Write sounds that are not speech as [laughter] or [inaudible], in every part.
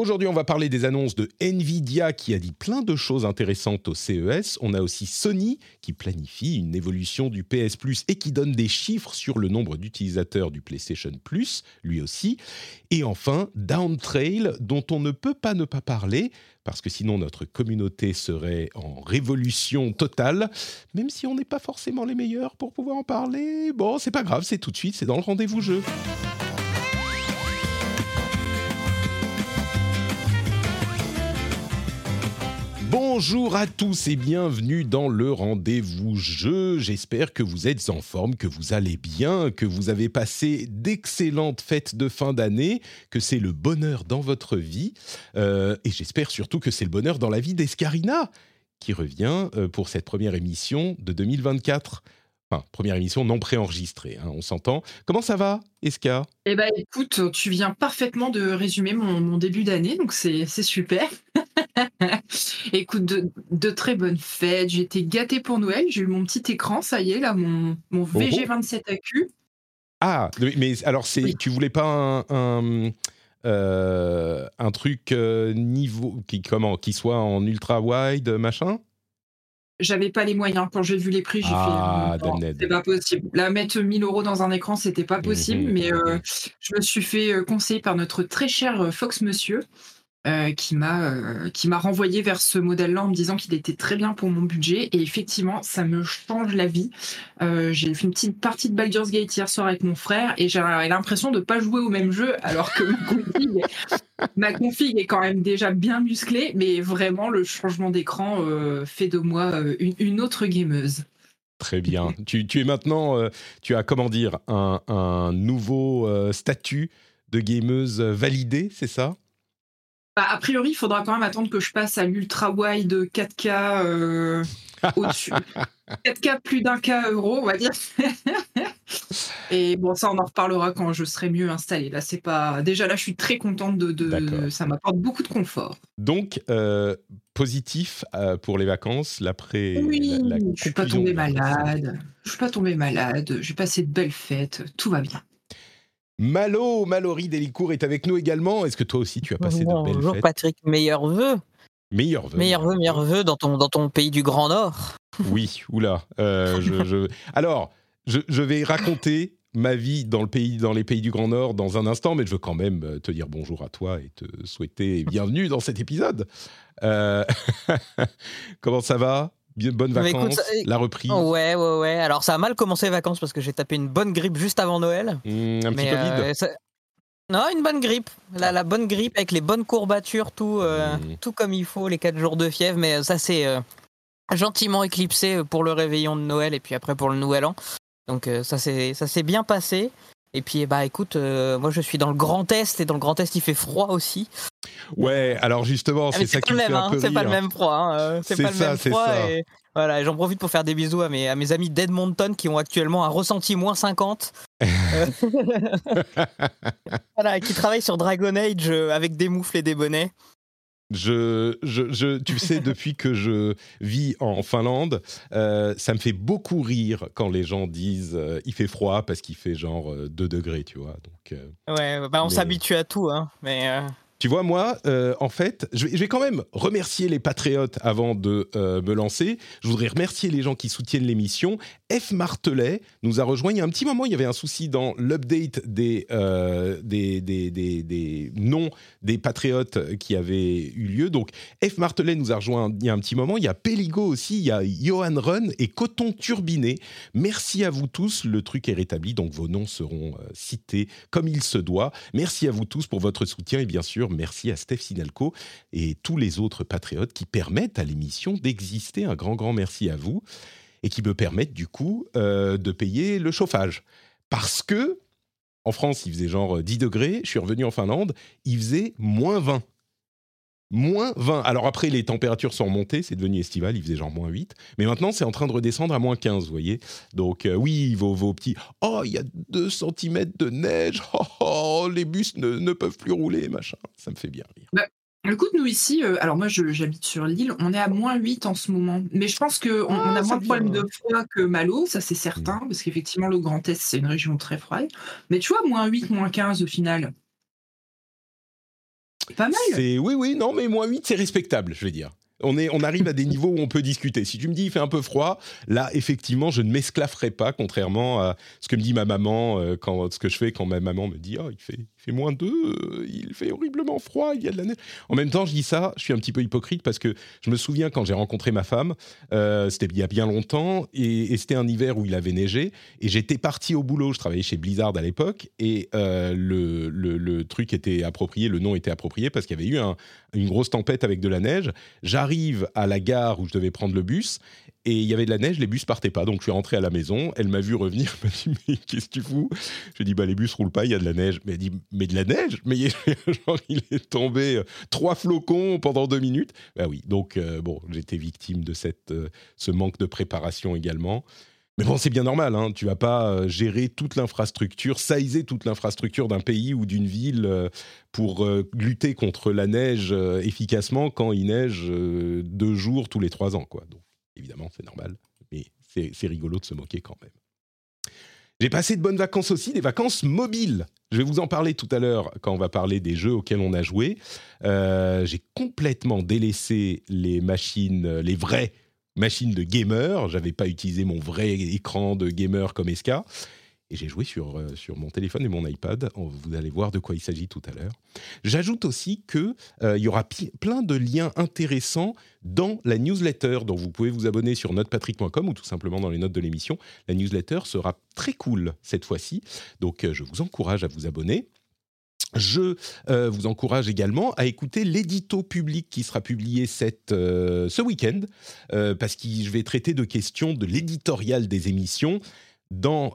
Aujourd'hui, on va parler des annonces de Nvidia qui a dit plein de choses intéressantes au CES. On a aussi Sony qui planifie une évolution du PS Plus et qui donne des chiffres sur le nombre d'utilisateurs du PlayStation Plus, lui aussi. Et enfin, Downtrail, dont on ne peut pas ne pas parler parce que sinon notre communauté serait en révolution totale, même si on n'est pas forcément les meilleurs pour pouvoir en parler. Bon, c'est pas grave, c'est tout de suite, c'est dans le rendez-vous jeu. Bonjour à tous et bienvenue dans le rendez-vous jeu. J'espère que vous êtes en forme, que vous allez bien, que vous avez passé d'excellentes fêtes de fin d'année, que c'est le bonheur dans votre vie. Euh, et j'espère surtout que c'est le bonheur dans la vie d'Escarina, qui revient euh, pour cette première émission de 2024. Enfin, première émission non préenregistrée, hein, on s'entend. Comment ça va, Esca Eh ben, écoute, tu viens parfaitement de résumer mon, mon début d'année, donc c'est super. [laughs] écoute, de, de, très bonnes fêtes. J'ai été gâtée pour Noël. J'ai eu mon petit écran, ça y est, là, mon, mon VG27AQ. Ah, mais alors, c'est, oui. tu voulais pas un, un, euh, un truc euh, niveau qui, comment, qui soit en ultra wide, machin? J'avais pas les moyens. Quand j'ai vu les prix, j'ai ah, fait. Non, c'est pas possible. Là, mettre 1000 euros dans un écran, c'était pas possible. Mmh, mais euh, je me suis fait conseiller par notre très cher Fox Monsieur. Euh, qui m'a euh, qui m'a renvoyé vers ce modèle-là en me disant qu'il était très bien pour mon budget et effectivement ça me change la vie. Euh, j'ai fait une petite partie de Baldur's Gate hier soir avec mon frère et j'avais l'impression de pas jouer au même jeu alors que [laughs] ma config, est quand même déjà bien musclée, mais vraiment le changement d'écran fait de moi une, autre gameuse. Très bien. tu, tu, es maintenant, tu as comment dire un, un nouveau statut de gameuse validé, c'est ça? Bah, a priori, il faudra quand même attendre que je passe à l'ultra wide 4K euh, au-dessus. [laughs] 4K plus d'un K euro, on va dire. [laughs] Et bon, ça, on en reparlera quand je serai mieux installé. Là, c'est pas. Déjà, là, je suis très contente de. de... Ça m'apporte beaucoup de confort. Donc, euh, positif euh, pour les vacances, l'après. Oui, la, la je suis pas tombée malade. Je suis pas tombée malade. J'ai passé de belles fêtes. Tout va bien. Malo, Mallory Delicourt est avec nous également. Est-ce que toi aussi tu as passé Bonjour, de belles Bonjour fêtes Patrick, meilleurs vœux. Meilleurs vœux. Meilleurs vœux, meilleurs vœux dans ton, dans ton pays du Grand Nord. [laughs] Oui, oula. Euh, je, je... [laughs] Alors, je, je, vais raconter ma vie dans, le pays, dans les pays du Grand Nord dans un instant, mais je veux quand même te dire bonjour à toi et te souhaiter bienvenue dans cet épisode. Euh... [laughs] Comment ça va? Bien, bonnes vacances, écoute, ça... la reprise. Ouais, ouais, ouais. Alors ça a mal commencé les vacances parce que j'ai tapé une bonne grippe juste avant Noël. Mmh, un petit mais, Covid. Euh, ça... Non, une bonne grippe. La, la, bonne grippe avec les bonnes courbatures, tout, euh, mmh. tout comme il faut, les 4 jours de fièvre. Mais ça c'est euh, gentiment éclipsé pour le réveillon de Noël et puis après pour le Nouvel An. Donc euh, ça s'est bien passé. Et puis, bah écoute, euh, moi je suis dans le Grand Est et dans le Grand Est il fait froid aussi. Ouais, alors justement, c'est ça qui me fait un hein, C'est pas le même froid. Hein, c'est pas ça, le même froid. Et, voilà, j'en profite pour faire des bisous à mes, à mes amis d'Edmonton qui ont actuellement un ressenti moins 50. [laughs] [laughs] voilà, qui travaillent sur Dragon Age euh, avec des moufles et des bonnets. Je, je, je, tu sais, [laughs] depuis que je vis en Finlande, euh, ça me fait beaucoup rire quand les gens disent euh, il fait froid parce qu'il fait genre 2 degrés, tu vois. Donc, euh, ouais, bah on mais... s'habitue à tout, hein. Mais tu vois, moi, euh, en fait, je vais, quand même remercier les patriotes avant de euh, me lancer. Je voudrais remercier les gens qui soutiennent l'émission. F. Martelet nous a rejoint il y a un petit moment. Il y avait un souci dans l'update des, euh, des, des, des, des, noms des patriotes qui avaient eu lieu. Donc, F. Martelet nous a rejoint il y a un petit moment. Il y a Péligo aussi, il y a Johan Run et Coton Turbiné. Merci à vous tous. Le truc est rétabli, donc vos noms seront cités comme il se doit. Merci à vous tous pour votre soutien et bien sûr, merci à Steph Sinalco et tous les autres patriotes qui permettent à l'émission d'exister. Un grand, grand merci à vous et qui me permettent du coup euh, de payer le chauffage. Parce que en France, il faisait genre 10 degrés. Je suis revenu en Finlande, il faisait moins 20. Moins 20. Alors après, les températures sont remontées, c'est devenu estival, il faisait genre moins 8. Mais maintenant, c'est en train de redescendre à moins 15, vous voyez. Donc euh, oui, vos, vos petits... Oh, il y a 2 cm de neige. Oh, oh les bus ne, peuvent plus rouler, machin. Ça me fait bien rire. Bah, écoute, nous ici, euh, alors moi j'habite sur l'île, on est à moins 8 en ce moment. Mais je pense qu'on on a ah, moins de problèmes de froid que Malo, ça c'est certain, mm. parce qu'effectivement le Grand Est c'est une région très froide. Mais tu vois, moins 8, moins 15 au final, pas mal. Oui, oui, non, mais moins 8, c'est respectable, je vais dire. On, est, on arrive à des niveaux où on peut discuter. Si tu me dis il fait un peu froid, là, effectivement, je ne m'esclafferai pas, contrairement à ce que me dit ma maman, euh, quand, ce que je fais quand ma maman me dit oh, il, fait, fait moins 2, euh, il fait horriblement froid, il y a de la neige. En même temps, je dis ça, je suis un petit peu hypocrite parce que je me souviens quand j'ai rencontré ma femme, euh, c'était il y a bien longtemps, et, c'était un hiver où il avait neigé, et j'étais parti au boulot, je travaillais chez Blizzard à l'époque, et le, le, truc était approprié, le nom était approprié parce qu'il y avait eu un, une grosse tempête avec de la neige. J'arrive à la gare où je devais prendre le bus et il y avait de la neige, les bus partaient pas. Donc je suis rentré à la maison, elle m'a vu revenir, elle [laughs] m'a dit mais qu'est-ce que tu fous? Je dis bah les bus roulent pas, il y a de la neige. Mais elle dit mais de la neige? Mais [laughs] il est tombé euh, trois flocons pendant deux minutes. Bah oui, donc euh, bon j'étais victime de cette euh, ce manque de préparation également. Mais bon, c'est bien normal, hein. tu vas pas gérer toute l'infrastructure, saïser toute l'infrastructure d'un pays ou d'une ville pour lutter contre la neige efficacement quand il neige deux jours tous les trois ans. Quoi. Évidemment, c'est normal, mais c'est rigolo de se moquer quand même. J'ai passé de bonnes vacances aussi, des vacances mobiles. Je vais vous en parler tout à l'heure quand on va parler des jeux auxquels on a joué. J'ai complètement délaissé les machines, les vraies machine de gamer. J'avais pas utilisé mon vrai écran de gamer comme SK. Et j'ai joué sur, euh, sur mon téléphone et mon iPad. Vous allez voir de quoi il s'agit tout à l'heure. J'ajoute aussi qu'il euh, y aura plein de liens intéressants dans la newsletter dont vous pouvez vous abonner sur notepatrick.com ou tout simplement dans les notes de l'émission. La newsletter sera très cool cette fois-ci. Donc euh, je vous encourage à vous abonner. Je euh, vous encourage également à écouter l'édito public qui sera publié cette, ce week-end, parce que je vais traiter de questions de l'éditorial des émissions dans,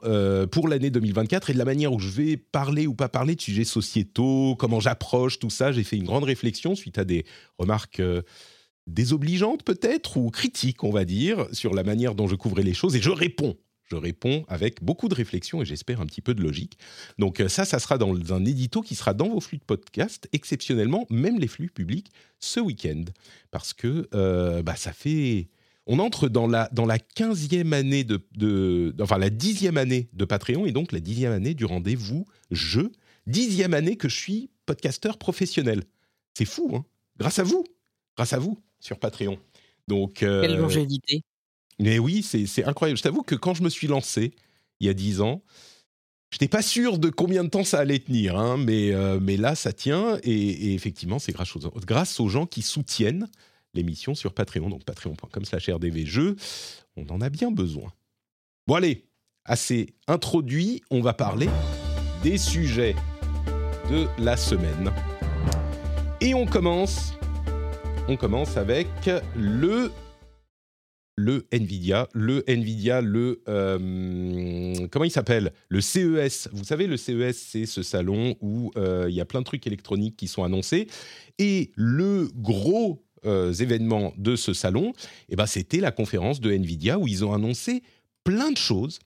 pour l'année 2024 et de la manière où je vais parler ou pas parler de sujets sociétaux, comment j'approche tout ça. J'ai fait une grande réflexion suite à des remarques désobligeantes peut-être ou critiques, on va dire, sur la manière dont je couvrais les choses et je réponds je réponds avec beaucoup de réflexion et j'espère un petit peu de logique. Donc euh, ça, ça sera dans un édito qui sera dans vos flux de podcast, exceptionnellement, même les flux publics, ce week-end. Parce que euh, bah, ça fait... On entre dans la, dans la 15e année de, de... Enfin, la 10e année de Patreon et donc la 10e année du rendez-vous jeu. 10e année que je suis podcasteur professionnel. C'est fou, hein Grâce à vous Grâce à vous, sur Patreon. Donc, euh, Quelle longévité mais oui, c'est incroyable. Je t'avoue que quand je me suis lancé, il y a dix ans, je n'étais pas sûr de combien de temps ça allait tenir, hein, mais, euh, mais là, ça tient. Et, effectivement, c'est grâce, grâce aux, gens qui soutiennent l'émission sur Patreon, donc patreon.com slash rdvjeux. On en a bien besoin. Bon, allez, assez introduit, on va parler des sujets de la semaine. Et on commence, on commence avec le le Nvidia, le Nvidia, le euh, comment il s'appelle? Le CES. Vous savez, le CES, c'est ce salon où euh, il y a plein de trucs électroniques qui sont annoncés. Et le gros euh, événement de ce salon, eh ben, c'était la conférence de Nvidia où ils ont annoncé plein de choses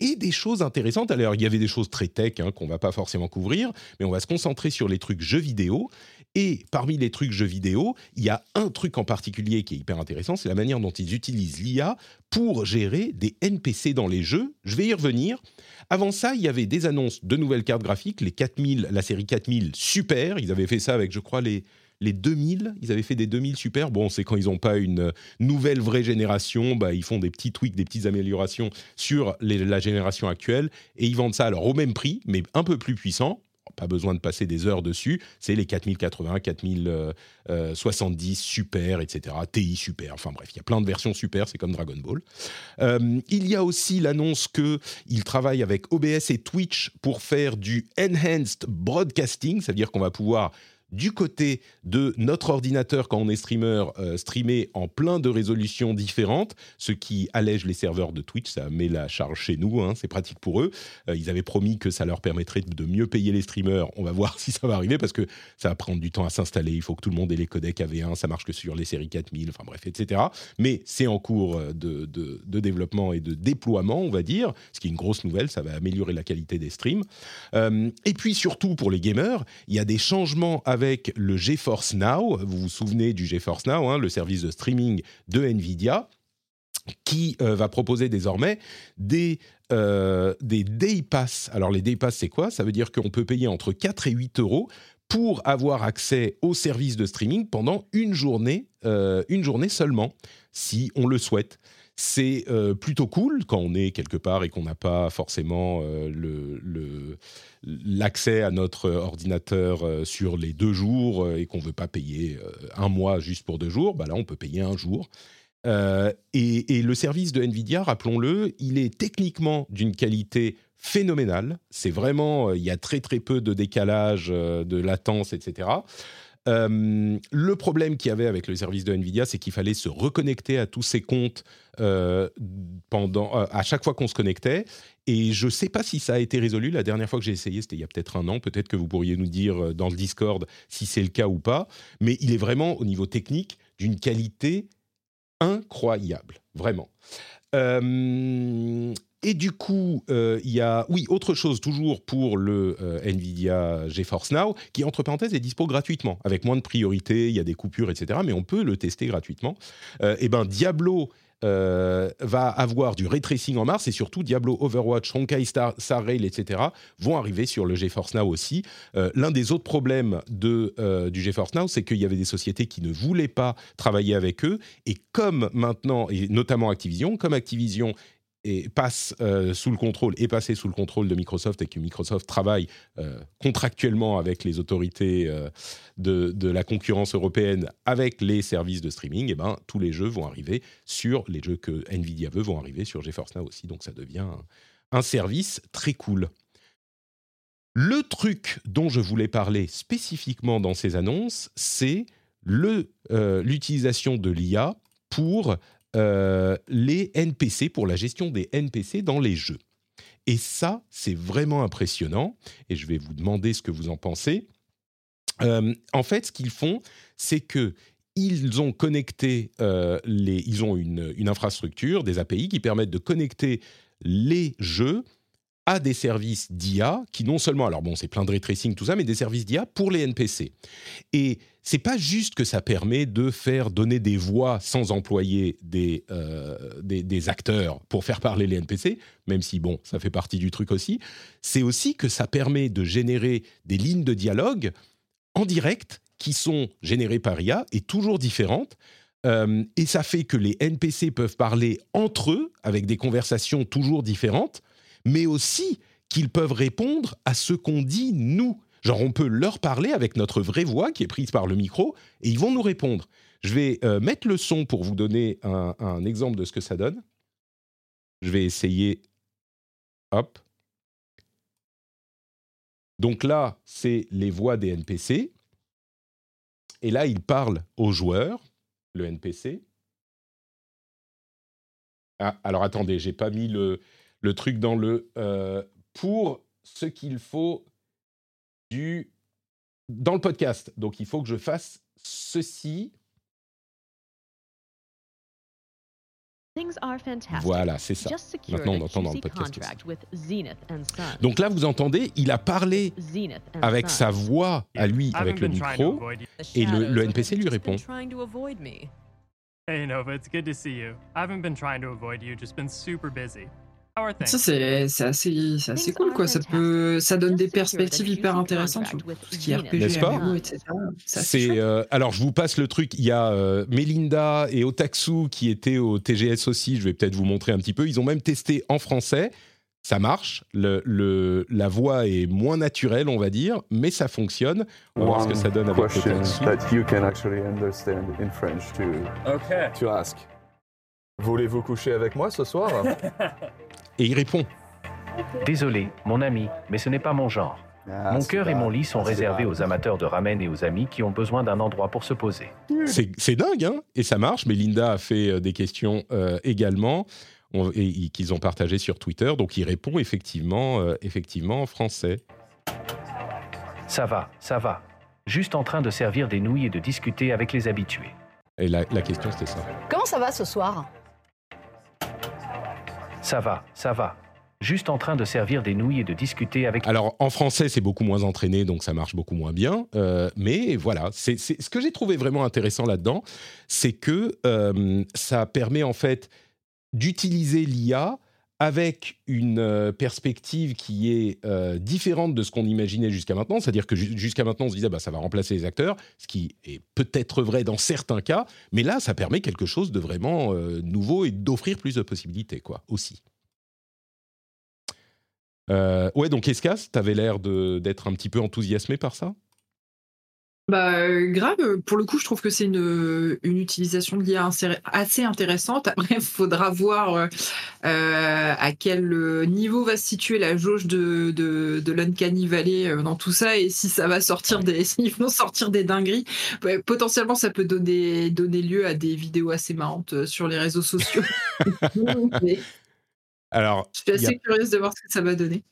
et des choses intéressantes. Alors, il y avait des choses très tech hein, qu'on va pas forcément couvrir, mais on va se concentrer sur les trucs jeux vidéo. Et parmi les trucs jeux vidéo, il y a un truc en particulier qui est hyper intéressant, c'est la manière dont ils utilisent l'IA pour gérer des NPC dans les jeux. Je vais y revenir. Avant ça, il y avait des annonces de nouvelles cartes graphiques, les 4000, la série 4000 super. Ils avaient fait ça avec, je crois, les les 2000, ils avaient fait des 2000 super. Bon, c'est quand ils n'ont pas une nouvelle vraie génération, bah, ils font des petits tweaks, des petites améliorations sur la génération actuelle et ils vendent ça alors au même prix, mais un peu plus puissant. Pas besoin de passer des heures dessus. C'est les 4080, 4070 super, etc. TI super. Enfin bref, il y a plein de versions super. C'est comme Dragon Ball. Euh, il y a aussi l'annonce que ils travaillent avec OBS et Twitch pour faire du enhanced broadcasting, c'est-à-dire qu'on va pouvoir du côté de notre ordinateur quand on est streamer, euh, streamer en plein de résolutions différentes, ce qui allège les serveurs de Twitch, ça met la charge chez nous, hein, c'est pratique pour eux. Euh, ils avaient promis que ça leur permettrait de mieux payer les streamers, on va [laughs] voir si ça va arriver parce que ça va prendre du temps à s'installer, il faut que tout le monde ait les codecs AV1, ça marche que sur les séries 4000, enfin bref, etc. Mais c'est en cours de, de, développement et de déploiement, on va dire, ce qui est une grosse nouvelle, ça va améliorer la qualité des streams. Euh, et puis surtout pour les gamers, il y a des changements avec le GeForce Now. Vous vous souvenez du GeForce Now, hein, le service de streaming de Nvidia qui euh, va proposer désormais des, euh, des Day Pass. Alors les Day Pass, c'est quoi? Ça veut dire qu'on peut payer entre 4 et 8 euros pour avoir accès au service de streaming pendant une journée, une journée seulement, si on le souhaite. C'est euh, plutôt cool quand on est quelque part et qu'on n'a pas forcément euh, l'accès à notre ordinateur euh, sur les deux jours et qu'on ne veut pas payer un mois juste pour deux jours. Bah là, on peut payer un jour. et, le service de Nvidia, rappelons-le, il est techniquement d'une qualité phénoménale. C'est vraiment, il y a très très peu de décalage, de latence, etc. Euh, le problème qu'il y avait avec le service de Nvidia, c'est qu'il fallait se reconnecter à tous ces comptes euh, pendant, euh, à chaque fois qu'on se connectait. Et je ne sais pas si ça a été résolu. La dernière fois que j'ai essayé, c'était il y a peut-être un an. Peut-être que vous pourriez nous dire dans le Discord si c'est le cas ou pas. Mais il est vraiment, au niveau technique, d'une qualité incroyable. Vraiment. Et du coup, euh, il y a, oui, autre chose toujours pour le euh, Nvidia GeForce Now, qui entre parenthèses est dispo gratuitement, avec moins de priorité, il y a des coupures, etc. Mais on peut le tester gratuitement. Euh, et ben Diablo va avoir du ray tracing en mars et surtout Diablo Overwatch, Honkai Star, Star etc. vont arriver sur le GeForce Now aussi. L'un des autres problèmes de, du GeForce Now, c'est qu'il y avait des sociétés qui ne voulaient pas travailler avec eux et comme maintenant, et notamment Activision, comme Activision et passe euh, sous le contrôle, est passé sous le contrôle de Microsoft et que Microsoft travaille euh, contractuellement avec les autorités euh, de, la concurrence européenne avec les services de streaming, et eh ben tous les jeux vont arriver sur les jeux que Nvidia veut vont arriver sur GeForce Now aussi, donc ça devient un, service très cool. Le truc dont je voulais parler spécifiquement dans ces annonces, c'est l'utilisation de l'IA pour euh, les NPC, pour la gestion des NPC dans les jeux. Et ça, c'est vraiment impressionnant, et je vais vous demander ce que vous en pensez. Euh, en fait, ce qu'ils font, c'est que ils ont connecté euh, les, ils ont une, une, infrastructure, des API qui permettent de connecter les jeux à des services d'IA qui non seulement, alors bon, c'est plein de ray tracing, tout ça, mais des services d'IA pour les NPC. Et c'est pas juste que ça permet de faire donner des voix sans employer des, euh, des, acteurs pour faire parler les NPC, même si bon, ça fait partie du truc aussi. C'est aussi que ça permet de générer des lignes de dialogue en direct qui sont générées par IA et toujours différentes. Euh, et ça fait que les NPC peuvent parler entre eux avec des conversations toujours différentes mais aussi qu'ils peuvent répondre à ce qu'on dit nous. Genre, on peut leur parler avec notre vraie voix qui est prise par le micro et ils vont nous répondre. Je vais euh, mettre le son pour vous donner un, exemple de ce que ça donne. Je vais essayer. Hop. Donc là, c'est les voix des NPC. Et là, ils parlent aux joueurs, le NPC. Ah, alors attendez, j'ai pas mis le, le truc dans le euh, pour ce qu'il faut du dans le podcast. Donc il faut que je fasse ceci. Voilà, c'est ça. Maintenant, on entend dans le podcast. Donc là, vous entendez, il a parlé avec sa voix à lui, avec le micro, et le, le NPC lui répond. Hey Nova, it's good to see you. I haven't been trying to avoid you, just been super busy. Ça, c'est assez, assez cool, quoi. Ça, peut, ça donne des perspectives hyper intéressantes sur tout ce qui est RPG, MMO, etc. C'est, euh, alors, je vous passe le truc. Il y a euh, Melinda et Otaksu qui étaient au TGS aussi. Je vais peut-être vous montrer un petit peu. Ils ont même testé en français. Ça marche. Le, le, la voix est moins naturelle, on va dire, mais ça fonctionne. On va voir ce que ça donne avec Otaksu. that you can actually understand in French to, okay. to ask. Voulez-vous coucher avec moi ce soir? [laughs] Et il répond Désolé, mon ami, mais ce n'est pas mon genre. Mon cœur et mon lit sont réservés aux amateurs de ramen et aux amis qui ont besoin d'un endroit pour se poser. C'est dingue, hein Et ça marche. Mais Linda a fait euh, des questions euh, également on- et, et qu'ils ont partagées sur Twitter. Donc il répond effectivement, euh, effectivement en français. Ça va, ça va. Juste en train de servir des nouilles et de discuter avec les habitués. Et la, la question c'était ça. Comment ça va ce soir? Ça va, ça va. Juste en train de servir des nouilles et de discuter avec Alors en français c'est beaucoup moins entraîné, donc ça marche beaucoup moins bien. Euh, mais voilà, ce que j'ai trouvé vraiment intéressant là-dedans, c'est que euh, ça permet en fait d'utiliser l'IA avec une euh, perspective qui est euh, différente de ce qu'on imaginait jusqu'à maintenant. C'est-à-dire que ju- jusqu'à maintenant, on se disait bah, ça va remplacer les acteurs, ce qui est peut-être vrai dans certains cas, mais là, ça permet quelque chose de vraiment euh, nouveau et d'offrir plus de possibilités, quoi, aussi. Euh, ouais, donc Escas, t'avais l'air d'être un petit peu enthousiasmé par ça? Bah, euh, grave, euh, pour le coup, je trouve que c'est une, une utilisation de l'IA assez intéressante. Après, il [laughs] faudra voir euh, euh, à quel euh, niveau va se situer la jauge de, de, de l'Uncanny Valley euh, dans tout ça et si ça va sortir des, [laughs] s'ils vont sortir des dingueries. Potentiellement, ça peut donner, donner lieu à des vidéos assez marrantes euh, sur les réseaux sociaux. [laughs] Mais Alors, je suis a- assez curieuse de voir ce que ça va donner.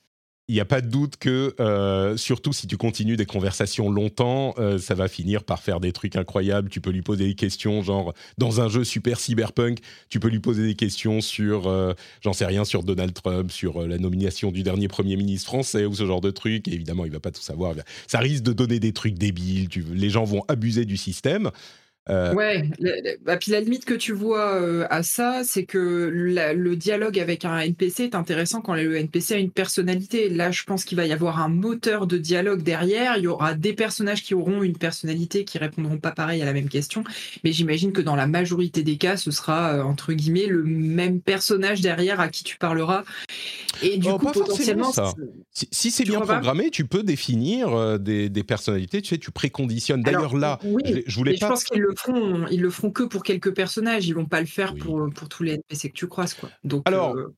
Il n'y a pas de doute que, euh, surtout si tu continues des conversations longtemps, euh, ça va finir par faire des trucs incroyables. Tu peux lui poser des questions, genre dans un jeu super cyberpunk, tu peux lui poser des questions sur, euh, j'en sais rien, sur Donald Trump, sur la nomination du dernier Premier ministre français ou ce genre de trucs. Évidemment, il va pas tout savoir. Ça risque de donner des trucs débiles. Les gens vont abuser du système. Euh, Ouais, le- bah, puis la limite que tu vois euh, à ça, c'est que la- le dialogue avec un NPC est intéressant quand le NPC a une personnalité. Là, je pense qu'il va y avoir un moteur de dialogue derrière. Il y aura des personnages qui auront une personnalité qui répondront pas pareil à la même question. Mais j'imagine que dans la majorité des cas, ce sera euh, entre guillemets le même personnage derrière à qui tu parleras. Et du Oh, coup, potentiellement, ça. Si, si c'est bien programmé, tu peux définir euh, des, des personnalités. Tu sais, tu préconditionnes. D'ailleurs, là, oui, je, je voulais je pas. pense le feront, ils le feront que pour quelques personnages. Ils vont pas le faire Oui. pour, pour tous les NPC que tu croises, quoi. Donc, Alors, euh,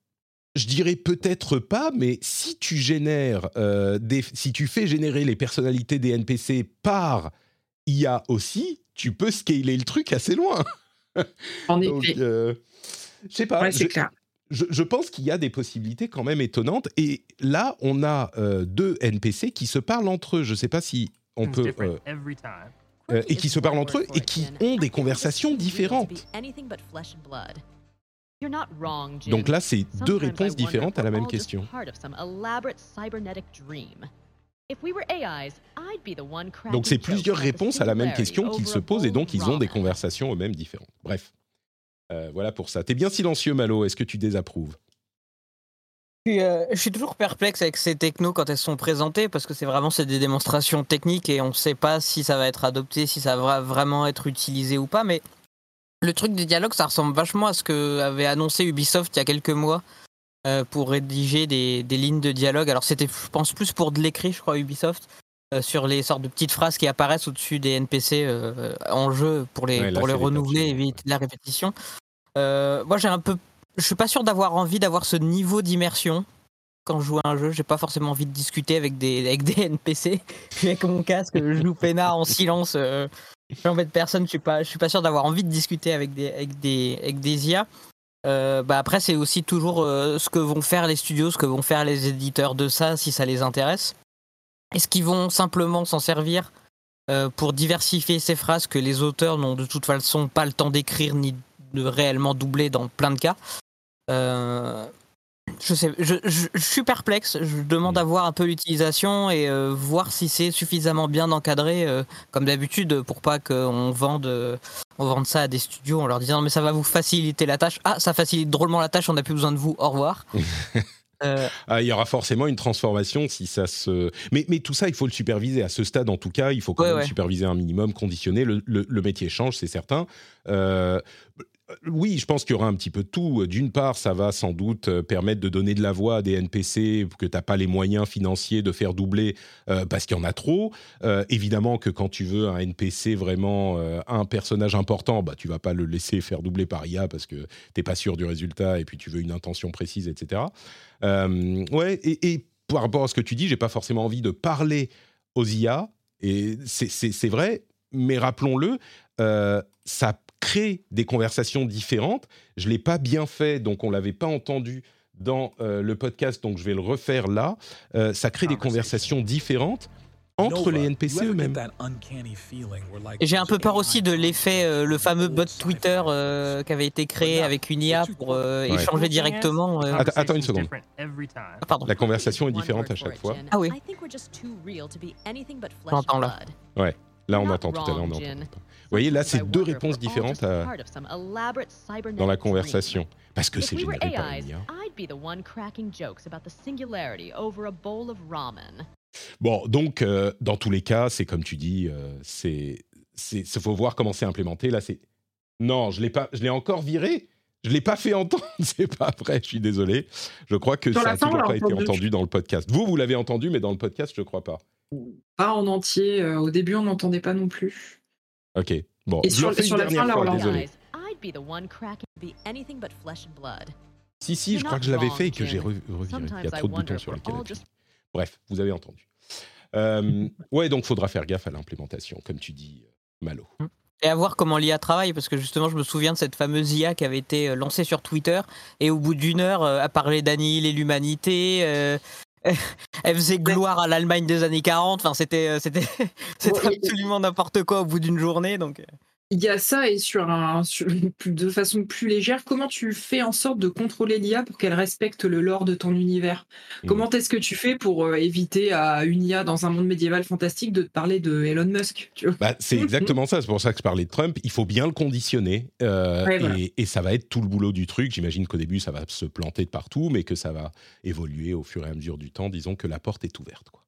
Je dirais peut-être pas, mais si tu génères, euh, des, si tu fais générer les personnalités des NPC par IA aussi, tu peux scaler le truc assez loin. [laughs] en Donc, effet, euh, je sais pas. ouais, c'est je, clair. je- je pense qu'il y a des possibilités quand même étonnantes. Et là, on a euh, deux NPC qui se parlent entre eux. Je sais pas si on peut. Euh, et qui se parlent entre eux et qui ont des conversations différentes. Donc là, c'est deux réponses différentes à la même question. Donc c'est plusieurs réponses à la même question qu'ils se posent et donc ils ont des conversations eux-mêmes différentes. Bref, Euh, voilà pour ça. T'es bien silencieux, Malo. Est-ce que tu désapprouves? Je suis, euh, je suis toujours perplexe avec ces technos quand elles sont présentées parce que c'est vraiment c'est des démonstrations techniques et on ne sait pas si ça va être adopté, si ça va vraiment être utilisé ou pas. Mais le truc des dialogues, ça ressemble vachement à ce que avait annoncé Ubisoft il y a quelques mois euh, pour rédiger des, des lignes de dialogue. Alors c'était, je pense, plus pour de l'écrit, je crois, Ubisoft. euh, sur les sortes de petites phrases qui apparaissent au-dessus des NPC en jeu pour les, Ouais, là, pour les renouveler, papiers, éviter la répétition. Moi, j'ai un peu je suis pas sûr d'avoir envie d'avoir ce niveau d'immersion quand je joue à un jeu. J'ai pas forcément envie de discuter avec des, avec des NPC. Je suis avec mon casque, je joue peinard en silence. Euh, j'embête personne. Je suis pas, je suis pas sûr d'avoir envie de discuter avec des, avec des, avec des IA. Euh, bah après, c'est aussi toujours euh, ce que vont faire les studios, ce que vont faire les éditeurs de ça, si ça les intéresse. Est-ce qu'ils vont simplement s'en servir euh, pour diversifier ces phrases que les auteurs n'ont de toute façon pas le temps d'écrire ni de réellement doubler dans plein de cas euh, je sais, je, je- je suis perplexe. Je demande à voir un peu l'utilisation et euh, voir si c'est suffisamment bien encadré, euh, comme d'habitude, pour pas qu'on vende, euh, on vende ça à des studios en leur disant mais ça va vous faciliter la tâche. Ah, ça facilite drôlement la tâche. On n'a plus besoin de vous. Au revoir. [laughs] Ah, il y aura forcément une transformation si ça se. Mais, mais tout ça, il faut le superviser. À ce stade, en tout cas, il faut quand Ouais, même ouais. superviser un minimum, conditionner. Le, le- le métier change, c'est certain. Euh, oui, je pense qu'il y aura un petit peu de tout. D'une part, ça va sans doute euh, permettre de donner de la voix à des NPC que tu n'as pas les moyens financiers de faire doubler euh, parce qu'il y en a trop. Évidemment que quand tu veux un NPC vraiment un personnage important, bah, tu vas pas le laisser faire doubler par IA parce que tu n'es pas sûr du résultat et puis tu veux une intention précise, etc. Ouais, et, et par rapport à ce que tu dis, j'ai pas forcément envie de parler aux IA, et c'est vrai, mais rappelons-le, ça crée des conversations différentes. Je l'ai pas bien fait, donc on l'avait pas entendu dans euh, le podcast, donc je vais le refaire là. Euh, ça crée des conversations différentes entre les NPC eux-mêmes. J'ai un peu peur aussi de l'effet, euh, le fameux bot Twitter euh, qui avait été créé avec une IA pour euh, échanger directement. Attends, une seconde. Ah, pardon. La conversation est différente à chaque fois. Ah oui. J'entends là. Ouais. Là, on attend tout à l'heure, voyez, là, c'est deux réponses différentes dans la conversation. Parce que c'est généré par une IA. Bon, donc, euh, dans tous les cas, c'est comme tu dis, euh, c'est, c'est, faut voir comment c'est implémenté. Là, c'est non, je l'ai pas, je l'ai encore viré. Je l'ai pas fait entendre, [laughs] c'est pas vrai. Je suis désolé. Je crois que ça n'a toujours pas été entendu dans le podcast. Vous, vous l'avez entendu, mais dans le podcast, je crois pas. Pas en entier. Euh, au début, on n'entendait pas non plus. Ok. Bon. Et sur, sur la fin, là, on désolé. Si, si, je crois que je l'avais fait et que j'ai reviré. Il y a trop de boutons sur lesquels Bref, vous avez entendu. Euh, ouais, donc faudra faire gaffe à l'implémentation, comme tu dis, euh, Malo. Mmh. Et à voir comment l'IA travaille, parce que justement, je me souviens de cette fameuse IA qui avait été euh, lancée sur Twitter, et au bout d'une heure, a parlé d'annihiler l'humanité. Elle faisait gloire à l'Allemagne des années 40. Enfin, c'était, c'était, [laughs] c'était absolument n'importe quoi au bout d'une journée. Donc. Il y a ça et sur un de façon plus légère, comment tu fais en sorte de contrôler l'IA pour qu'elle respecte le lore de ton univers? Mmh. Comment est-ce que tu fais pour euh, éviter à une IA dans un monde médiéval fantastique de te parler de Elon Musk bah, C'est exactement ça, c'est pour ça que je parlais de Trump. Il faut bien le conditionner euh, et, et, ça va être tout le boulot du truc. J'imagine qu'au début ça va se planter de partout, mais que ça va évoluer au fur et à mesure du temps. Disons que la porte est ouverte. Quoi.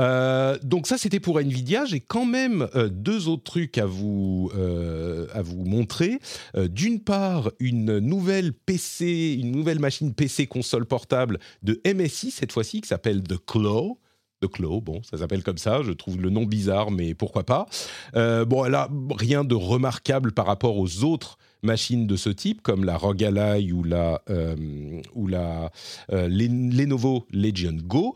Euh, donc ça, c'était pour Nvidia. J'ai quand même euh, deux autres trucs à vous euh, à vous montrer. D'une part, une nouvelle PC, une nouvelle machine PC console portable de MSI cette fois-ci qui s'appelle The Claw. The Claw, bon, ça s'appelle comme ça. Je trouve le nom bizarre, mais pourquoi pas. bon, elle a rien de remarquable par rapport aux autres machines de ce type, comme la ROG Ally ou la, ou la Lenovo Legion Go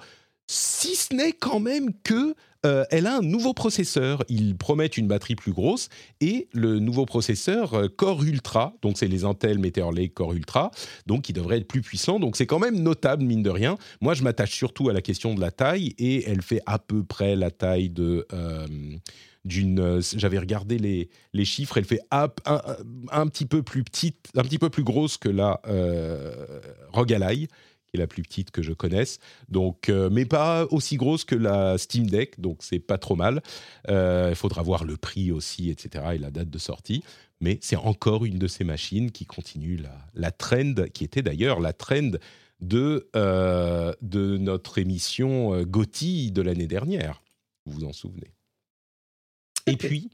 si ce n'est quand même que euh, elle a un nouveau processeur. Ils promettent une batterie plus grosse et le nouveau processeur euh, Core Ultra, donc c'est les Intel Meteor Lake Core Ultra, donc qui devrait être plus puissant. Donc c'est quand même notable mine de rien. Moi, je m'attache surtout à la question de la taille et elle fait à peu près la taille de euh, d'une. J'avais regardé les, les chiffres. Elle fait un, un, petit peu plus petite, un petit peu plus grosse que la Rogue Ally qui est la plus petite que je connaisse. Donc, euh, mais pas aussi grosse que la Steam Deck, donc c'est pas trop mal. Euh, il faudra voir le prix aussi, etc. et la date de sortie. Mais c'est encore une de ces machines qui continue la, la trend, qui était d'ailleurs la trend de, euh, de notre émission Gotti de l'année dernière. Vous vous en souvenez? Et puis,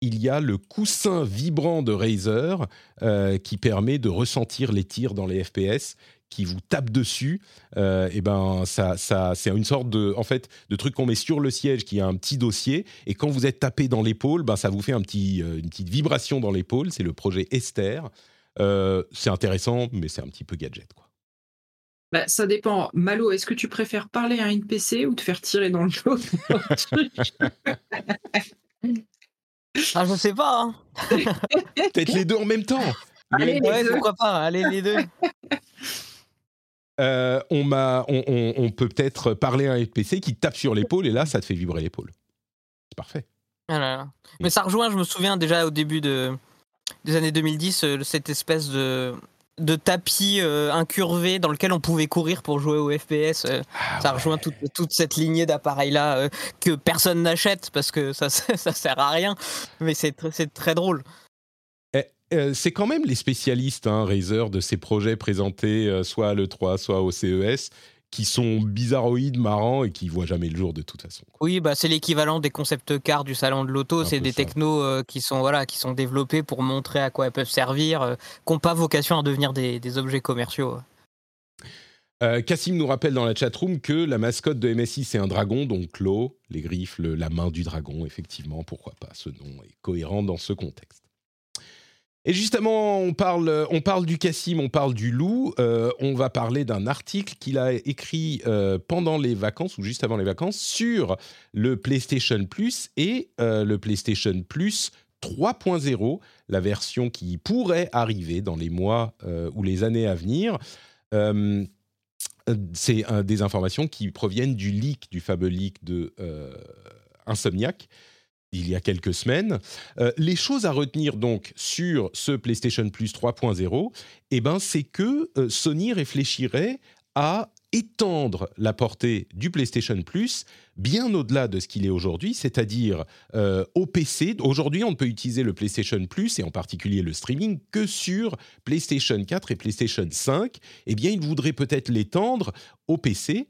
il y a le coussin vibrant de Razer qui permet de ressentir les tirs dans les FPS qui vous tape dessus, euh, et ben ça, ça c'est une sorte de, en fait, de truc qu'on met sur le siège qui a un petit dossier, et quand vous êtes tapé dans l'épaule, ben ça vous fait un petit, euh, une petite vibration dans l'épaule. C'est le projet Esther. Euh, c'est intéressant, mais c'est un petit peu gadget, quoi. Bah, ça dépend. Malo, est-ce que tu préfères parler à un PC ou te faire tirer dans le dos [laughs] Ah, je sais pas. Hein. Peut-être les deux en même temps. Allez, ouais, pourquoi pas Allez, les deux. Euh, on, on, peut peut-être parler à un PC qui tape sur l'épaule et là, ça te fait vibrer l'épaule. C'est parfait. Ah Mais ça rejoint, je me souviens déjà au début de, des années 2010, euh, cette espèce de, de tapis euh, incurvé dans lequel on pouvait courir pour jouer au FPS. Ah ça rejoint toute, toute, cette lignée d'appareils-là que personne n'achète parce que ça, [laughs] ça sert à rien. Mais c'est très drôle. Euh, c'est quand même les spécialistes, hein, Razer, de ces projets présentés euh, soit à l'E3, soit au CES, qui sont bizarroïdes, marrants et qui voient jamais le jour de toute façon. Oui, bah c'est l'équivalent des concept cars du salon de l'auto. C'est des technos euh, qui sont voilà, qui sont développés pour montrer à quoi elles peuvent servir, qui n'ont pas vocation à devenir des, objets commerciaux. Cassim nous rappelle dans la chatroom que la mascotte de MSI c'est un dragon, donc l'eau, les griffes, la main du dragon, effectivement, pourquoi pas, ce nom est cohérent dans ce contexte. Et justement, on parle, du Cassim, on parle du loup. Euh, on va parler d'un article qu'il a écrit euh, pendant les vacances ou juste avant les vacances sur le PlayStation Plus et euh, le PlayStation Plus 3.0, la version qui pourrait arriver dans les mois ou les années à venir. C'est des informations qui proviennent du leak, du fameux leak de Insomniac il y a quelques semaines. Euh, les choses à retenir donc sur ce PlayStation Plus 3.0, eh ben, c'est que euh, Sony réfléchirait à étendre la portée du PlayStation Plus bien au-delà de ce qu'il est aujourd'hui, c'est-à-dire euh, au PC. Aujourd'hui, on ne peut utiliser le PlayStation Plus et en particulier le streaming que sur PlayStation 4 et PlayStation 5. Eh bien, il voudrait peut-être l'étendre au PC,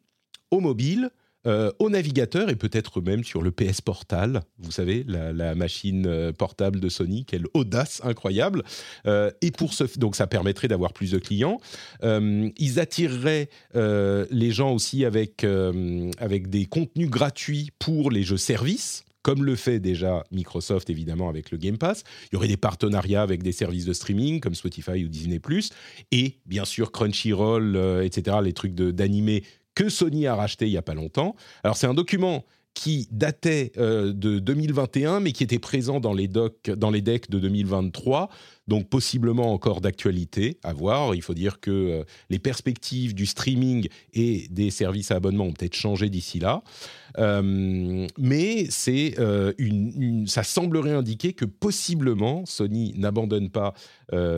au mobile, euh, au navigateur et peut-être même sur le PS Portal, vous savez, la, machine euh, portable de Sony, quelle audace incroyable. Euh, et pour ce, donc ça permettrait d'avoir plus de clients. ils attireraient les gens aussi avec, avec des contenus gratuits pour les jeux services comme le fait déjà Microsoft évidemment avec le Game Pass. Il y aurait des partenariats avec des services de streaming comme Spotify ou Disney ⁇ et bien sûr Crunchyroll, etc., les trucs d'animé que Sony a racheté il n'y a pas longtemps. Alors c'est un document qui datait euh, de 2021, mais qui était présent dans les, docs, dans les decks de 2023, donc possiblement encore d'actualité à voir. Il faut dire que euh, les perspectives du streaming et des services à abonnement ont peut-être changé d'ici là. Euh, mais une, ça semblerait indiquer que possiblement Sony n'abandonne pas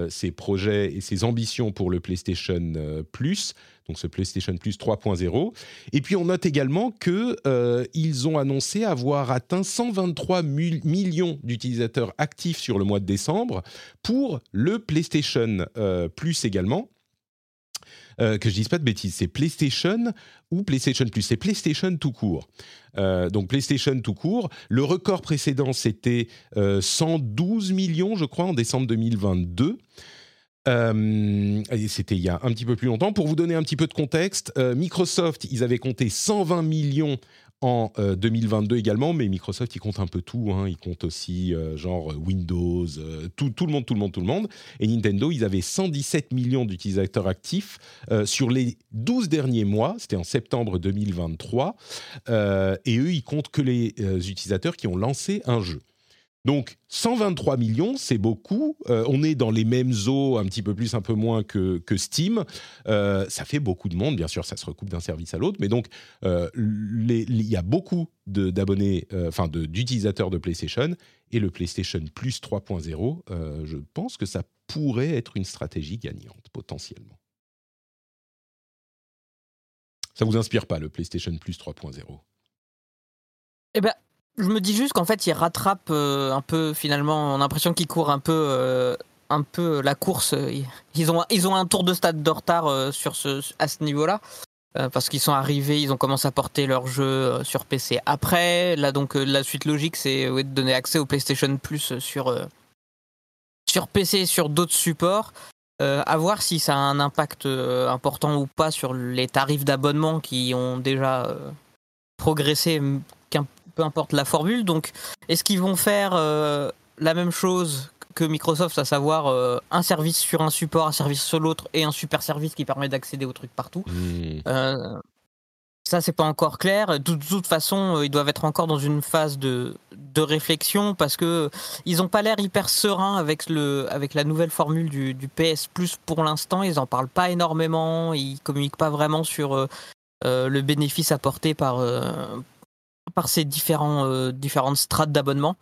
ses projets et ses ambitions pour le PlayStation Plus donc ce PlayStation Plus 3.0. Et puis on note également qu'ils euh, ont annoncé avoir atteint 123 millions d'utilisateurs actifs sur le mois de décembre pour le PlayStation euh, Plus également. Euh, que je dise pas de bêtises, c'est PlayStation ou PlayStation Plus, c'est PlayStation tout court. donc PlayStation tout court. Le record précédent, c'était 112 millions, je crois, en décembre 2022. Euh, c'était il y a un petit peu plus longtemps. Pour vous donner un petit peu de contexte, euh, Microsoft, ils avaient compté 120 millions en 2022 euh, également, mais Microsoft, ils comptent un peu tout. Hein. Ils comptent aussi genre Windows, tout, tout, le monde, tout le monde, tout le monde. Et Nintendo, ils avaient 117 millions d'utilisateurs actifs sur les 12 derniers mois. C'était en septembre 2023. et eux, ils comptent que les utilisateurs qui ont lancé un jeu. Donc 123 millions, c'est beaucoup. Euh, on est dans les mêmes eaux, un petit peu plus, un peu moins que, Steam. Euh, ça fait beaucoup de monde, bien sûr, ça se recoupe d'un service à l'autre, mais donc euh, il y a beaucoup d'abonnés, enfin d'utilisateurs de, PlayStation, et le PlayStation Plus 3.0, je pense que ça pourrait être une stratégie gagnante potentiellement. Ça vous inspire pas le PlayStation Plus 3.0 Eh ben, je me dis juste qu'en fait, il rattrape euh, un peu finalement. On a l'impression qu'il court un peu, euh, un peu la course. Ils ont, ils ont un tour de stade de retard euh, sur ce, à ce niveau-là. parce qu'ils sont arrivés, ils ont commencé à porter leur jeu sur PC. Après, là donc la suite logique, c'est de donner accès au PlayStation Plus sur sur PC, sur d'autres supports. à voir si ça a un impact important ou pas sur les tarifs d'abonnement qui ont déjà progressé peu importe la formule. Donc, est-ce qu'ils vont faire euh, la même chose que Microsoft, à savoir euh, un service sur un support, un service sur l'autre et un super service qui permet d'accéder aux trucs partout? Hmm. euh, Ça, c'est pas encore clair. De, toute façon, ils doivent être encore dans une phase de, de réflexion parce que ils n'ont pas l'air hyper sereins avec, le, avec la nouvelle formule du, du PS Plus pour l'instant. Ils en parlent pas énormément. Ils communiquent pas vraiment sur le bénéfice apporté par par ces différents, euh, différentes strates d'abonnement.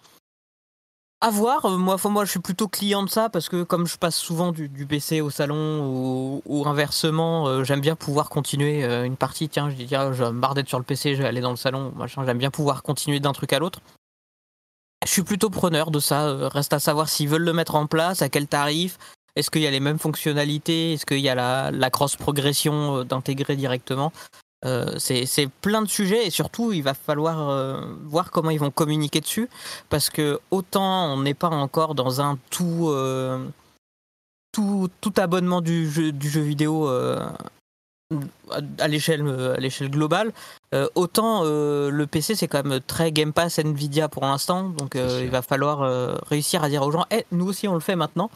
À voir, euh, moi, moi je suis plutôt client de ça parce que comme je passe souvent du, PC au salon ou, inversement, euh, j'aime bien pouvoir continuer une partie. Tiens, je dis, tiens, je me d'être sur le PC, je vais aller dans le salon, machin, j'aime bien pouvoir continuer d'un truc à l'autre. Je suis plutôt preneur de ça. Reste à savoir s'ils veulent le mettre en place, à quel tarif, est-ce qu'il y a les mêmes fonctionnalités, est-ce qu'il y a la, la cross-progression d'intégrer directement. Euh, c'est plein de sujets et surtout il va falloir euh, voir comment ils vont communiquer dessus parce que autant on n'est pas encore dans un tout, euh, tout, tout abonnement du jeu, du jeu vidéo à l'échelle à l'échelle globale autant le PC c'est quand même très Game Pass Nvidia pour l'instant. Donc il va falloir réussir à dire aux gens hey, eh, nous aussi on le fait maintenant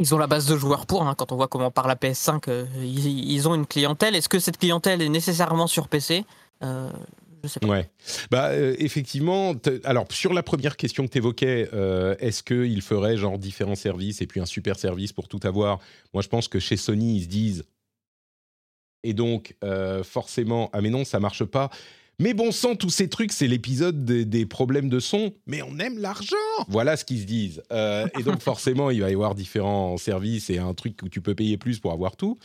Ils ont la base de joueurs pour, hein, quand on voit comment part la PS5, euh, ils, ont une clientèle. Est-ce que cette clientèle est nécessairement sur PC Euh, sais pas. Bah, euh, effectivement, alors sur la première question que tu évoquais, est-ce qu'il ferait genre différents services et puis un super service pour tout avoir? Moi, je pense que chez Sony, ils se disent. Et donc, euh, forcément, ah mais non, ça marche pas. Mais bon sang, tous ces trucs, c'est l'épisode des, problèmes de son. Mais on aime l'argent Voilà ce qu'ils se disent. Euh, et donc, forcément, il va y avoir différents services et un truc où tu peux payer plus pour avoir tout.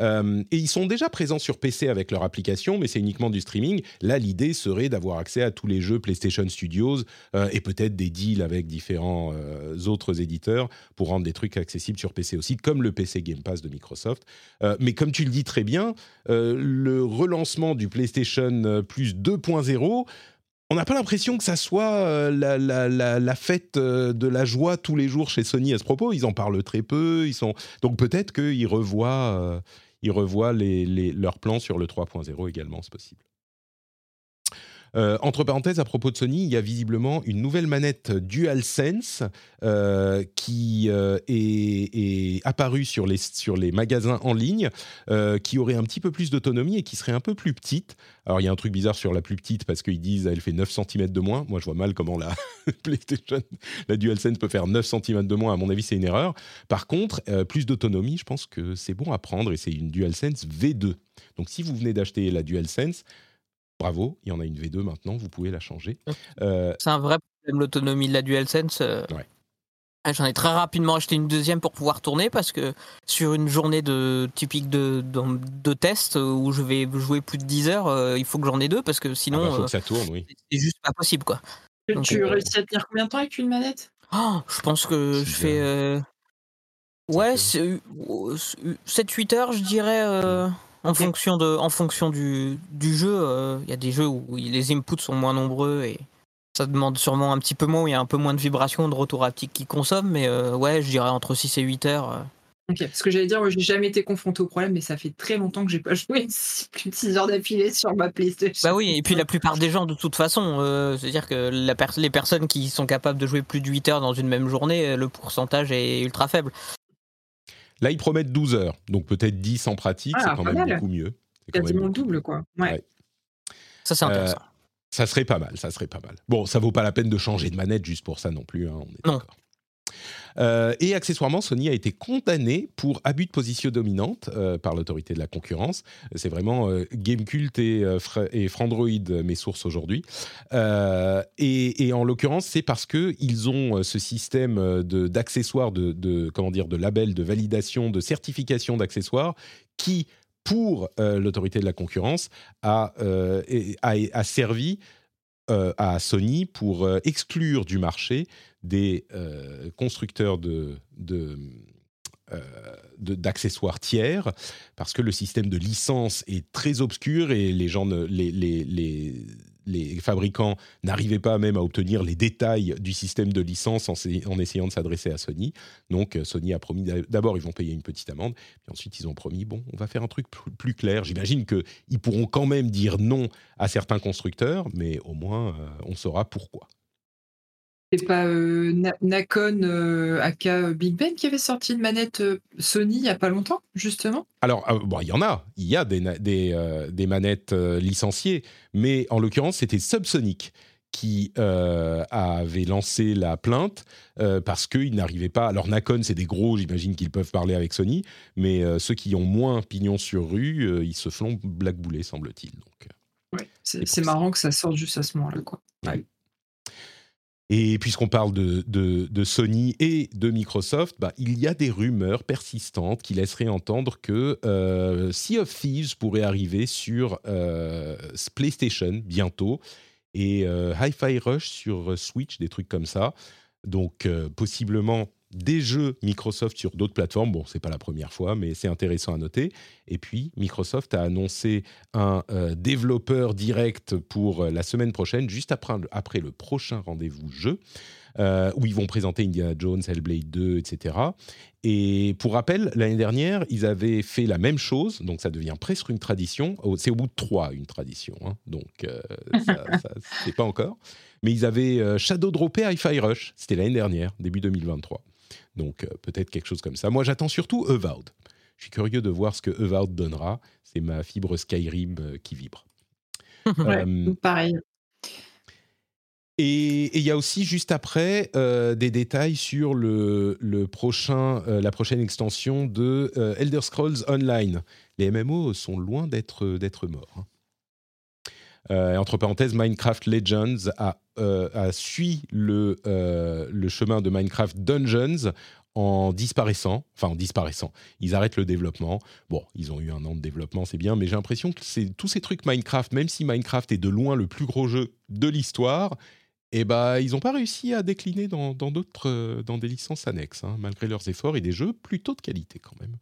Euh, et ils sont déjà présents sur PC avec leur application, mais c'est uniquement du streaming. Là, l'idée serait d'avoir accès à tous les jeux PlayStation Studios euh, et peut-être des deals avec différents euh, autres éditeurs pour rendre des trucs accessibles sur PC aussi, comme le PC Game Pass de Microsoft. Mais comme tu le dis très bien, le relancement du PlayStation Plus 2.0 on n'a pas l'impression que ça soit la, fête de la joie tous les jours chez Sony à ce propos. Ils en parlent très peu. Ils sont donc peut-être qu'ils revoient, ils revoient les, leurs plans sur le 3.0 également, c'est possible. Euh, entre parenthèses, à propos de Sony, il y a visiblement une nouvelle manette DualSense euh, qui euh, est, apparue sur les, sur les magasins en ligne, qui aurait un petit peu plus d'autonomie et qui serait un peu plus petite. Alors, il y a un truc bizarre sur la plus petite parce qu'ils disent elle fait 9 cm de moins. Moi, je vois mal comment la [laughs] PlayStation, la DualSense peut faire 9 cm de moins. À mon avis, c'est une erreur. Par contre, plus d'autonomie, je pense que c'est bon à prendre et c'est une DualSense V2. Donc, si vous venez d'acheter la DualSense, bravo, il y en a une V2 maintenant, vous pouvez la changer. Euh, C'est un vrai problème, l'autonomie de la DualSense. euh. Ouais. Ah, J'en ai très rapidement acheté une deuxième pour pouvoir tourner parce que sur une journée de, typique de, de, de test euh, où je vais jouer plus de 10 heures, euh, il faut que j'en ai deux parce que ah sinon bah, faut euh, que ça tourne, oui. c'est juste pas possible quoi. Tu- Donc, tu euh, réussis à tenir combien de temps avec une manette? Oh, je pense que je fais. euh, Ouais, 7-8 heures, je dirais, euh, en, fonction de, en fonction du, du jeu. euh, Il y a des jeux où les inputs sont moins nombreux et ça demande sûrement un petit peu moins, où il y a un peu moins de vibrations, de retour haptique qui consomment, mais euh, ouais, je dirais entre 6 et 8 heures. euh. Ok, parce que j'allais dire, moi, j'ai jamais été confronté au problème, mais ça fait très longtemps que j'ai pas [laughs] joué plus de 6 heures d'affilée sur ma PlayStation. Bah oui, et puis la plupart des gens, de toute façon, euh, c'est-à-dire que la les personnes qui sont capables de jouer plus de 8 heures dans une même journée, le pourcentage est ultra faible. Là, ils promettent 12 heures, donc peut-être 10 en pratique, Ah, c'est quand même mal. beaucoup mieux. C'est quand même quasiment le beaucoup double, mieux. quoi. Ouais. Ouais. Ça, c'est Euh, intéressant. Ça serait pas mal, ça serait pas mal. Bon, ça vaut pas la peine de changer de manette juste pour ça non plus, hein, on est Non. d'accord. Euh, et accessoirement, Sony a été condamné pour abus de position dominante euh, par l'autorité de la concurrence. C'est vraiment euh, Gamecult et, Fra- et Frandroid, mes sources aujourd'hui. Et, en l'occurrence, c'est parce que ils ont ce système euh, de- d'accessoires, de, de comment dire, de labels, de validation, de certification d'accessoires qui, pour l'autorité de la concurrence, a, a, servi à Sony pour exclure du marché des euh, constructeurs euh, de- d'accessoires tiers parce que le système de licence est très obscur et les gens les, les, les, fabricants n'arrivaient pas même à obtenir les détails du système de licence en, s'ay- en essayant de s'adresser à Sony. Donc euh, Sony a promis d'a- d'abord ils vont payer une petite amende, puis ensuite ils ont promis bon on va faire un truc plus, clair. J'imagine que ils pourront quand même dire non à certains constructeurs, mais au moins on saura pourquoi. C'est pas euh, Na- Nakon euh, aka Big Ben qui avait sorti une manette euh, Sony il y a pas longtemps, justement? Alors, euh, bon, il y en a, il y a des, euh, des manettes euh, licenciées, mais en l'occurrence, c'était Subsonic qui euh, avait lancé la plainte euh, parce qu'ils n'arrivaient pas. Alors, Nakon, c'est des gros, j'imagine qu'ils peuvent parler avec Sony, mais euh, ceux qui ont moins pignon sur rue, euh, ils se font blackbouler, semble-t-il. Donc, euh. Ouais. C'est marrant que ça sorte juste à ce moment-là, quoi. Et puisqu'on parle de, de- Sony et de Microsoft, bah, il y a des rumeurs persistantes qui laisseraient entendre que euh, Sea of Thieves pourrait arriver sur euh, PlayStation bientôt et euh, Hi-Fi Rush sur Switch, des trucs comme ça. Donc euh, possiblement des jeux Microsoft sur d'autres plateformes. Bon, c'est pas la première fois, mais c'est intéressant à noter. Et puis Microsoft a annoncé un euh, développeur direct pour euh, la semaine prochaine, juste après, après le prochain rendez-vous jeu, euh, où ils vont présenter Indiana Jones, Hellblade 2, etc. Et pour rappel, l'année dernière, ils avaient fait la même chose, donc ça devient presque une tradition. Au- C'est au bout de trois une tradition, hein. donc [laughs] c'est pas encore. Mais ils avaient shadow droppé Hi-Fi Rush, c'était l'année dernière, début 2023. Donc euh, peut-être quelque chose comme ça. Moi, j'attends surtout Avowed. Je suis curieux de voir ce que Avowed donnera. C'est ma fibre Skyrim euh, qui vibre. [laughs] Ouais, Euh, pareil. Et il y a aussi juste après euh, des détails sur le, le prochain, euh, la prochaine extension de Elder Scrolls Online. Les MMO sont loin d'être d'être morts. hein. Euh, entre parenthèses, Minecraft Legends a, euh, le, euh, le chemin de Minecraft Dungeons en disparaissant, enfin en disparaissant. Ils arrêtent le développement. Bon, ils ont eu un an de développement, c'est bien, mais j'ai l'impression que tous ces trucs Minecraft, même si Minecraft est de loin le plus gros jeu de l'histoire, eh ben, ils n'ont pas réussi à décliner dans d'autres, dans des licences annexes, hein, malgré leurs efforts et des jeux plutôt de qualité quand même.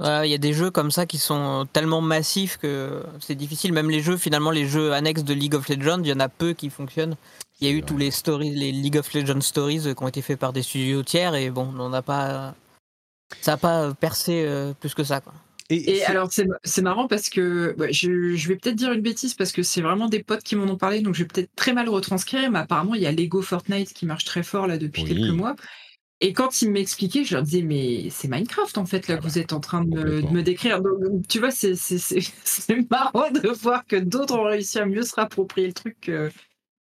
Ouais, Il y a des jeux comme ça qui sont tellement massifs que c'est difficile. Même les jeux, finalement, les jeux annexes de League of Legends, il y en a peu qui fonctionnent. Il y a eu vrai. tous les stories, les League of Legends stories euh, qui ont été faits par des studios tiers et bon, on n'a pas, ça n'a pas percé euh, plus que ça. Quoi. Et c'est- alors, c'est c'est marrant parce que ouais, je, je vais peut-être dire une bêtise parce que c'est vraiment des potes qui m'en ont parlé, donc je vais peut-être très mal retranscrire, mais apparemment, il y a Lego Fortnite qui marche très fort là depuis Oui. quelques mois. Et quand ils m'expliquaient, je leur disais, mais c'est Minecraft en fait, là, Ah que bah, vous êtes en train de me, de complètement. me décrire. Donc, tu vois, c'est- c'est c'est- [laughs] c'est marrant de voir que d'autres ont réussi à mieux se rapproprier le truc que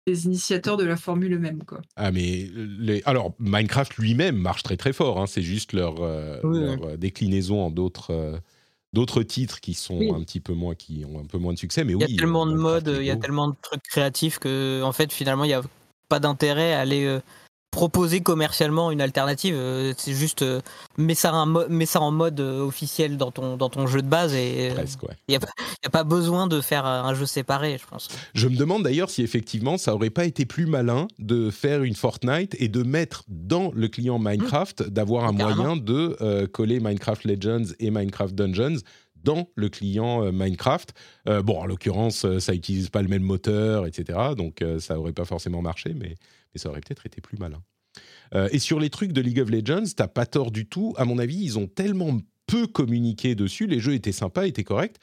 les initiateurs de la formule eux-mêmes. Quoi. Ah mais les... alors Minecraft lui-même marche très très fort. hein, c'est juste leur, euh, Oui, leur, euh, déclinaison en d'autres euh, d'autres titres qui sont Oui. un petit peu moins qui ont un peu moins de succès. Mais Il y a oui, tellement de modes, il y a tellement de trucs créatifs que, en fait, finalement, il n'y a pas d'intérêt à aller euh, proposer commercialement une alternative. Euh, C'est juste, euh, mets, ça mets ça en mode euh, officiel dans ton, dans ton jeu de base et ouais. il n'y a, pas- a besoin de faire un jeu séparé, je pense. Je me demande d'ailleurs si effectivement ça aurait pas été plus malin de faire une Fortnite et de mettre dans le client Minecraft d'avoir un Carrément. moyen de euh, coller Minecraft Legends et Minecraft Dungeons dans le client Minecraft. Euh, bon, en l'occurrence, ça n'utilise pas le même moteur, etc. Donc euh, ça aurait pas forcément marché, mais, mais ça aurait peut-être été plus malin. Euh, et sur les trucs de League of Legends, t'as pas tort du tout. À mon avis, ils ont tellement peu communiqué dessus. Les jeux étaient sympas, étaient corrects,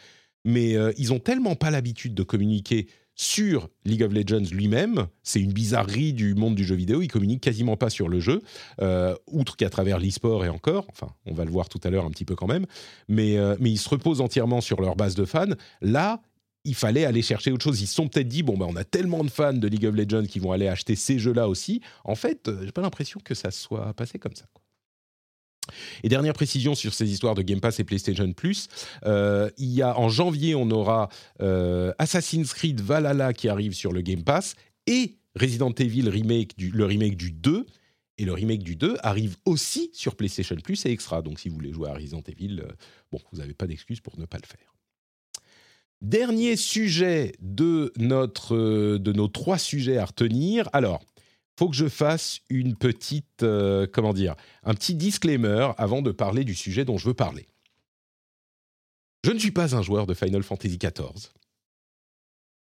mais euh, ils ont tellement pas l'habitude de communiquer sur League of Legends lui-même. C'est une bizarrerie du monde du jeu vidéo. Ils communiquent quasiment pas sur le jeu, euh, outre qu'à travers l'e-sport et encore. Enfin, on va le voir tout à l'heure un petit peu quand même. Mais, mais ils se reposent entièrement sur leur base de fans. Là, il fallait aller chercher autre chose. Ils se sont peut-être dit bon ben on a tellement de fans de League of Legends qui vont aller acheter ces jeux-là aussi. En fait, euh, j'ai pas l'impression que ça soit passé comme ça. Et dernière précision sur ces histoires de Game Pass et PlayStation Plus, euh, il y a en janvier on aura euh, Assassin's Creed Valhalla qui arrive sur le Game Pass et Resident Evil remake du, le remake du 2 et le remake du 2 arrive aussi sur PlayStation Plus et Extra. Donc si vous voulez jouer à Resident Evil, bon vous n'avez pas d'excuse pour ne pas le faire. Dernier sujet de, notre, euh, de nos trois sujets à retenir. Alors, faut que je fasse une petite, euh, comment dire, un petit disclaimer avant de parler du sujet dont je veux parler. Je ne suis pas un joueur de Final Fantasy XIV,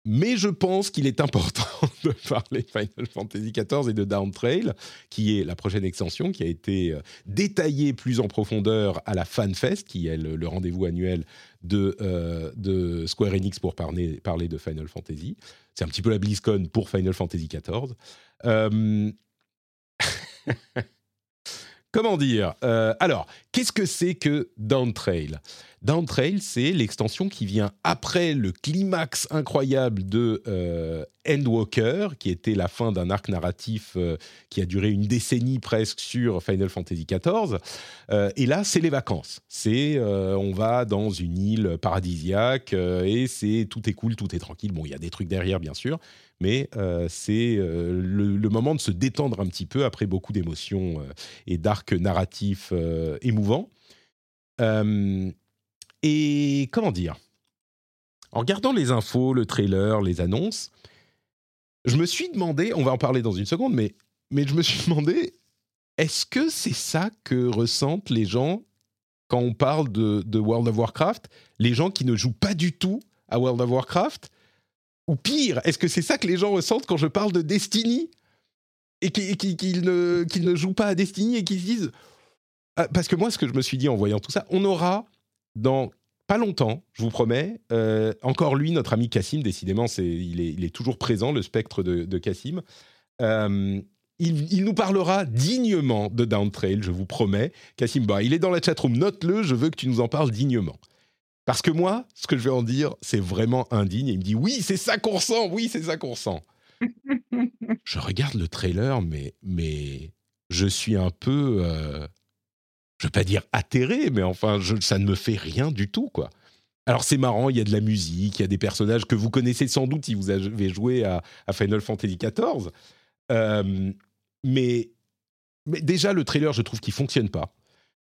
mais je pense qu'il est important [laughs] de parler Final Fantasy XIV et de Down Trail, qui est la prochaine extension qui a été euh, détaillée plus en profondeur à la FanFest, qui est le, rendez-vous annuel de, euh, de Square Enix pour parler, parler de Final Fantasy. C'est un petit peu la BlizzCon pour Final Fantasy XIV. Euh, [laughs] Comment dire Euh, Alors, qu'est-ce que c'est que Down Trail Down Trail, c'est l'extension qui vient après le climax incroyable de euh, Endwalker, qui était la fin d'un arc narratif euh, qui a duré une décennie presque sur Final Fantasy XIV. Et là, c'est les vacances. C'est on va dans une île paradisiaque et c'est tout est cool, tout est tranquille. Bon, il y a des trucs derrière, bien sûr, mais euh, c'est euh, le, moment de se détendre un petit peu après beaucoup d'émotions euh, et d'arcs narratifs émouvants. Et comment dire? En regardant les infos, le trailer, les annonces, je me suis demandé, on va en parler dans une seconde, mais, mais je me suis [laughs] demandé, est-ce que c'est ça que ressentent les gens quand on parle de World of Warcraft? Les gens qui ne jouent pas du tout à World of Warcraft? Ou pire, est-ce que c'est ça que les gens ressentent quand je parle de Destiny et qui- qui- qu'ils ne, ne jouent pas à Destiny et qu'ils se disent... Ah, Parce que moi, ce que je me suis dit en voyant tout ça, on aura dans pas longtemps, je vous promets, euh, encore lui, notre ami Cassim, décidément, il, est, il est toujours présent, le spectre de, Cassim. Euh, il, nous parlera dignement de Down Trail, je vous promets. Cassim, bah, il est dans la chatroom, note-le, je veux que tu nous en parles dignement. Parce que moi, ce que je vais en dire, c'est vraiment indigne. Et il me dit, oui, c'est ça qu'on ressent, oui, c'est ça qu'on ressent. [laughs] je regarde le trailer, mais, mais je suis un peu, euh, je vais pas dire atterré, mais enfin, ça ne me fait rien du tout, quoi. Alors c'est marrant, il y a de la musique, il y a des personnages que vous connaissez sans doute si vous avez joué à, Final Fantasy XIV. Euh, mais, déjà, le trailer, je trouve qu'il fonctionne pas.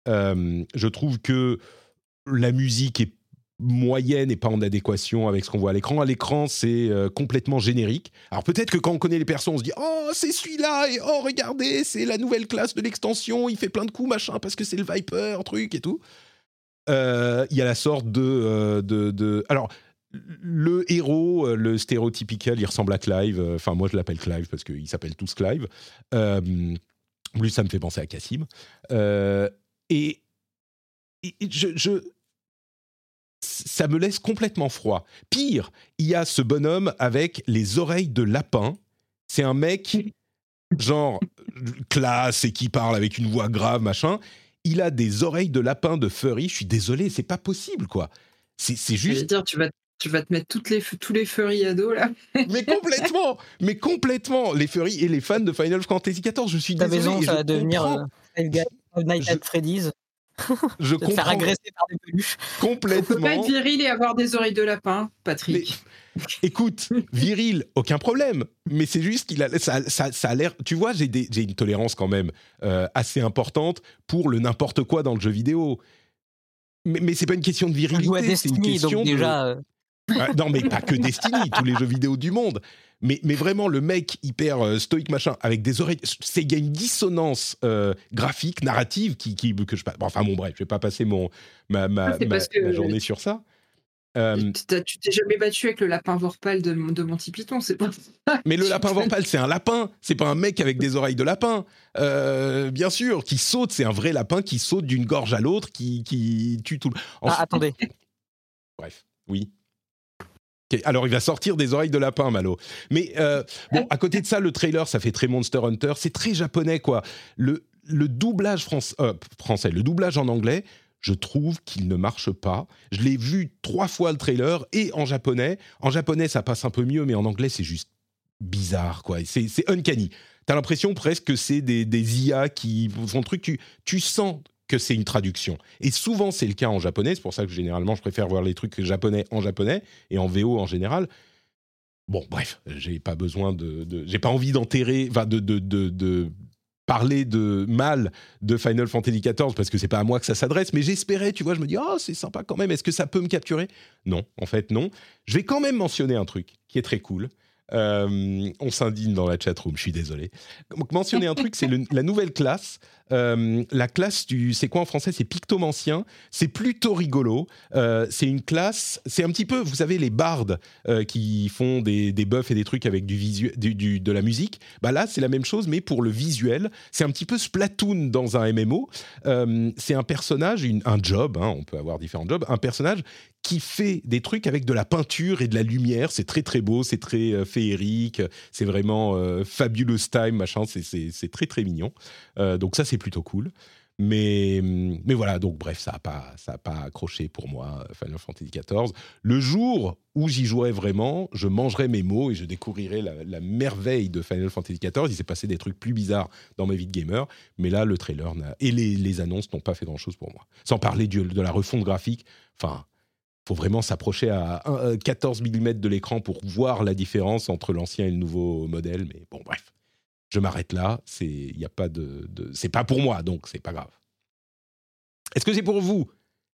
Euh, je trouve que la musique est moyenne et pas en adéquation avec ce qu'on voit à l'écran. À l'écran, c'est euh, complètement générique. Alors peut-être que quand on connaît les persos, on se dit oh c'est celui-là et oh regardez c'est la nouvelle classe de l'extension, il fait plein de coups machin parce que c'est le Viper truc et tout. Euh, il y a la sorte de, euh, de, de... alors le héros, le stéréotypical, il ressemble à Clive. Enfin, moi, je l'appelle Clive parce qu'ils s'appellent tous Clive. lui, ça me fait penser à Cassim. et, je, je, ça me laisse complètement froid. Pire, il y a ce bonhomme avec les oreilles de lapin. C'est un mec, genre, classe et qui parle avec une voix grave, machin. Il a des oreilles de lapin de furry. Je suis désolé, c'est pas possible, quoi. C'est juste. Je veux dire, tu vas, tu vas te mettre toutes les, tous les furry ados, là. [laughs] mais complètement Mais complètement Les furry et les fans de Final Fantasy XIV, je suis désolé. maison, ça va devenir euh, Night at Freddy's. [laughs] je comprends. faire agresser par des peluches. Complètement. Faut pas être viril et avoir des oreilles de lapin, Patrick. écoute, viril, aucun problème. Mais c'est juste qu'il a, ça, ça, a l'air. Tu vois, j'ai, une tolérance quand même euh, assez importante pour le n'importe quoi dans le jeu vidéo. Mais, mais c'est pas une question de virilité, c'est une question déjà. Euh, ah, non, mais pas que Destiny, tous les jeux vidéo du monde. Mais, mais vraiment, le mec hyper euh, stoïque, machin, avec des oreilles. Il y a une dissonance euh, graphique, narrative, qui, qui, que je. enfin, bon, bref, je vais pas passer mon, ma, ma, ah, journée sur ça. Euh, tu t'es jamais battu avec le lapin Vorpal de, de Monty Python, c'est pas Mais le lapin Vorpal, c'est un lapin, c'est pas un mec avec des oreilles de lapin. bien sûr, qui saute, c'est un vrai lapin qui saute d'une gorge à l'autre, qui, qui tue tout le. Ah, attendez. [laughs] Bref, oui. Alors, il va sortir des oreilles de lapin, Malo. Mais euh, bon, à côté de ça, le trailer, ça fait très Monster Hunter. C'est très japonais, quoi. Le, le doublage euh, français, le doublage en anglais, je trouve qu'il ne marche pas. Je l'ai vu trois fois le trailer et en japonais. En japonais, ça passe un peu mieux, mais en anglais, c'est juste bizarre, quoi. C'est uncanny. T'as l'impression presque que c'est des, des, IA qui font le truc. Tu, tu sens que c'est une traduction. Et souvent, c'est le cas en japonais. C'est pour ça que généralement, je préfère voir les trucs japonais en japonais et en VO en général. Bon, bref, j'ai pas besoin de, j'ai pas envie d'enterrer, enfin de, de, de, parler de mal de Final Fantasy XIV parce que c'est pas à moi que ça s'adresse, mais j'espérais, tu vois, je me dis, oh, c'est sympa quand même, est-ce que ça peut me capturer? Non, en fait, non. Je vais quand même mentionner un truc qui est très cool. Euh, on s'indigne dans la chatroom, je suis désolé. Mentionner un truc, c'est la nouvelle classe euh, la classe du, c'est quoi en français? C'est pictomancien. C'est plutôt rigolo. Euh, c'est une classe, c'est un petit peu, vous savez, les bardes qui font des, des buffs et des trucs avec du visuel, du, de la musique. Bah là, c'est la même chose, mais pour le visuel. C'est un petit peu Splatoon dans un MMO. c'est un personnage, un job, hein, on peut avoir différents jobs, un personnage qui fait des trucs avec de la peinture et de la lumière. C'est très très beau, c'est très féerique, c'est vraiment fabulous time, machin. C'est très très mignon. donc ça, c'est plutôt cool. Mais, mais voilà, donc bref, ça n'a pas, pas accroché pour moi Final Fantasy XIV. Le jour où j'y jouerai vraiment, je mangerai mes mots et je découvrirai la, merveille de Final Fantasy XIV. Il s'est passé des trucs plus bizarres dans ma vie de gamer, mais là, le trailer et les, annonces n'ont pas fait grand-chose pour moi. Sans parler de la refonte graphique, enfin, faut vraiment s'approcher à 14 mm de l'écran pour voir la différence entre l'ancien et le nouveau modèle, mais bon, bref je m'arrête là. C'est, il a pas de, c'est pas pour moi, donc c'est pas grave. Est-ce que c'est pour vous?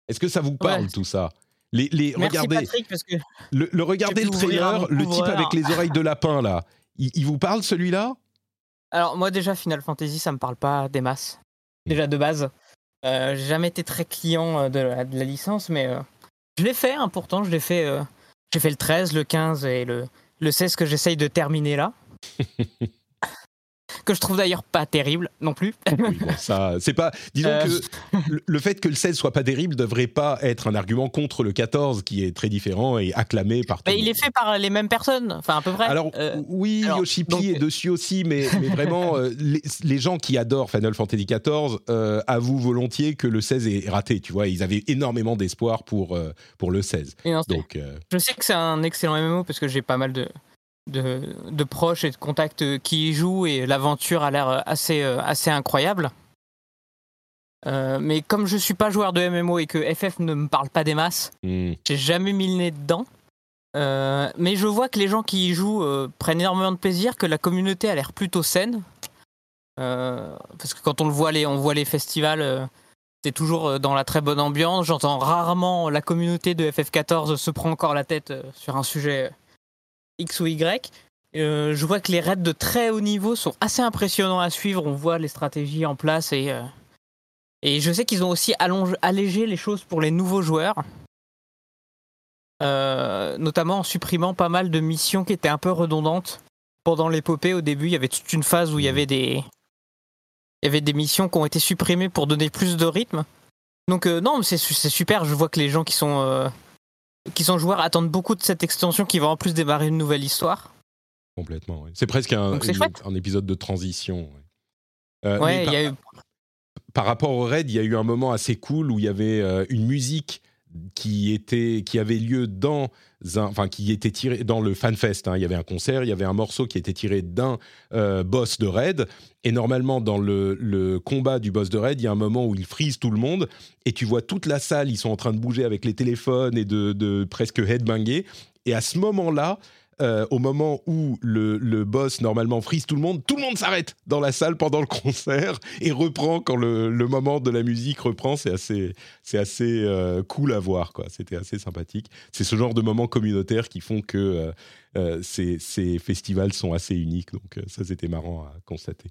Est-ce que ça vous parle tout ça? Les, les regardez, Patrick, parce que le, le regardez le trailer, le type avec les oreilles de lapin là, il, vous parle celui-là? Alors moi déjà Final Fantasy, ça me parle pas des masses. Déjà de base, euh, j'ai jamais été très client euh, de la, de la licence, mais euh, je l'ai fait. Hein, pourtant, je l'ai fait. Euh, j'ai fait le 13, le 15 et le, le 16 que j'essaye de terminer là. [laughs] que je trouve d'ailleurs pas terrible non plus. Oui, bon, ça, c'est pas. Disons Euh. que le, le fait que le 16 soit pas terrible devrait pas être un argument contre le 14 qui est très différent et acclamé par Mais il est fait par les mêmes personnes, enfin à peu près. Alors Euh, oui, alors, Yoshipi donc- est dessus aussi, mais, mais vraiment, [laughs] euh, les, les gens qui adorent Final Fantasy XIV avouent volontiers que le 16 est raté. Tu vois, ils avaient énormément d'espoir pour pour le 16. et non, c'est- Donc Je sais que c'est un excellent MMO parce que j'ai pas mal de, de, de proches et de contacts qui y jouent et l'aventure a l'air assez, euh, assez incroyable. Euh, mais comme je suis pas joueur de MMO et que FF ne me parle pas des masses, hmm, j'ai jamais mis le nez dedans. Euh, mais je vois que les gens qui y jouent euh, prennent énormément de plaisir, que la communauté a l'air plutôt saine. Parce que quand on le voit les, on voit les festivals, c'est toujours dans la très bonne ambiance. J'entends rarement la communauté de FF14 se prend encore la tête sur un sujet X ou Y. Euh, je vois que les raids de très haut niveau sont assez impressionnants à suivre. On voit les stratégies en place et, euh, et je sais qu'ils ont aussi allégé les choses pour les nouveaux joueurs. Euh, notamment en supprimant pas mal de missions qui étaient un peu redondantes. Pendant l'épopée, au début, il y avait toute une phase où il y avait des, il y avait des missions qui ont été supprimées pour donner plus de rythme. Donc non, c'est su- c'est super. Je vois que les gens qui sont qui sont joueurs attendent beaucoup de cette extension qui va en plus démarrer une nouvelle histoire. complètement. ouais. C'est presque un, une- épisode de transition. Euh, Ouais, par, y a eu par rapport au raid, il y a eu un moment assez cool où il y avait euh, une musique qui était qui avait lieu dans qui était tiré dans le fanfest. hein. Il y avait un concert, il y avait un morceau qui était tiré d'un euh, boss de raid. Et normalement, dans le, combat du boss de raid, il y a un moment où il freeze tout le monde et tu vois toute la salle, ils sont en train de bouger avec les téléphones et de, de presque headbanger. Et à ce moment-là, euh, au moment où le, le boss normalement freeze tout le monde, tout le monde s'arrête dans la salle pendant le concert et reprend quand le, le moment de la musique reprend. C'est assez, c'est assez euh, cool à voir, quoi. C'était assez sympathique. C'est ce genre de moments communautaires qui font que euh, ces, ces festivals sont assez uniques. Donc ça, c'était marrant à constater.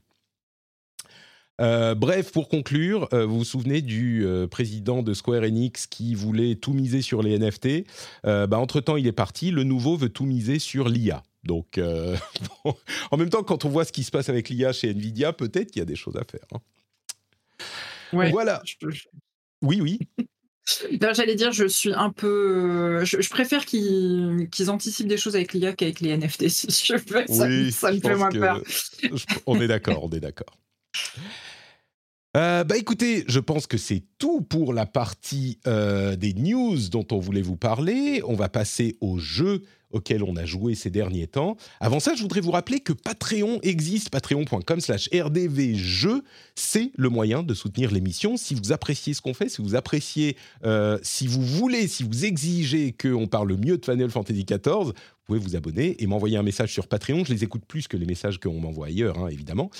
Euh, bref, pour conclure, euh, vous vous souvenez du euh, président de Square Enix qui voulait tout miser sur les NFT bah, Entre-temps, il est parti. Le nouveau veut tout miser sur l'IA. Donc, [laughs] bon, en même temps, quand on voit ce qui se passe avec l'IA chez Nvidia, peut-être qu'il y a des choses à faire. hein. Ouais. Voilà. Je- Oui, oui. [laughs] J'allais dire, je suis un peu. Je, je préfère qu'ils anticipent des choses avec l'IA qu'avec les NFT, [laughs] si je veux. Ça, oui, ça me fait moins que- peur. on est d'accord, on est d'accord. Euh, bah écoutez, je pense que c'est tout pour la partie euh, des news dont on voulait vous parler. On va passer aux jeux auxquels on a joué ces derniers temps. Avant ça, je voudrais vous rappeler que Patreon existe, patreon.com slash rdvjeux. C'est le moyen de soutenir l'émission. Si vous appréciez ce qu'on fait, si vous appréciez, euh, si vous voulez, si vous exigez qu'on parle mieux de Final Fantasy XIV, vous pouvez vous abonner et m'envoyer un message sur Patreon. Je les écoute plus que les messages qu'on m'envoie ailleurs, hein, évidemment,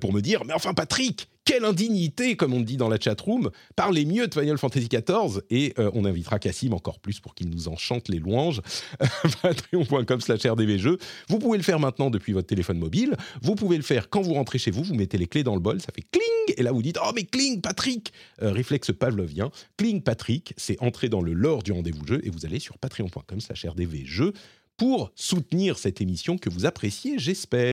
pour me dire Mais enfin, Patrick, quelle indignité, comme on dit dans la chatroom, parlez mieux de Final Fantasy XIV. Et euh, on invitera Cassim encore plus pour qu'il nous enchante les louanges. [laughs] Patreon.com slash rdvjeux. Vous pouvez le faire maintenant depuis votre téléphone mobile. Vous pouvez le faire quand vous rentrez chez vous. Vous mettez les clés dans le bol, ça fait cling. Et là, vous dites Oh, mais cling, Patrick Euh, Réflexe pavlovien. Cling, Patrick, c'est entrer dans le lore du rendez-vous jeu. Et vous allez sur patreon.com slash rdvjeux pour soutenir cette émission que vous appréciez, j'espère.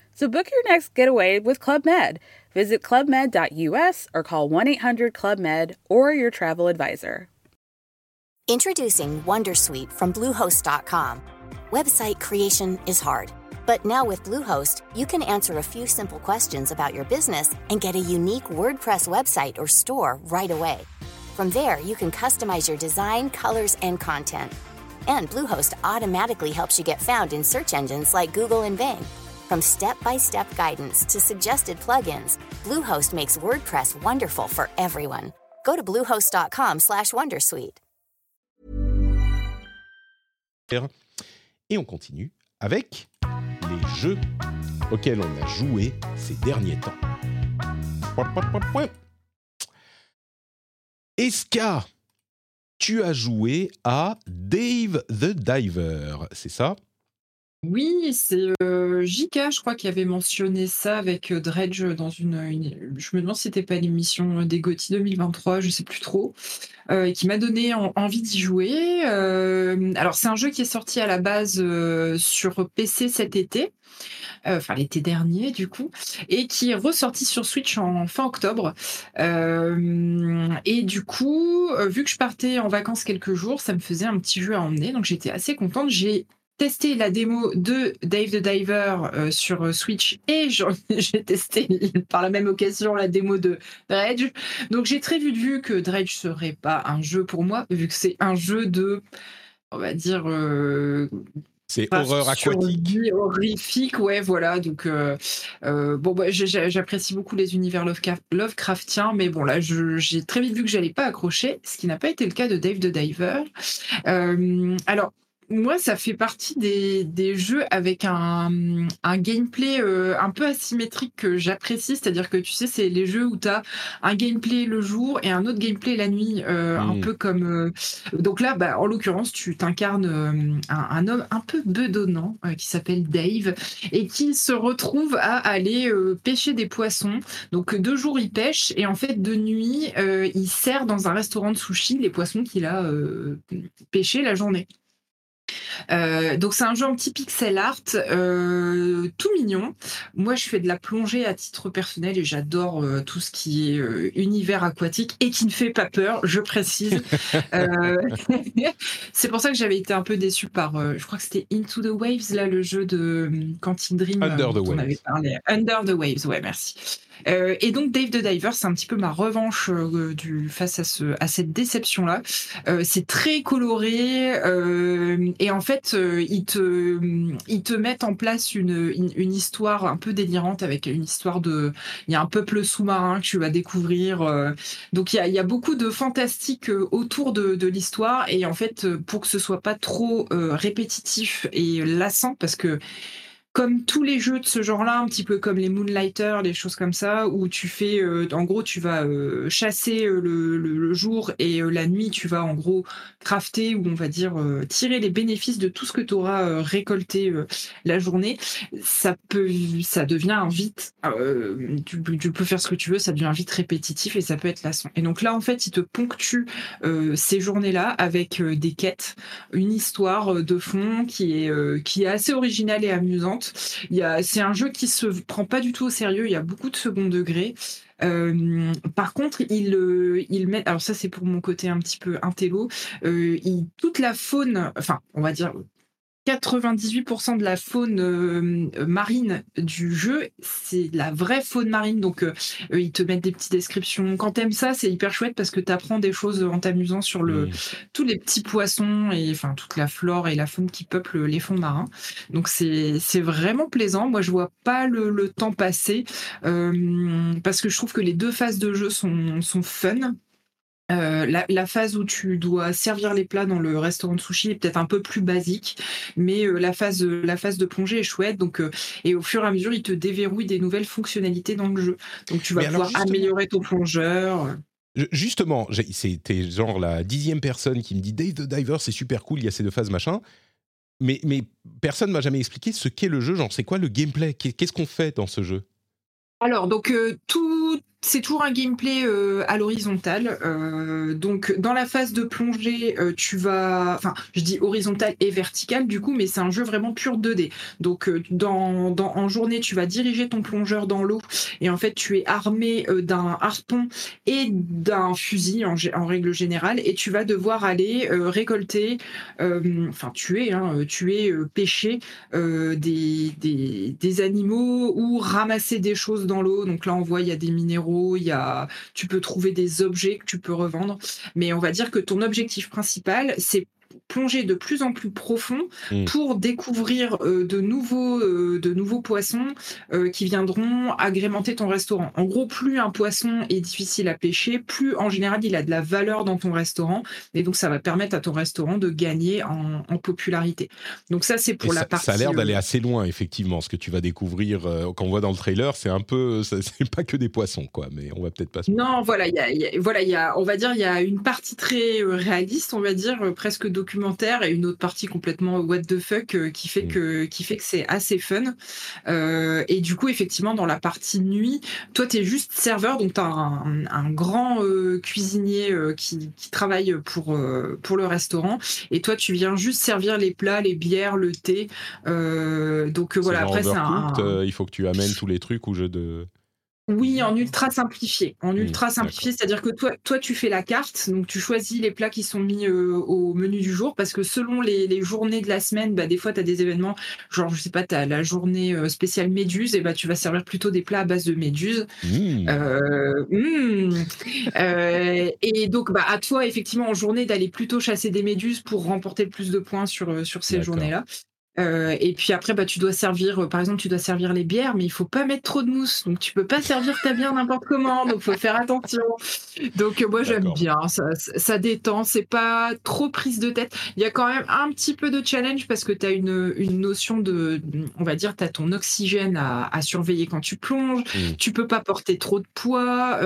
So book your next getaway with Club Med. Visit clubmed.us or call 1 800 Club Med or your travel advisor. Introducing Wondersuite from Bluehost.com. Website creation is hard, but now with Bluehost, you can answer a few simple questions about your business and get a unique WordPress website or store right away. From there, you can customize your design, colors, and content. And Bluehost automatically helps you get found in search engines like Google and Bing. From step-by-step guidance to suggested plugins, Bluehost makes WordPress wonderful for everyone. Go to bluehost.com/wondersuite. Et on continue avec les jeux auxquels on a joué ces derniers temps. Eska, tu as joué à Dave the Diver, c'est ça? Oui, c'est euh, JK, je crois, qui avait mentionné ça avec euh, Dredge dans une, Je me demande si c'était pas l'émission des GOTY 2023, je sais plus trop, euh, qui m'a donné envie d'y jouer. alors, c'est un jeu qui est sorti à la base sur PC cet été, enfin l'été dernier du coup, et qui est ressorti sur Switch en fin octobre. et du coup, vu que je partais en vacances quelques jours, ça me faisait un petit jeu à emmener, donc j'étais assez contente. J'ai testé la démo de Dave the Diver euh, sur euh, Switch et [laughs] j'ai testé par la même occasion la démo de Dredge. Donc j'ai très vite vu que Dredge serait pas un jeu pour moi, vu que c'est un jeu de, on va dire, euh, c'est horreur aquatique. Horrifique, ouais, voilà. Donc, bon, bah, j'apprécie beaucoup les univers Lovecraftiens, mais bon, là, j'ai très vite vu que j'allais pas accrocher, ce qui n'a pas été le cas de Dave the Diver. alors, moi, ça fait partie des, des jeux avec un, un gameplay euh, un peu asymétrique que j'apprécie. C'est-à-dire que tu sais, c'est les jeux où tu as un gameplay le jour et un autre gameplay la nuit. Euh, un mmh. peu comme. Euh, donc là, bah, en l'occurrence, tu t'incarnes un, un, homme un peu bedonnant qui s'appelle Dave et qui se retrouve à aller pêcher des poissons. Donc de jour, il pêche et en fait, de nuit, il sert dans un restaurant de sushi les poissons qu'il a pêchés la journée. Euh, donc c'est un jeu en petit pixel art, euh, tout mignon. Moi je fais de la plongée à titre personnel et j'adore euh, tout ce qui est univers aquatique et qui ne fait pas peur, je précise. [laughs] [laughs] c'est pour ça que j'avais été un peu déçue par, je crois que c'était Into the Waves là, le jeu de Quantic Dream. Under the Waves. Under the Waves, ouais merci. Euh, et donc Dave the Diver, c'est un petit peu ma revanche euh, du, face à, ce, à cette déception-là. Euh, c'est très coloré et en fait, ils, te, ils te mettent en place une, une, histoire un peu délirante avec une histoire de... Il y a un peuple sous-marin que tu vas découvrir. donc il y, a, y a beaucoup de fantastique autour de, de l'histoire et en fait, pour que ce soit pas trop répétitif et lassant, parce que comme tous les jeux de ce genre-là, un petit peu comme les Moonlighters, des choses comme ça, où tu fais, euh, en gros, tu vas euh, chasser euh, le, jour et la nuit, tu vas en gros crafter ou on va dire tirer les bénéfices de tout ce que tu auras récolté la journée. Ça peut, ça devient vite, tu, tu, peux faire ce que tu veux, ça devient vite répétitif et ça peut être lassant. Et donc là, en fait, il te ponctue ces journées-là avec des quêtes, une histoire de fond qui est qui est assez originale et amusante c'est un jeu qui se prend pas du tout au sérieux. Il y a beaucoup de second degré. Euh, par contre, il, euh, il met, alors ça c'est pour mon côté un petit peu intello, euh, toute la faune, enfin on va dire 98% de la faune euh, marine du jeu, c'est la vraie faune marine. Donc, euh, euh, ils te mettent des petites descriptions. Quand t'aimes ça, c'est hyper chouette parce que t'apprends des choses en t'amusant sur le, tous les petits poissons et enfin toute la flore et la faune qui peuplent les fonds marins. Donc, c'est vraiment plaisant. Moi, je vois pas le, temps passer parce que je trouve que les deux phases de jeu sont, sont fun euh, la, phase où tu dois servir les plats dans le restaurant de sushi est peut-être un peu plus basique, mais euh, la, phase, la phase de plongée est chouette. Donc, euh, et au fur et à mesure, il te déverrouille des nouvelles fonctionnalités dans le jeu. Donc tu vas pouvoir améliorer ton plongeur. Justement, c'était genre la dixième personne qui me dit Dave the Diver, c'est super cool, il y a ces deux phases, machin. Mais, mais personne m'a jamais expliqué ce qu'est le jeu, genre c'est quoi le gameplay? Qu'est-ce qu'on fait dans ce jeu? Alors, donc, tout, c'est toujours un gameplay euh, à l'horizontale. Euh, donc, dans la phase de plongée, euh, tu vas. Enfin, je dis horizontal et vertical du coup, mais c'est un jeu vraiment pur 2D. Donc, dans, en journée, tu vas diriger ton plongeur dans l'eau et en fait, tu es armé d'un harpon et d'un fusil en, règle générale et tu vas devoir aller récolter, enfin, tuer, hein, tuer, pêcher des, des, des animaux ou ramasser des choses dans l'eau. Donc là, on voit, il y a des minéraux il tu peux trouver des objets que tu peux revendre. Mais on va dire que ton objectif principal, c'est plonger de plus en plus profond Mm. pour découvrir euh, de, nouveaux, euh, de nouveaux poissons euh, qui viendront agrémenter ton restaurant. En gros, plus un poisson est difficile à pêcher, plus en général il a de la valeur dans ton restaurant. Et donc, ça va permettre à ton restaurant de gagner en, en popularité. Donc, ça, c'est Et pour la ça, partie. ça a l'air d'aller assez loin, effectivement. Ce que tu vas découvrir, quand on voit dans le trailer, c'est un peu, [laughs] c'est pas que des poissons, quoi. Mais on va peut-être pas. se- Non, voilà, il y a, y a- voilà, il y a, on va dire, il y a une partie très réaliste, on va dire, presque documentaire, et une autre partie complètement what the fuck euh, qui fait Mm. que, qui fait que c'est assez fun. Euh, et du coup, effectivement, dans la partie nuit, toi, tu es juste serveur, donc tu as un, un grand euh, cuisinier qui, qui travaille pour, pour le restaurant, et toi, tu viens juste servir les plats, les bières, le thé. Donc voilà, après, c'est un, il faut que tu amènes tous les trucs au jeu de. Oui, en ultra simplifié. En Mmh, ultra simplifié, c'est-à-dire que toi, toi, tu fais la carte, donc tu choisis les plats qui sont mis euh, au menu du jour, parce que selon les, les journées de la semaine, bah, des fois, tu as des événements, genre, je sais pas, tu as la journée euh, spéciale méduse, et bah, tu vas servir plutôt des plats à base de méduse. Mmh. Euh, mmh. Euh, et donc, bah, à toi, effectivement, en journée, d'aller plutôt chasser des méduses pour remporter le plus de points sur, sur ces journées-là. Euh, et puis après, bah, tu dois servir, euh, par exemple, tu dois servir les bières, mais il faut pas mettre trop de mousse. Donc, tu peux pas servir ta bière n'importe comment. Donc, faut faire attention. Donc, euh, moi, j'aime bien. Ça, ça détend. C'est pas trop prise de tête. Il y a quand même un petit peu de challenge parce que tu as une, une notion de, on va dire, tu as ton oxygène à, à surveiller quand tu plonges. Mm. Tu peux pas porter trop de poids.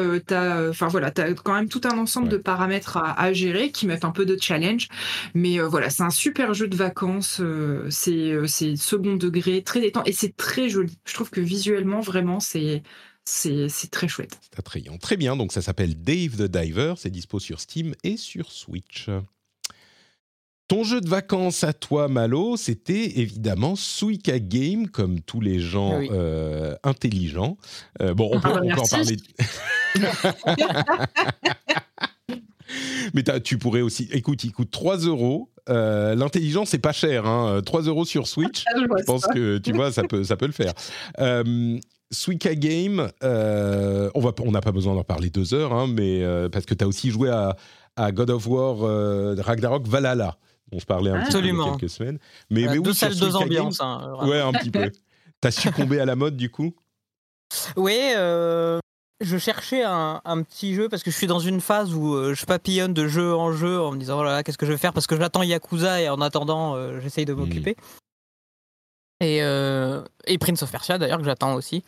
Enfin voilà, tu as quand même tout un ensemble Ouais. de paramètres à, à gérer qui mettent un peu de challenge. Mais voilà, c'est un super jeu de vacances. euh, c'est, euh, c'est second degré, très détend et c'est très joli. Je trouve que visuellement, vraiment, c'est, c'est, très chouette. C'est attrayant. Très bien, donc ça s'appelle Dave the Diver, c'est dispo sur Steam et sur Switch. Ton jeu de vacances à toi, Malo, c'était évidemment Suika Game, comme tous les gens Oui. euh, intelligents. Euh, bon, on peut, Ah on peut en parler. [laughs] [laughs] Mais tu pourrais aussi. Écoute, il coûte 3 euros. Euh, L'intelligence, c'est pas cher. Hein. 3 euros sur Switch. [laughs] Je vois Je pense ça. que tu vois, ça peut, ça peut le faire. Euh, Suika Game, euh, on va, on n'a pas besoin d'en parler deux heures, hein, mais euh, parce que tu as aussi joué à, à God of War euh, Ragnarok Valhalla, dont je parlais un petit peu il y a Absolument. quelques semaines. Mais, mais deux oui, salles, deux ambiances. hein, ouais, un petit peu. [laughs] T'as succombé à la mode du coup? Oui, euh, je cherchais un, un petit jeu parce que je suis dans une phase où euh, je papillonne de jeu en jeu en me disant oh là là, qu'est-ce que je vais faire? Parce que j'attends Yakuza et en attendant euh, j'essaye de Hmm. m'occuper. Et, euh, et Prince of Persia d'ailleurs que j'attends aussi.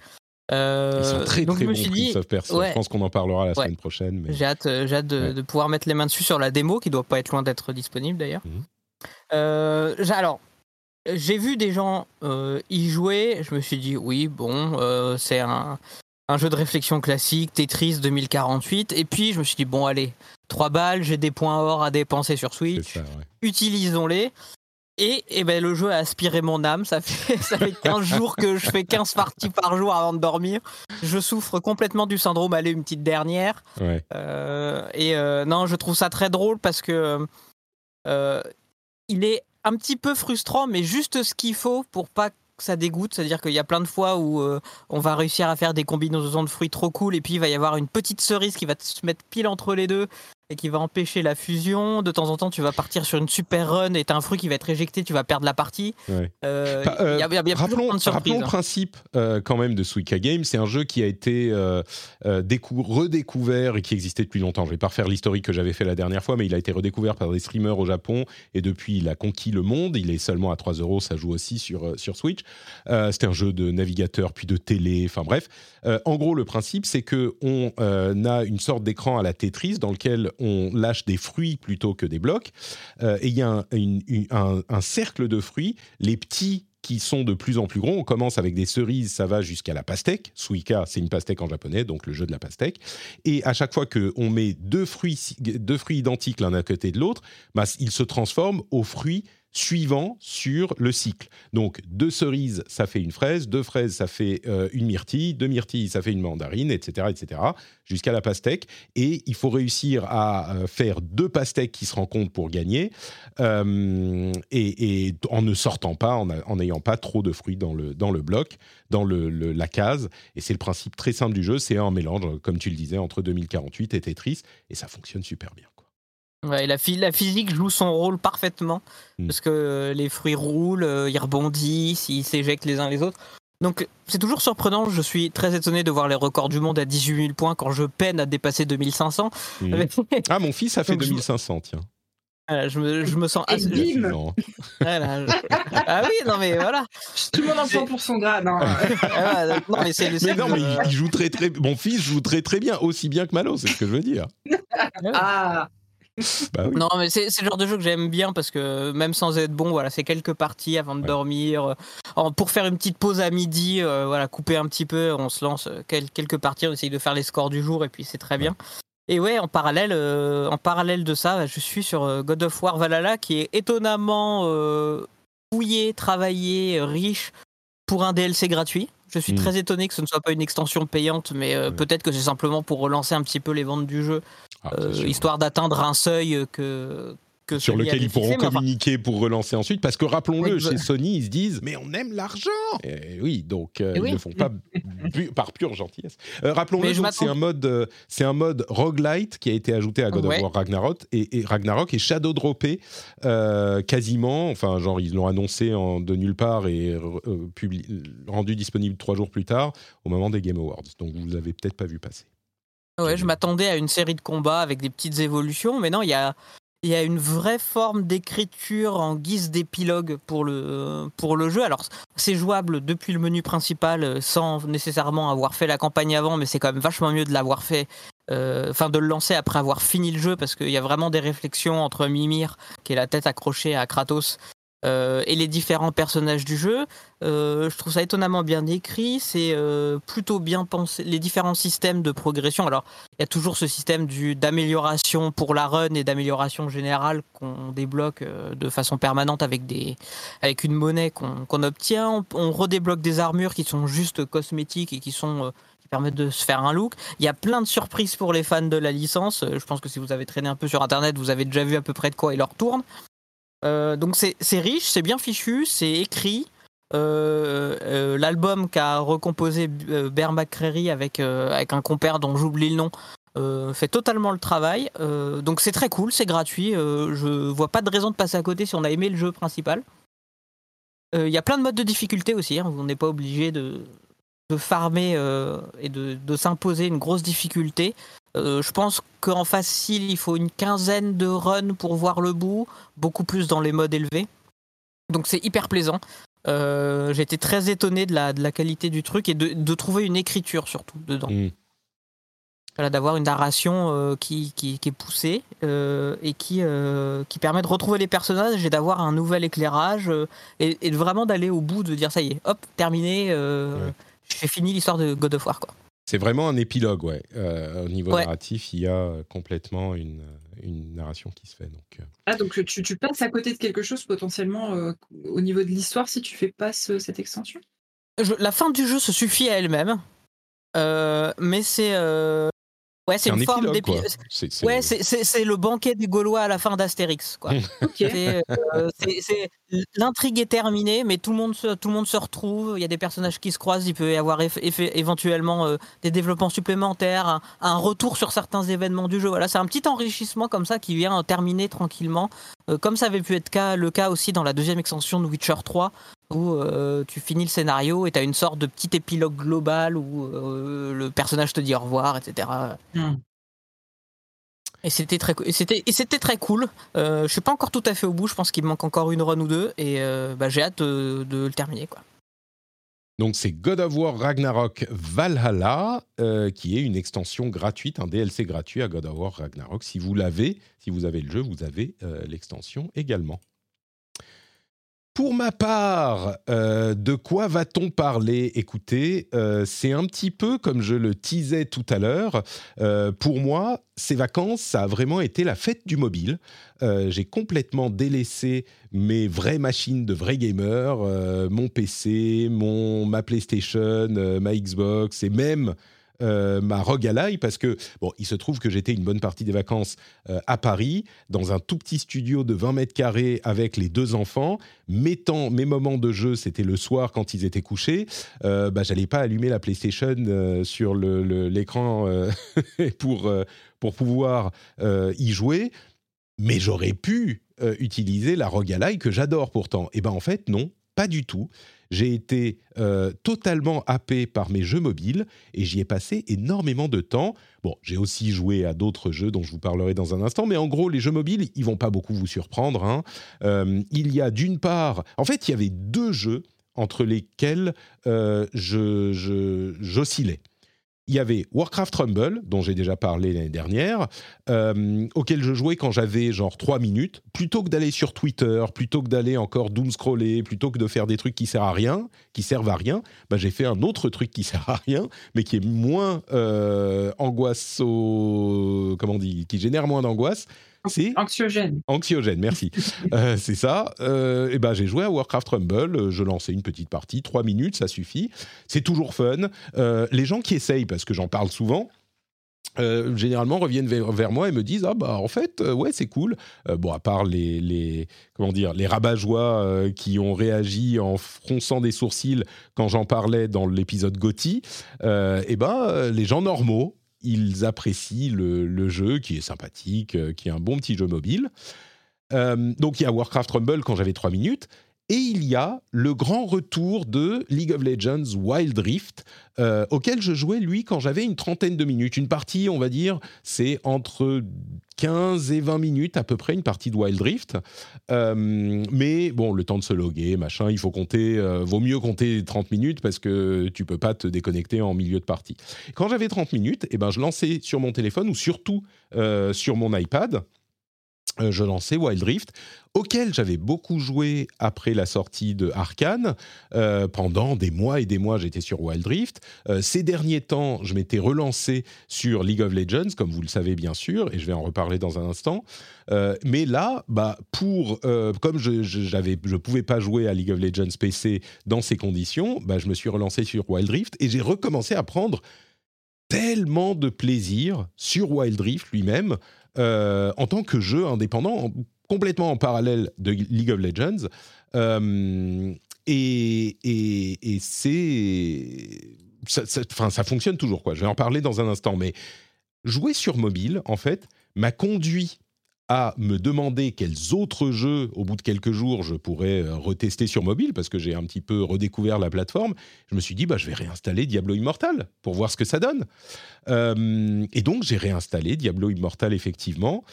Euh, Ils sont très donc très je me bons, suis Prince dit, of Persia. ouais. Je pense qu'on en parlera la Ouais. semaine prochaine. Mais... j'ai hâte, j'ai hâte de, Ouais. de pouvoir mettre les mains dessus sur la démo qui doit pas être loin d'être disponible d'ailleurs. Mhm. Alors, j'ai vu des gens euh, y jouer. Je me suis dit, oui, bon, euh, c'est un, un jeu de réflexion classique, Tetris 2048. Et puis, je me suis dit, bon, allez, 3 balles, j'ai des points or à dépenser sur Switch. ouais. Utilisons-les. Et, eh ben, le jeu a aspiré mon âme. Ça fait, [laughs] ça fait 15 jours que je fais 15 parties par jour avant de dormir. Je souffre complètement du syndrome. Allez, une petite dernière. Ouais. Euh, et euh, non, je trouve ça très drôle parce que euh, il est un petit peu frustrant, mais juste ce qu'il faut pour pas ça dégoûte. C'est-à-dire qu'il y a plein de fois où euh, on va réussir à faire des combinaisons de fruits trop cool, et puis il va y avoir une petite cerise qui va se mettre pile entre les deux et qui va empêcher la fusion. De temps en temps, tu vas partir sur une super run et t'as un fruit qui va être éjecté, tu vas perdre la partie. Ouais. Euh, euh, il y a- y a- y a rappelons, plein de rappelons le hein. principe euh, quand même de Suika Game. C'est un jeu qui a été décou- redécouvert et qui existait depuis longtemps. Je vais pas refaire l'historique que j'avais fait la dernière fois, mais il a été redécouvert par des streamers au Japon et depuis il a conquis le monde. Il est seulement à 3 euros, ça joue aussi sur, sur Switch. C'était un jeu de navigateur puis de télé, enfin bref. En gros, le principe c'est que on a une sorte d'écran à la Tetris dans lequel on lâche des fruits plutôt que des blocs. Euh, et il y a un, cercle de fruits. Les petits qui sont de plus en plus gros. On commence avec des cerises, ça va jusqu'à la pastèque. Suika, c'est une pastèque en japonais, donc le jeu de la pastèque. Et à chaque fois qu'on met deux fruits, deux fruits identiques l'un à côté de l'autre, bah, ils se transforment aux fruits suivants sur le cycle. Donc deux cerises, ça fait une fraise, deux fraises, ça fait euh, une myrtille, deux myrtilles, ça fait une mandarine, etc., etc., jusqu'à la pastèque. Et il faut réussir à euh, faire deux pastèques qui se rencontrent pour gagner, euh, et, en ne sortant pas, en n'ayant pas trop de fruits dans le, dans le bloc, dans le, le- la case. Et c'est le principe très simple du jeu, c'est un mélange, comme tu le disais, entre 2048 et Tetris, et ça fonctionne super bien. La, la, physique joue son rôle parfaitement mm. parce que les fruits roulent, ils rebondissent, ils s'éjectent les uns les autres. Donc c'est toujours surprenant, je suis très étonné de voir les records du monde à 18 000 points quand je peine à dépasser 2500. Mmh. [laughs] ah mon fils a fait 2500, tiens. je, me, je, me, sens assez... [laughs] Voilà, Ah oui, non mais voilà. Tout le monde en prend pour son grade. Hein. Ah, non mais, c'est, [laughs] mais non, mais il joue très très... Mon fils joue très très bien, aussi bien que Malo, c'est ce que je veux dire. ah [laughs] bah non, mais c'est le genre de jeu que j'aime bien parce que même sans être bon, voilà, c'est quelques parties avant de dormir. Euh, pour faire une petite pause à midi, euh, voilà, couper un petit peu, on se lance euh, quelques parties, on essaye de faire les scores du jour et puis c'est très bien. Et ouais, en parallèle, en parallèle de ça, je suis sur God of War Valhalla qui est étonnamment fouillé, travaillé, riche pour un DLC gratuit. Je suis hmm. très étonné que ce ne soit pas une extension payante, mais peut-être que c'est simplement pour relancer un petit peu les ventes du jeu ah, euh, histoire d'atteindre un seuil que, sur lequel ils pourront communiquer pour relancer ensuite. Parce que rappelons-le, chez Sony, ils se disent Mais on aime l'argent Oui, donc euh, ils ne le font pas [laughs] par pure gentillesse. Euh, rappelons-le, c'est un, mode, c'est un mode roguelite qui a été ajouté à God of War Ragnarok et, Ragnarok est shadow droppé quasiment. Enfin, genre, ils l'ont annoncé en, de nulle part et rendu disponible trois jours plus tard au moment des Game Awards. Donc vous ne l'avez peut-être pas vu passer. Ouais, je m'attendais à une série de combats avec des petites évolutions, mais non, il y a, y a une vraie forme d'écriture en guise d'épilogue pour le, pour le jeu. Alors, c'est jouable depuis le menu principal euh, sans nécessairement avoir fait la campagne avant, mais c'est quand même vachement mieux de l'avoir fait, euh, enfin de le lancer après avoir fini le jeu, parce qu'il y a vraiment des réflexions entre Mimir, qui est la tête accrochée à Kratos, euh, et les différents personnages du jeu. Euh, je trouve ça étonnamment bien écrit, c'est euh, plutôt bien pensé. Les différents systèmes de progression, alors il y a toujours ce système d'amélioration pour la run et d'amélioration générale qu'on débloque de façon permanente avec, des, avec une monnaie qu'on obtient. On, redébloque des armures qui sont juste cosmétiques et qui sont permettent de se faire un look. Il y a plein de surprises pour les fans de la licence. Je pense que si vous avez traîné un peu sur Internet, vous avez déjà vu à peu près de quoi il leur tourne. Euh, donc c'est riche, c'est bien fichu, c'est écrit. Euh, euh, l'album qu'a recomposé Bear McCreary avec, avec un compère dont j'oublie le nom fait totalement le travail. donc c'est très cool, c'est gratuit. je vois pas de raison de passer à côté si on a aimé le jeu principal. Il y a plein de modes de difficulté aussi. Hein. on n'est pas obligé de, de farmer et de, de s'imposer une grosse difficulté. Euh, je pense qu'en facile, il faut une quinzaine de runs pour voir le bout, beaucoup plus dans les modes élevés. Donc c'est hyper plaisant. Euh, J'ai été très étonné de la, de la qualité du truc et de, trouver une écriture surtout dedans. Mm. d'avoir une narration euh, qui, qui, est poussée euh, et qui, qui permet de retrouver les personnages et d'avoir un nouvel éclairage et, et, vraiment d'aller au bout, de dire ça y est, hop, terminé, j'ai fini l'histoire de God of War. Quoi. C'est vraiment un épilogue, ouais. Euh, au niveau narratif, il y a complètement une, une, narration qui se fait. Donc, euh. Ah, donc tu, tu, passes à côté de quelque chose potentiellement euh, au niveau de l'histoire si tu fais pas cette extension? La fin du jeu se suffit à elle-même. mais c'est Ouais, c'est une forme d'épisode. Ouais, c'est le banquet des Gaulois à la fin d'Astérix. [laughs] Euh, l'intrigue est terminée, mais tout le, monde se, tout le monde se retrouve. Il y a des personnages qui se croisent. Il peut y avoir éventuellement euh, des développements supplémentaires, un, retour sur certains événements du jeu. Voilà, c'est un petit enrichissement comme ça qui vient terminer tranquillement. Euh, comme ça avait pu être le cas aussi dans la deuxième extension de Witcher 3, où euh, tu finis le scénario et tu as une sorte de petit épilogue global où euh, le personnage te dit au revoir, etc. Hmm. Et c'était très, c'était, et c'était très cool. Euh, je suis pas encore tout à fait au bout. Je pense qu'il me manque encore une run ou deux, et bah, j'ai hâte de, le terminer, quoi. Donc c'est God of War Ragnarok Valhalla, qui est une extension gratuite, un DLC gratuit à God of War Ragnarok. Si vous l'avez, si vous avez le jeu, vous avez l'extension également. Pour ma part, euh, de quoi va-t-on parler? Écoutez, euh, c'est un petit peu comme je le teasais tout à l'heure. Euh, pour moi, ces vacances, ça a vraiment été la fête du mobile. J'ai complètement délaissé mes vraies machines de vrais gamers, mon PC, mon, ma PlayStation, ma Xbox et même euh, ma rogalaille parce que, bon, il se trouve que j'étais une bonne partie des vacances euh, à Paris, dans un tout petit studio de 20 mètres carrés avec les deux enfants. Mes temps, mes moments de jeu, c'était le soir quand ils étaient couchés. Euh, bah, j'allais pas allumer la PlayStation euh, sur l'écran [laughs] pour, pour pouvoir y jouer. mais j'aurais pu utiliser la Rogalai que j'adore pourtant. Et ben en fait, non, pas du tout. J'ai été euh, totalement happé par mes jeux mobiles et j'y ai passé énormément de temps. Bon, j'ai aussi joué à d'autres jeux dont je vous parlerai dans un instant, mais en gros, les jeux mobiles, ils vont pas beaucoup vous surprendre. Hein. Euh, il y a d'une part, en fait, il y avait deux jeux entre lesquels je j'oscillais il y avait Warcraft Rumble, dont j'ai déjà parlé l'année dernière, euh, auquel je jouais quand j'avais genre 3 minutes. Plutôt que d'aller sur Twitter, plutôt que d'aller encore doom scroller, plutôt que de faire des trucs qui servent à rien, qui servent à rien, bah, j'ai fait un autre truc qui [laughs] sert à rien, mais qui est moins euh, angoisse, comment on dit, qui génère moins d'angoisse. C'est anxiogène. Anxiogène, merci. [laughs] Euh, c'est ça. Euh, et ben j'ai joué à Warcraft Rumble. Je lançais une petite partie, trois minutes, ça suffit. C'est toujours fun. Euh, les gens qui essayent, parce que j'en parle souvent. généralement reviennent vers, moi et me disent ah bah en fait ouais c'est cool bon à part les, les comment dire les rabat-joie qui ont réagi en fronçant des sourcils quand j'en parlais dans l'épisode Gotti et ben les gens normaux ils apprécient le, jeu qui est sympathique, euh, qui est un bon petit jeu mobile. Euh, donc il y a Warcraft Rumble quand j'avais 3 minutes. Et il y a le grand retour de League of Legends Wild Rift, euh, auquel je jouais, lui, quand j'avais une trentaine de minutes. Une partie, on va dire, c'est entre 15 et 20 minutes à peu près, une partie de Wild Rift. Euh, mais bon, le temps de se loguer, machin, il faut compter, euh, vaut mieux compter 30 minutes parce que tu peux pas te déconnecter en milieu de partie. Quand j'avais 30 minutes, eh ben, je lançais sur mon téléphone ou surtout sur mon iPad euh, je lançais Wild Rift, auquel j'avais beaucoup joué après la sortie de Arkane. Euh, pendant des mois et des mois, j'étais sur Wild Rift. Euh, ces derniers temps, je m'étais relancé sur League of Legends, comme vous le savez bien sûr, et je vais en reparler dans un instant. mais là, bah, pour, comme je ne pouvais pas jouer à League of Legends PC dans ces conditions, bah, je me suis relancé sur Wild Rift et j'ai recommencé à prendre tellement de plaisir sur Wild Rift lui-même. Euh, en tant que jeu indépendant, complètement en parallèle de League of Legends. Euh, et, c'est. Ça, ça, fonctionne toujours, quoi. Je vais en parler dans un instant. Mais jouer sur mobile, en fait, m'a conduit à me demander quels autres jeux, au bout de quelques jours, je pourrais euh, retester sur mobile, parce que j'ai un petit peu redécouvert la plateforme. Je me suis dit, bah, je vais réinstaller Diablo Immortal pour voir ce que ça donne. Euh, et donc, j'ai réinstallé Diablo Immortal, effectivement.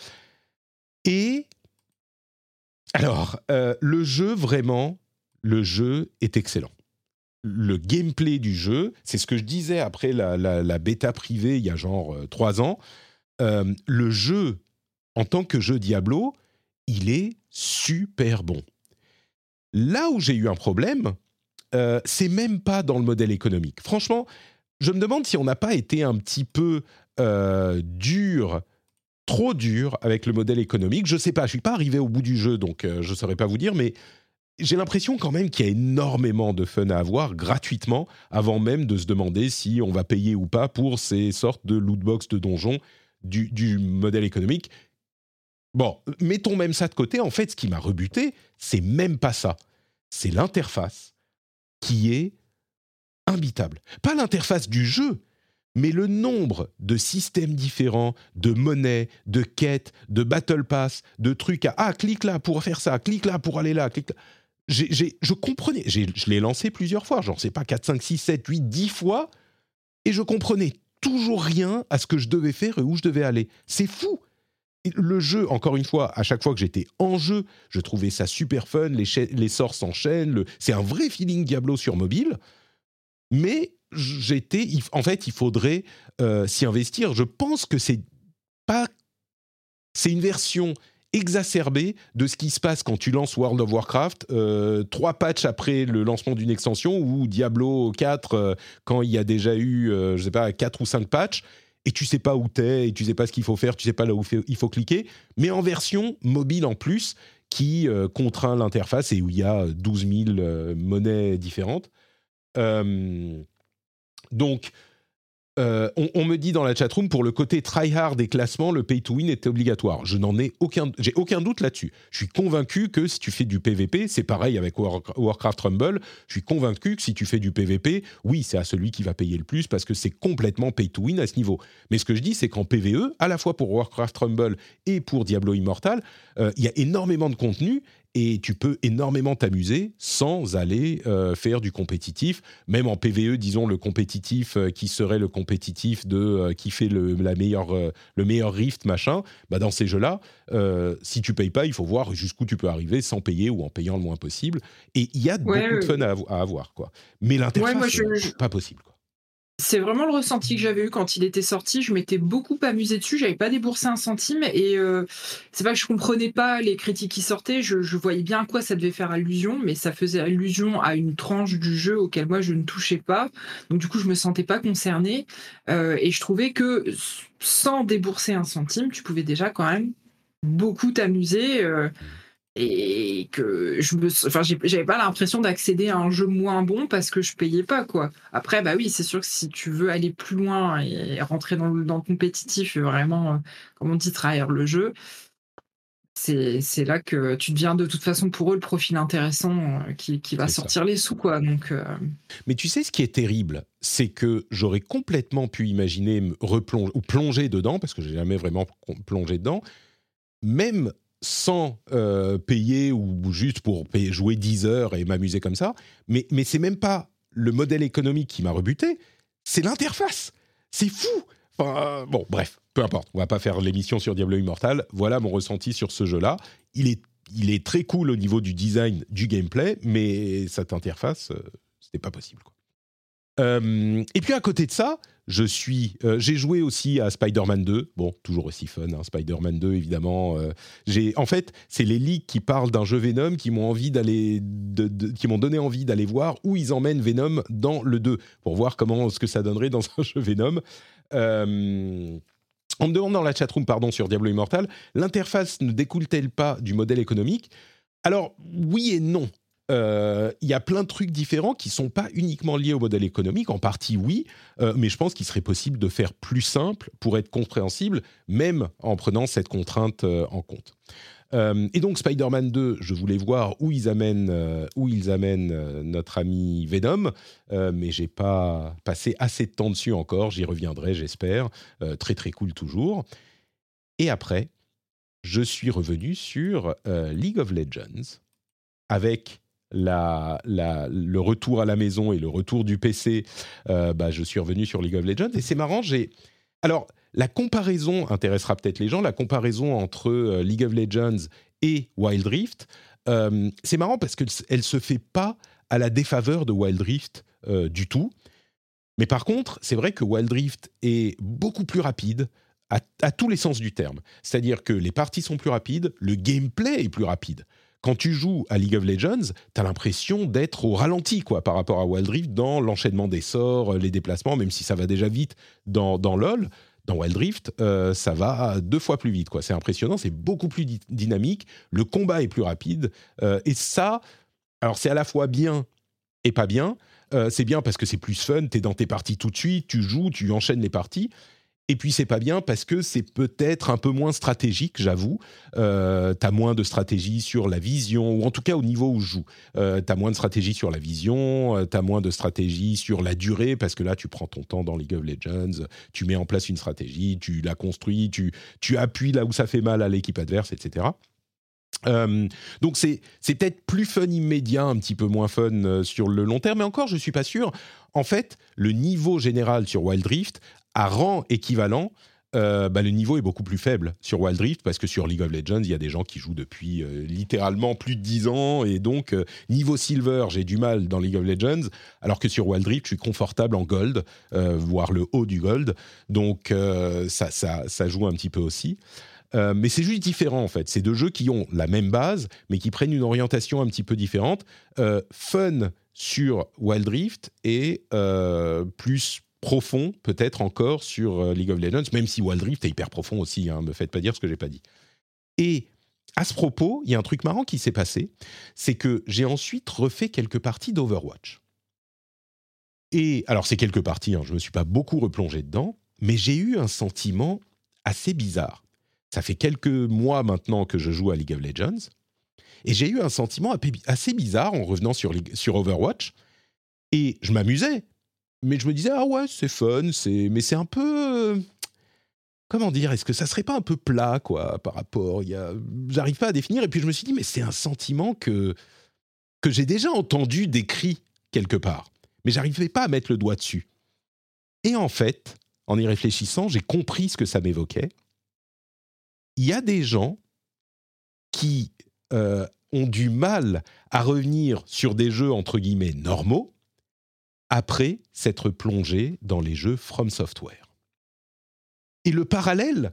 Et alors, euh, le jeu, vraiment, le jeu est excellent. Le gameplay du jeu, c'est ce que je disais après la, la, bêta privée il y a genre trois ans. le jeu en tant que jeu Diablo, il est super bon. Là où j'ai eu un problème, euh, c'est même pas dans le modèle économique. Franchement, je me demande si on n'a pas été un petit peu euh, dur, trop dur avec le modèle économique. Je sais pas, je suis pas arrivé au bout du jeu, donc euh, je saurais pas vous dire, mais j'ai l'impression quand même qu'il y a énormément de fun à avoir gratuitement avant même de se demander si on va payer ou pas pour ces sortes de lootbox de donjons du, du modèle économique Bon, mettons même ça de côté. En fait, ce qui m'a rebuté, c'est même pas ça. C'est l'interface qui est imbitable. Pas l'interface du jeu, mais le nombre de systèmes différents, de monnaies, de quêtes, de battle pass, de trucs à ah clique là pour faire ça, clique là pour aller là, là. je comprenais, je l'ai lancé plusieurs fois, j'en sais pas 4, 5, 6, 7, 8, 10 fois, et je comprenais toujours rien à ce que je devais faire et où je devais aller. C'est fou le jeu, encore une fois, à chaque fois que j'étais en jeu, je trouvais ça super fun, les, sorts s'enchaînent, c'est un vrai feeling Diablo sur mobile, mais j'étais, en fait, il faudrait euh, s'y investir. Je pense que c'est pas, c'est une version exacerbée de ce qui se passe quand tu lances World of Warcraft, euh, trois patchs après le lancement d'une extension, ou Diablo 4, euh, quand il y a déjà eu, je sais pas, quatre ou cinq patchs, et tu sais pas où t'es, et tu sais pas ce qu'il faut faire, tu sais pas là où il faut cliquer, mais en version mobile en plus, qui euh, contraint l'interface et où il y a 12 000 euh, monnaies différentes. Euh, donc, euh, on, me dit dans la chatroom pour le côté tryhard des classements, le pay to win était obligatoire. Je n'en ai aucun, j'ai aucun doute là-dessus. Je suis convaincu que si tu fais du PVP, c'est pareil avec Warcraft Rumble. Je suis convaincu que si tu fais du PVP, oui, c'est à celui qui va payer le plus parce que c'est complètement pay to win à ce niveau. Mais ce que je dis, c'est qu'en PVE, à la fois pour Warcraft Rumble et pour Diablo Immortal, euh, il y a énormément de contenu et tu peux énormément t'amuser sans aller euh, faire du compétitif. Même en PVE, disons le compétitif euh, qui serait le compétitif de euh, qui fait le, la meilleure, le meilleur rift, machin. Bah dans ces jeux-là, si tu payes pas, il faut voir jusqu'où tu peux arriver sans payer ou en payant le moins possible. Et il y a beaucoup de fun à, avoir, quoi. Mais l'interface, c'est pas possible. Quoi. C'est vraiment le ressenti que j'avais eu quand il était sorti. Je m'étais beaucoup amusé dessus. J'avais pas déboursé un centime et euh, c'est pas que je comprenais pas les critiques qui sortaient. Je, voyais bien à quoi ça devait faire allusion, mais ça faisait allusion à une tranche du jeu auquel moi je ne touchais pas. Donc du coup, je me sentais pas concernée euh, et je trouvais que sans débourser un centime, tu pouvais déjà quand même beaucoup t'amuser. Euh, et que je me enfin j'avais pas l'impression d'accéder à un jeu moins bon parce que je payais pas quoi. Après bah oui c'est sûr que si tu veux aller plus loin et rentrer dans le, dans le compétitif vraiment comme on dit trahir le jeu c'est là que tu deviens de toute façon pour eux le profil intéressant euh, qui, qui va sortir les sous quoi. Donc euh. mais tu sais ce qui est terrible? C'est que j'aurais complètement pu imaginer me replonger ou plonger dedans parce que j'ai jamais vraiment plongé dedans même sans euh, payer ou juste pour jouer 10 heures et m'amuser comme ça. Mais, mais c'est même pas le modèle économique qui m'a rebuté, c'est l'interface. C'est fou. Enfin, bon, bref, peu importe. On va pas faire l'émission sur Diablo Immortal. Voilà mon ressenti sur ce jeu-là. Il est, il est très cool au niveau du design, du gameplay, mais cette interface, euh, c'était pas possible. Euh, et puis à côté de ça, je suis, euh, j'ai joué aussi à Spider-Man 2. Bon, toujours aussi fun, hein, Spider-Man 2 évidemment. Euh, j'ai, en fait, c'est les leaks qui parlent d'un jeu Venom qui m'ont envie d'aller, qui m'ont donné envie d'aller voir où ils emmènent Venom dans le 2 pour voir comment ce que ça donnerait dans un [laughs] jeu Venom. Euh, on me demande dans la chatroom, pardon, sur Diablo Immortal, l'interface ne découle-t-elle pas du modèle économique? Alors oui et non. Euh, il y a plein de trucs différents qui sont pas uniquement liés au modèle économique. En partie, oui, euh, mais je pense qu'il serait possible de faire plus simple pour être compréhensible, même en prenant cette contrainte euh, en compte. et donc Spider-Man 2, je voulais voir où ils amènent, où ils amènent notre ami Venom, mais j'ai pas passé assez de temps dessus encore. J'y reviendrai, j'espère. très très cool toujours. Et après, je suis revenu sur League of Legends avec le retour à la maison et le retour du PC, euh, bah, je suis revenu sur League of Legends. Et c'est marrant, j'ai... Alors, la comparaison intéressera peut-être les gens, la comparaison entre euh, League of Legends et Wild Rift, euh, c'est marrant parce qu'elle ne se fait pas à la défaveur de Wild Rift du tout. Mais par contre, c'est vrai que Wild Rift est beaucoup plus rapide, à, tous les sens du terme. C'est-à-dire que les parties sont plus rapides, le gameplay est plus rapide quand tu joues à League of Legends, tu as l'impression d'être au ralenti quoi, par rapport à Wild Rift dans l'enchaînement des sorts, les déplacements, même si ça va déjà vite dans, dans LoL. Dans Wild Rift, euh, ça va deux fois plus vite. quoi. C'est impressionnant, c'est beaucoup plus dynamique, le combat est plus rapide. Euh, et ça, alors c'est à la fois bien et pas bien. Euh, c'est bien parce que c'est plus fun, tu es dans tes parties tout de suite, tu joues, tu enchaînes les parties. Et puis c'est pas bien parce que c'est peut-être un peu moins stratégique, j'avoue. Euh, tu as moins de stratégie sur la vision, ou en tout cas au niveau où je joue. Euh, tu as moins de stratégie sur la vision, euh, tu as moins de stratégie sur la durée, parce que là tu prends ton temps dans League of Legends, tu mets en place une stratégie, tu la construis, tu, tu appuies là où ça fait mal à l'équipe adverse, etc. Euh, donc c'est peut-être plus fun immédiat, un petit peu moins fun sur le long terme, mais encore je suis pas sûr. En fait, le niveau général sur Wild Rift à rang équivalent, euh, bah, le niveau est beaucoup plus faible sur Wild Rift parce que sur League of Legends, il y a des gens qui jouent depuis euh, littéralement plus de 10 ans et donc euh, niveau silver, j'ai du mal dans League of Legends alors que sur Wild Rift, je suis confortable en gold, voire le haut du gold. Donc ça, ça, ça, joue un petit peu aussi. mais c'est juste différent en fait. C'est deux jeux qui ont la même base mais qui prennent une orientation un petit peu différente. fun sur Wild Rift et plus profond, peut-être encore, sur euh, League of Legends, même si Wild Rift est hyper profond aussi, hein, me faites pas dire ce que j'ai pas dit. Et à ce propos, il y a un truc marrant qui s'est passé, c'est que j'ai ensuite refait quelques parties d'Overwatch. Et alors, c'est quelques parties, hein, je ne me suis pas beaucoup replongé dedans, mais j'ai eu un sentiment assez bizarre. Ça fait quelques mois maintenant que je joue à League of Legends, et j'ai eu un sentiment assez bizarre en revenant sur, sur Overwatch, et je m'amusais, mais je me disais, ah ouais, c'est fun, c'est... mais c'est un peu... Comment dire Est-ce que ça serait pas un peu plat, quoi, par rapport il y a... J'arrive pas à définir, et puis je me suis dit, mais c'est un sentiment que, que j'ai déjà entendu décrit quelque part mais j'arrivais pas à mettre le doigt dessus. Et en fait, en y réfléchissant, j'ai compris ce que ça m'évoquait. Il y a des gens qui euh, ont du mal à revenir sur des jeux entre guillemets normaux après s'être plongés dans les jeux From Software. Et le parallèle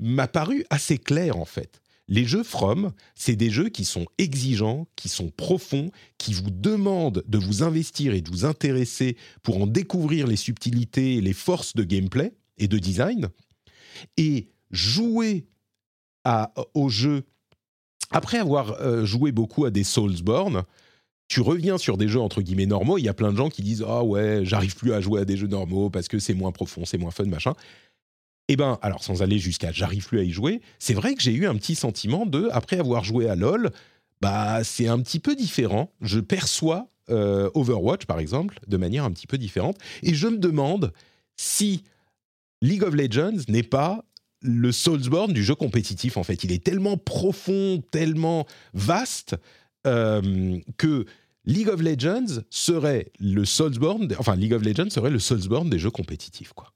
m'a paru assez clair en fait. Les jeux From, c'est des jeux qui sont exigeants, qui sont profonds, qui vous demandent de vous investir et de vous intéresser pour en découvrir les subtilités et les forces de gameplay et de design. Et jouer au jeu, après avoir euh, joué beaucoup à des Soulsborne, tu reviens sur des jeux entre guillemets normaux. Il y a plein de gens qui disent Ah ouais, j'arrive plus à jouer à des jeux normaux parce que c'est moins profond, c'est moins fun, machin. Eh ben, alors sans aller jusqu'à j'arrive plus à y jouer, c'est vrai que j'ai eu un petit sentiment de, après avoir joué à LoL, bah c'est un petit peu différent. Je perçois euh, Overwatch par exemple de manière un petit peu différente, et je me demande si League of Legends n'est pas le Soulsborne du jeu compétitif en fait. Il est tellement profond, tellement vaste euh, que League of Legends serait le Soulsborne, enfin League of Legends serait le Soulsborne des jeux compétitifs quoi.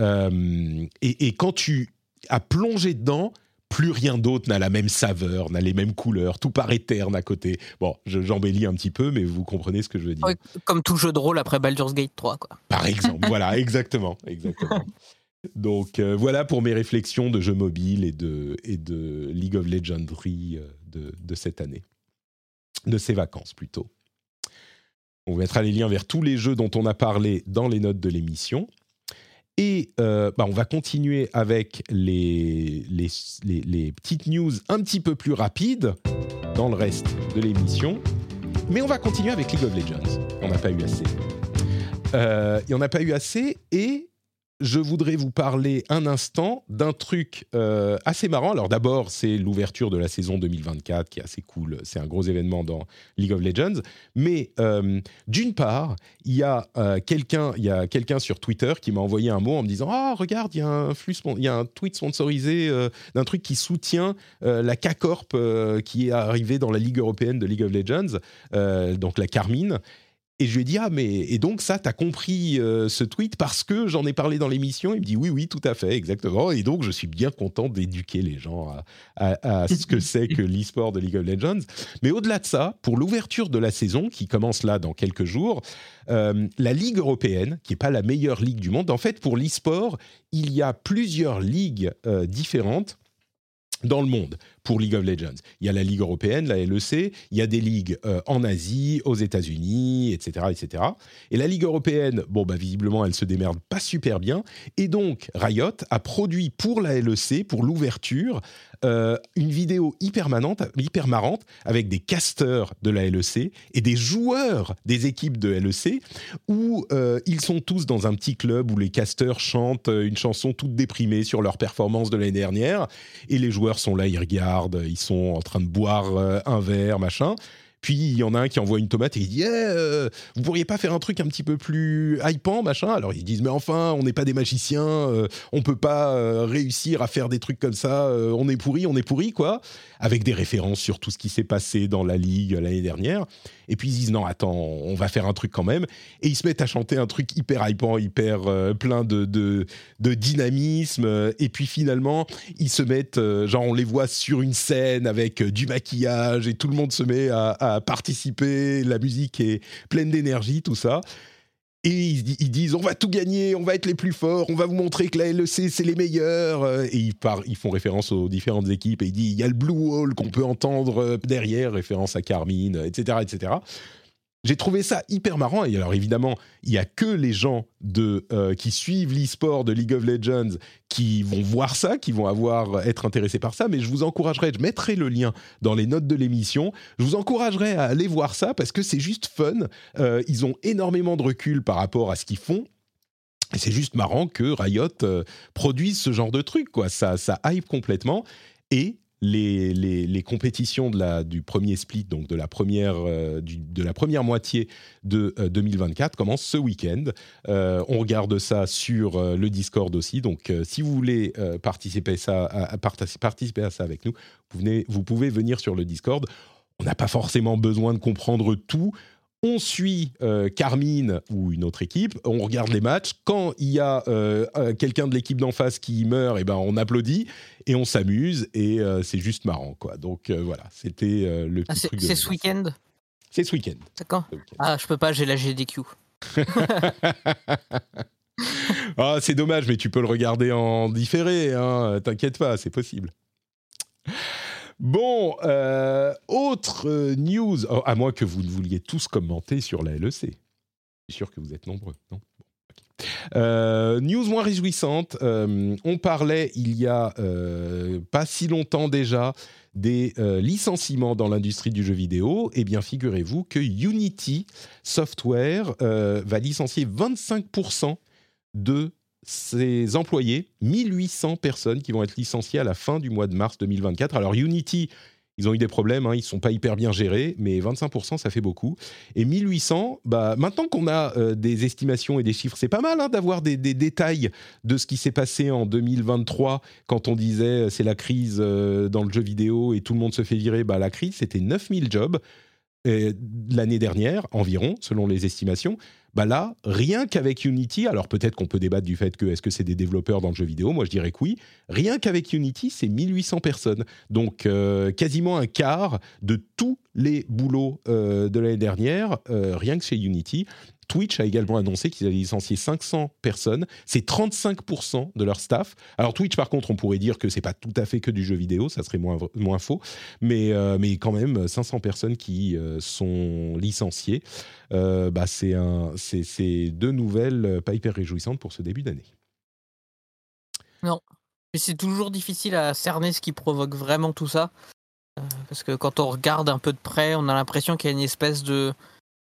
Euh, et, quand tu as plongé dedans, plus rien d'autre n'a la même saveur, n'a les mêmes couleurs, tout paraît terne à côté. Bon, j'embellis un petit peu, mais vous comprenez ce que je veux dire. comme tout jeu de rôle après Baldur's Gate 3, quoi. Par exemple, voilà, [laughs] exactement, exactement. Donc euh, voilà pour mes réflexions de jeux mobiles et de, et de League of Legendary euh, de, de cette année, de ces vacances plutôt. On mettra les liens vers tous les jeux dont on a parlé dans les notes de l'émission. Et euh, bah, on va continuer avec les, petites news un petit peu plus rapides dans le reste de l'émission. Mais on va continuer avec League of Legends. On n'a pas eu assez. Euh, il n'y en a pas eu assez. Et je voudrais vous parler un instant d'un truc euh, assez marrant. Alors d'abord, c'est l'ouverture de la saison 2024 qui est assez cool. C'est un gros événement dans League of Legends. Mais euh, d'une part, il y a euh, quelqu'un, il y a quelqu'un sur Twitter qui m'a envoyé un mot en me disant ah regarde, il y a un y a un tweet sponsorisé d'un truc qui soutient la K-Corp qui est arrivée dans la Ligue européenne de League of Legends, donc la Carmine. Et je lui ai dit, ah, mais et donc ça, t'as compris euh, ce tweet parce que j'en ai parlé dans l'émission? Il me dit, oui, oui, tout à fait, exactement. Et donc, je suis bien content d'éduquer les gens à, ce que [laughs] c'est que l'e-sport de League of Legends. Mais au-delà de ça, pour l'ouverture de la saison, qui commence là dans quelques jours, euh, la Ligue européenne, qui n'est pas la meilleure ligue du monde, en fait, pour l'e-sport, il y a plusieurs ligues euh, différentes dans le monde pour League of Legends. Il y a la Ligue européenne, la LEC, il y a des ligues euh, en Asie, aux États-Unis, etc., etc. Et la Ligue européenne, bon, bah, visiblement, elle se démerde pas super bien. Et donc, Riot a produit pour la LEC, pour l'ouverture, euh, une vidéo hyper, hyper marrante avec des casteurs de la LEC et des joueurs des équipes de LEC où euh, ils sont tous dans un petit club où les casteurs chantent une chanson toute déprimée sur leur performance de l'année dernière et les joueurs sont là, ils regardent, ils sont en train de boire euh, un verre, machin. Puis il y en a un qui envoie une tomate et il dit eh, Vous pourriez pas faire un truc un petit peu plus hypant, machin? Alors ils disent Mais enfin, on n'est pas des magiciens, euh, on peut pas euh, réussir à faire des trucs comme ça, euh, on est pourri, on est pourri, quoi. Avec des références sur tout ce qui s'est passé dans la ligue l'année dernière. Et puis ils disent Non, attends, on va faire un truc quand même. Et ils se mettent à chanter un truc hyper hypant, hyper plein de, de, dynamisme. Et puis finalement, ils se mettent, genre, on les voit sur une scène avec du maquillage et tout le monde se met à participer, la musique est pleine d'énergie, tout ça. Et ils, disent on va tout gagner, on va être les plus forts, on va vous montrer que la LEC c'est les meilleurs. Et ils, ils font référence aux différentes équipes et ils disent il y a le Blue Wall qu'on peut entendre euh, derrière, référence à Carmine, etc., etc. j'ai trouvé ça hyper marrant. Et alors évidemment, il y a que les gens de, euh, qui suivent l'e-sport de League of Legends qui vont voir ça, qui vont avoir être intéressés par ça. Mais je vous encouragerais, je mettrai le lien dans les notes de l'émission. Je vous encouragerais à aller voir ça parce que c'est juste fun. Euh, ils ont énormément de recul par rapport à ce qu'ils font. Et c'est juste marrant que Riot euh, produise ce genre de truc, quoi. Ça, ça hype complètement. Et les, les, compétitions de la, du premier split, donc de la première, euh, de la première moitié de 2024, commencent ce week-end. Euh, on regarde ça sur le Discord aussi. Donc, si vous voulez participer, ça, à, participer à ça avec nous, vous, venez, vous pouvez venir sur le Discord. On n'a pas forcément besoin de comprendre tout on suit euh, Carmine ou une autre équipe, on regarde les matchs. Quand il y a euh, euh, quelqu'un de l'équipe d'en face qui meurt, et eh ben on applaudit et on s'amuse et c'est juste marrant quoi. Donc voilà, c'était le ah, truc. C'est ce week-end? C'est ce week-end. D'accord. Ah, je peux pas, j'ai la GDQ. [laughs] ah, c'est dommage, mais tu peux le regarder en différé. Hein. T'inquiète pas, c'est possible. Bon, euh, autre euh, news, oh, à moins que vous ne vouliez tous commenter sur la LEC. Je suis sûr que vous êtes nombreux, non? Euh, news moins réjouissante, on parlait il y a pas si longtemps déjà des licenciements dans l'industrie du jeu vidéo. Eh bien, figurez-vous que Unity Software va licencier 25% de ces employés, 1800 personnes qui vont être licenciées à la fin du mois de mars 2024. Alors Unity, ils ont eu des problèmes, hein, ils ne sont pas hyper bien gérés, mais 25%, ça fait beaucoup. Et 1800, bah, maintenant qu'on a euh, des estimations et des chiffres, c'est pas mal hein, d'avoir des, détails de ce qui s'est passé en 2023 quand on disait euh, c'est la crise euh, dans le jeu vidéo et tout le monde se fait virer. Bah, la crise, c'était 9000 jobs l'année dernière environ, selon les estimations. Bah là, rien qu'avec Unity, alors peut-être qu'on peut débattre du fait que est-ce que c'est des développeurs dans le jeu vidéo, moi je dirais que oui, rien qu'avec Unity, c'est 1800 personnes. Donc euh, quasiment un quart de tous les boulots euh, de l'année dernière, euh, rien que chez Unity. Twitch a également annoncé qu'ils allaient licencier 500 personnes. C'est 35% de leur staff. Alors Twitch, par contre, on pourrait dire que c'est pas tout à fait que du jeu vidéo, ça serait moins, faux. Mais, euh, mais quand même, 500 personnes qui euh, sont licenciées, euh, bah c'est deux nouvelles pas hyper réjouissantes pour ce début d'année. Non. Mais c'est toujours difficile à cerner ce qui provoque vraiment tout ça. parce que quand on regarde un peu de près, on a l'impression qu'il y a une espèce de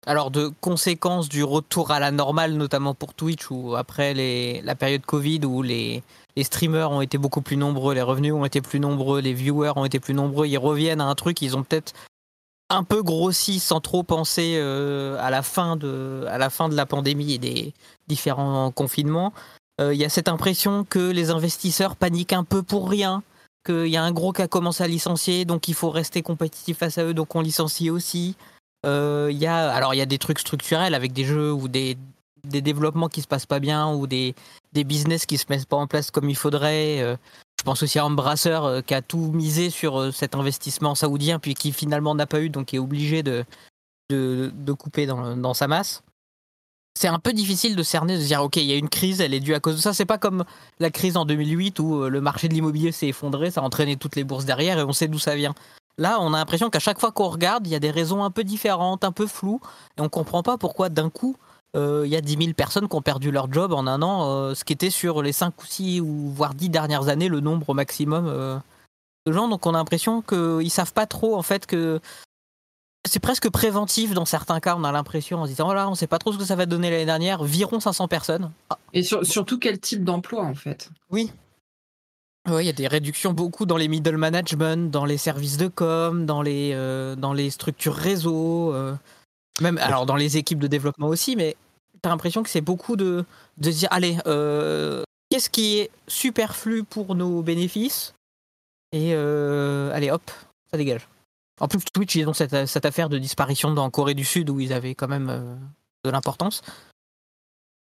alors de conséquences du retour à la normale, notamment pour Twitch, ou après la période Covid où les, streamers ont été beaucoup plus nombreux, les revenus ont été plus nombreux, les viewers ont été plus nombreux, ils reviennent à un truc, ils ont peut-être un peu grossi sans trop penser euh, à, la fin de, à la fin de la pandémie et des différents confinements. Euh, il y a cette impression que les investisseurs paniquent un peu pour rien, qu'il y a un gros qui a commencé à licencier, donc il faut rester compétitif face à eux, donc on licencie aussi. Euh, y a, alors il y a des trucs structurels avec des jeux ou des, des développements qui se passent pas bien ou des, des business qui se mettent pas en place comme il faudrait. Euh, je pense aussi à Embracer euh, qui a tout misé sur euh, cet investissement saoudien puis qui finalement n'a pas eu donc est obligé de, de, de couper dans, dans, sa masse. C'est un peu difficile de cerner, de dire ok il y a une crise, elle est due à cause de ça. C'est pas comme la crise en 2008 où le marché de l'immobilier s'est effondré, ça a entraîné toutes les bourses derrière et on sait d'où ça vient. Là, on a l'impression qu'à chaque fois qu'on regarde, il y a des raisons un peu différentes, un peu floues, et on comprend pas pourquoi d'un coup, euh, il y a 10 000 personnes qui ont perdu leur job en un an, euh, ce qui était sur les 5 ou 6 ou voire 10 dernières années le nombre maximum euh, de gens. Donc on a l'impression qu'ils savent pas trop en fait que c'est presque préventif dans certains cas, on a l'impression en se disant oh là, on sait pas trop ce que ça va donner l'année dernière, virons 500 personnes. Et surtout quel type d'emploi en fait? Oui, oui, il y a des réductions beaucoup dans les middle management, dans les services de com, dans les, euh, dans les structures réseau, euh, même alors dans les équipes de développement aussi, mais tu as l'impression que c'est beaucoup de, de dire allez, euh, qu'est-ce qui est superflu pour nos bénéfices? Et allez, hop, ça dégage. En plus, Twitch, ils ont cette, cette affaire de disparition dans Corée du Sud où ils avaient quand même de l'importance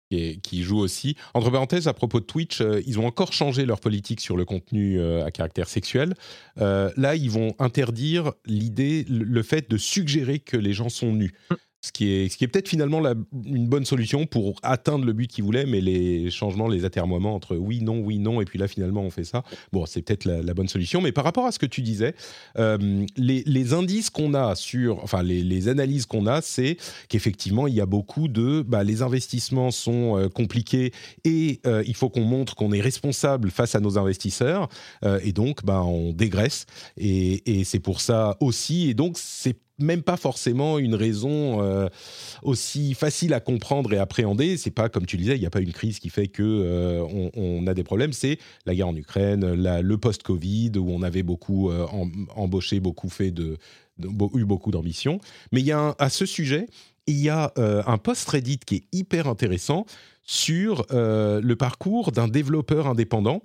qui, joue aussi. Entre parenthèses, à propos de Twitch, euh, ils ont encore changé leur politique sur le contenu euh, à caractère sexuel. Euh, là, ils vont interdire l'idée, le fait de suggérer que les gens sont nus. Ce qui est, ce qui est peut-être finalement une bonne solution pour atteindre le but qu'ils voulaient, mais les changements, les atermoiements entre oui, non, oui, non, et puis là finalement on fait ça, bon, c'est peut-être la, bonne solution. Mais par rapport à ce que tu disais, euh, les, indices qu'on a sur, enfin les, les analyses qu'on a, c'est qu'effectivement il y a beaucoup de, bah, les investissements sont euh, compliqués et euh, il faut qu'on montre qu'on est responsable face à nos investisseurs, et donc bah, on dégraisse. Et, et c'est pour ça aussi, et donc c'est même pas forcément une raison euh, aussi facile à comprendre et appréhender. C'est pas comme tu disais, il n'y a pas une crise qui fait que euh, on, a des problèmes. C'est la guerre en Ukraine, le post-Covid où on avait beaucoup euh, embauché, beaucoup fait de, eu beaucoup d'ambition. Mais il y a à ce sujet, il y a un post Reddit qui est hyper intéressant sur le parcours d'un développeur indépendant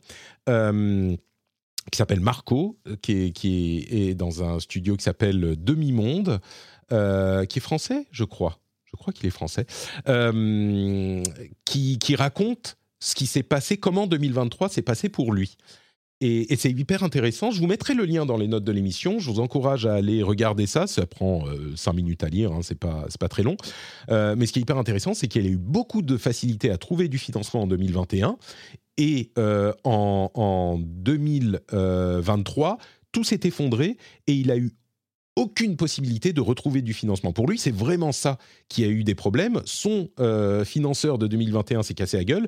qui s'appelle Marco, euh, qui est, dans un studio qui s'appelle Demi-Monde, euh, qui est français, je crois. Je crois qu'il est français. Euh, qui, raconte ce qui s'est passé, comment 2023 s'est passé pour lui. Et, c'est hyper intéressant. Je vous mettrai le lien dans les notes de l'émission. Je vous encourage à aller regarder ça. Ça prend cinq minutes à lire, hein, c'est pas, pas très long. mais ce qui est hyper intéressant, c'est qu'il a eu beaucoup de facilité à trouver du financement en 2021 et euh, en, 2023, tout s'est effondré et il a eu aucune possibilité de retrouver du financement. Pour lui, c'est vraiment ça qui a eu des problèmes. Son euh, financeur de 2021 s'est cassé la gueule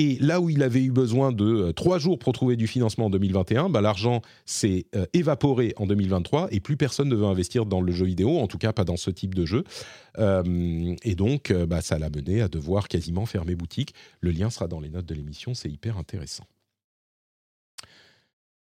et là où il avait eu besoin de euh, trois jours pour trouver du financement en 2021, bah, l'argent s'est euh, évaporé en 2023 et plus personne ne veut investir dans le jeu vidéo, en tout cas pas dans ce type de jeu. Euh, et donc, bah, ça l'a mené à devoir quasiment fermer boutique. Le lien sera dans les notes de l'émission, c'est hyper intéressant.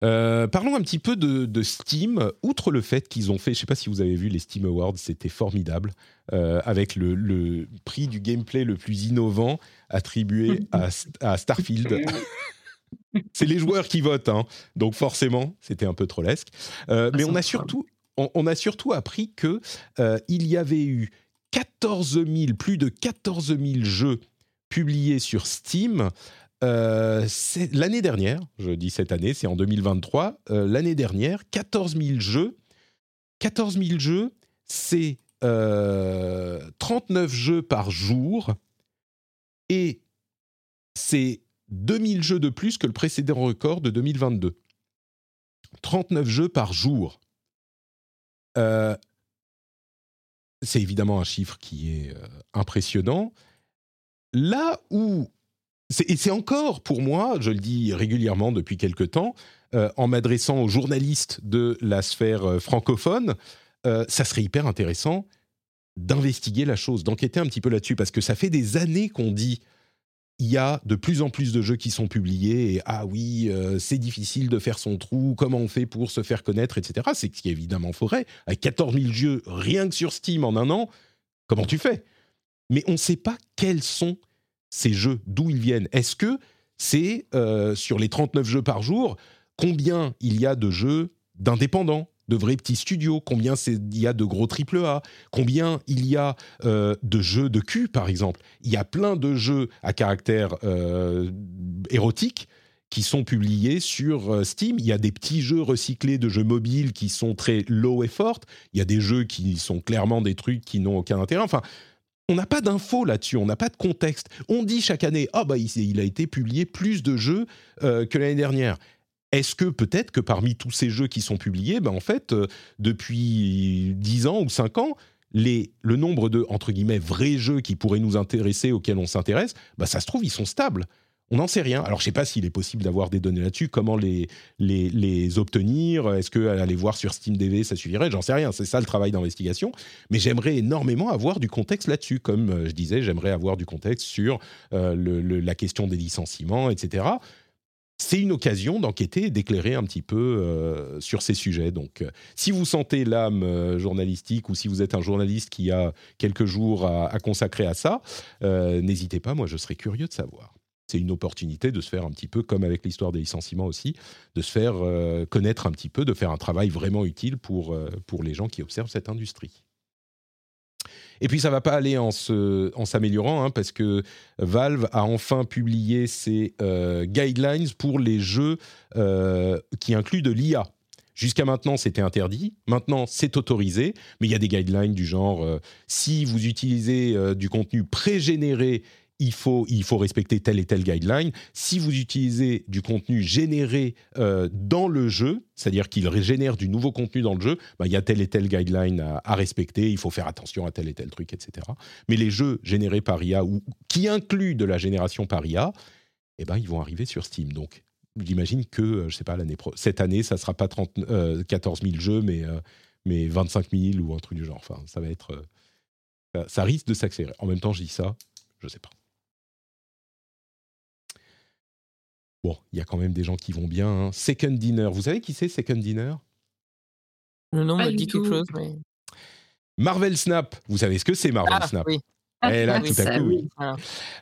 Euh, parlons un petit peu de, Steam. Outre le fait qu'ils ont fait, je ne sais pas si vous avez vu les Steam Awards, c'était formidable, euh, avec le, prix du gameplay le plus innovant attribué [laughs] à, Starfield. [laughs] C'est les joueurs qui votent, hein. donc forcément, c'était un peu trollesque. Euh, mais on a surtout, on, a surtout appris que il y avait eu 14 000, plus de 14 000 jeux publiés sur Steam euh, l'année dernière, je dis cette année, c'est en 2023, euh, l'année dernière, 14 000 jeux. 14 000 jeux, c'est 39 euh, jeux par jour. Et c'est 2000 jeux de plus que le précédent record de 2022. 39 jeux par jour. c'est évidemment un chiffre qui est impressionnant. Là où et c'est encore pour moi, je le dis régulièrement depuis quelque temps, euh, en m'adressant aux journalistes de la sphère euh, francophone, euh, ça serait hyper intéressant d'investiguer la chose, d'enquêter un petit peu là-dessus, parce que ça fait des années qu'on dit il y a de plus en plus de jeux qui sont publiés et ah oui, c'est difficile de faire son trou, comment on fait pour se faire connaître, etc. C'est ce qui est évidemment faudrait. Avec 14 000 jeux rien que sur Steam en un an, comment tu fais? Mais on ne sait pas quels sont ces jeux, d'où ils viennent. Est-ce que c'est euh, sur les 39 jeux par jour, combien il y a de jeux d'indépendants de vrais petits studios, combien il y a de gros AAA, combien il y a euh, de jeux de cul, par exemple? Il y a plein de jeux à caractère euh, érotique qui sont publiés sur Steam. Il y a des petits jeux recyclés de jeux mobiles qui sont très low effort. Il y a des jeux qui sont clairement des trucs qui n'ont aucun intérêt. Enfin, on n'a pas d'infos là-dessus, on n'a pas de contexte. On dit chaque année, ah bah il, a été publié plus de jeux euh, que l'année dernière. Est-ce que peut-être que parmi tous ces jeux qui sont publiés, bah en fait, euh, depuis 10 ans ou 5 ans, les, le nombre de, entre guillemets, vrais jeux qui pourraient nous intéresser, auxquels on s'intéresse, bah ça se trouve, ils sont stables. On n'en sait rien. Alors, je ne sais pas s'il est possible d'avoir des données là-dessus, comment les, les, les obtenir? Est-ce qu'aller voir sur SteamDB, ça suffirait? J'en sais rien. C'est ça le travail d'investigation. Mais j'aimerais énormément avoir du contexte là-dessus. Comme euh, je disais, j'aimerais avoir du contexte sur euh, la question des licenciements, etc. C'est une occasion d'enquêter d'éclairer un petit peu euh, sur ces sujets. Donc, si vous sentez l'âme journalistique ou si vous êtes un journaliste qui a quelques jours à consacrer à ça, n'hésitez pas. Moi, je serais curieux de savoir c'est une opportunité de se faire un petit peu, comme avec l'histoire des licenciements aussi, de se faire euh, connaître un petit peu, de faire un travail vraiment utile pour, euh, les gens qui observent cette industrie. Et puis ça va pas aller en, s'améliorant, hein, parce que Valve a enfin publié ses euh, guidelines pour les jeux qui incluent de l'IA Jusqu'à maintenant, c'était interdit. Maintenant, c'est autorisé. Mais il y a des guidelines du genre si vous utilisez du contenu pré-généré, il faut, il faut respecter telle et telle guideline. Si vous utilisez du contenu généré euh, dans le jeu, c'est-à-dire qu'il régénère du nouveau contenu dans le jeu, bah, il y a telle et telle guideline à, respecter. Il faut faire attention à tel et tel truc, etc. Mais les jeux générés par IA ou qui incluent de la génération par IA, eh ben, ils vont arriver sur Steam. Donc, j'imagine que, euh, je sais pas, l'année cette année, ça sera pas 30, euh, 14 000 jeux, mais, euh, mais 25 000 ou un truc du genre. Enfin, ça va être. euh, ça, risque de s'accélérer. En même temps, je dis ça, je sais pas. Bon, il y a quand même des gens qui vont bien. hein. Second Dinner, vous savez qui c'est Second Dinner? Le nom Pas me du dit quelque tout. chose, mais. Marvel Snap, vous savez ce que c'est Marvel Ah, Snap? oui. Eh là, Ah, tout à coup, oui.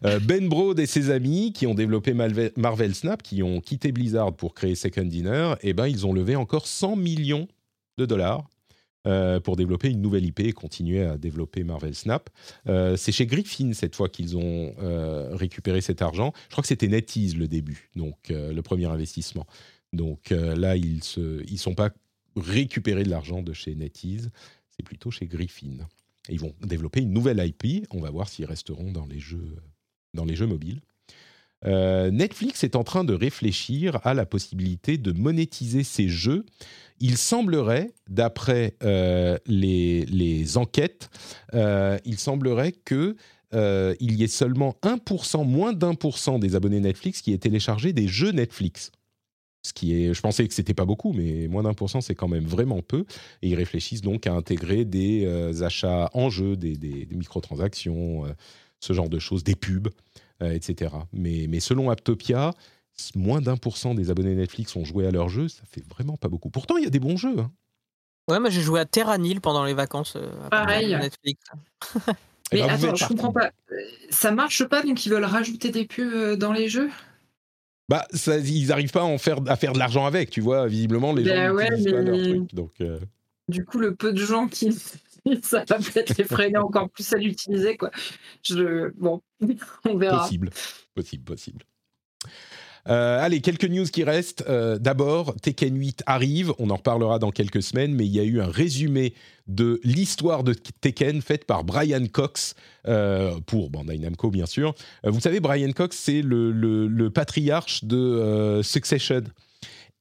Euh, ben Brode et ses amis qui ont développé Marvel Snap, qui ont quitté Blizzard pour créer Second Dinner, eh ben, ils ont levé encore 100 millions de dollars euh, pour développer une nouvelle IP et continuer à développer Marvel Snap. Euh, c'est chez Griffin cette fois qu'ils ont euh, récupéré cet argent. Je crois que c'était NetEase le début, donc le premier investissement. Donc là, ils ne sont pas récupérés de l'argent de chez NetEase, c'est plutôt chez Griffin. Et ils vont développer une nouvelle IP. On va voir s'ils resteront dans les jeux, dans les jeux mobiles. Euh, Netflix est en train de réfléchir à la possibilité de monétiser ses jeux. Il semblerait, d'après euh, les, enquêtes, euh, il semblerait que euh, il y ait seulement 1%, moins d'un pour cent des abonnés Netflix qui aient téléchargé des jeux Netflix. Ce qui est, je pensais que c'était pas beaucoup, mais moins d'un pour cent, c'est quand même vraiment peu. Et ils réfléchissent donc à intégrer des achats en jeu, des, des- microtransactions, ce genre de choses, des pubs, etc. Mais, mais selon Aptopia, moins d'un pour cent des abonnés Netflix ont joué à leur jeu, ça fait vraiment pas beaucoup. Pourtant, il y a des bons jeux. hein. Ouais, moi j'ai joué à Terranil pendant les vacances. euh, à Pareil. Netflix. Eh Mais ben, attends, je comprends pas. Euh, Ça marche pas, donc ils veulent rajouter des pubs euh, dans les jeux? Bah, ça, ils n'arrivent pas à, en faire, à faire de l'argent avec, tu vois. Visiblement, les Ben gens ouais, n'utilisent pas leur mais- truc. Donc, euh, Du coup, le peu de gens qui. [laughs] Ça va peut-être les freiner encore plus à l'utiliser, quoi. Bon, [laughs] on verra. Possible, possible, possible. Euh, allez, quelques news qui restent. Euh, D'abord, Tekken 8 arrive, on en reparlera dans quelques semaines, mais il y a eu un résumé de l'histoire de Tekken faite par Brian Cox, euh, pour Bandai Namco bien sûr. Vous savez, Brian Cox, c'est le, patriarche de Succession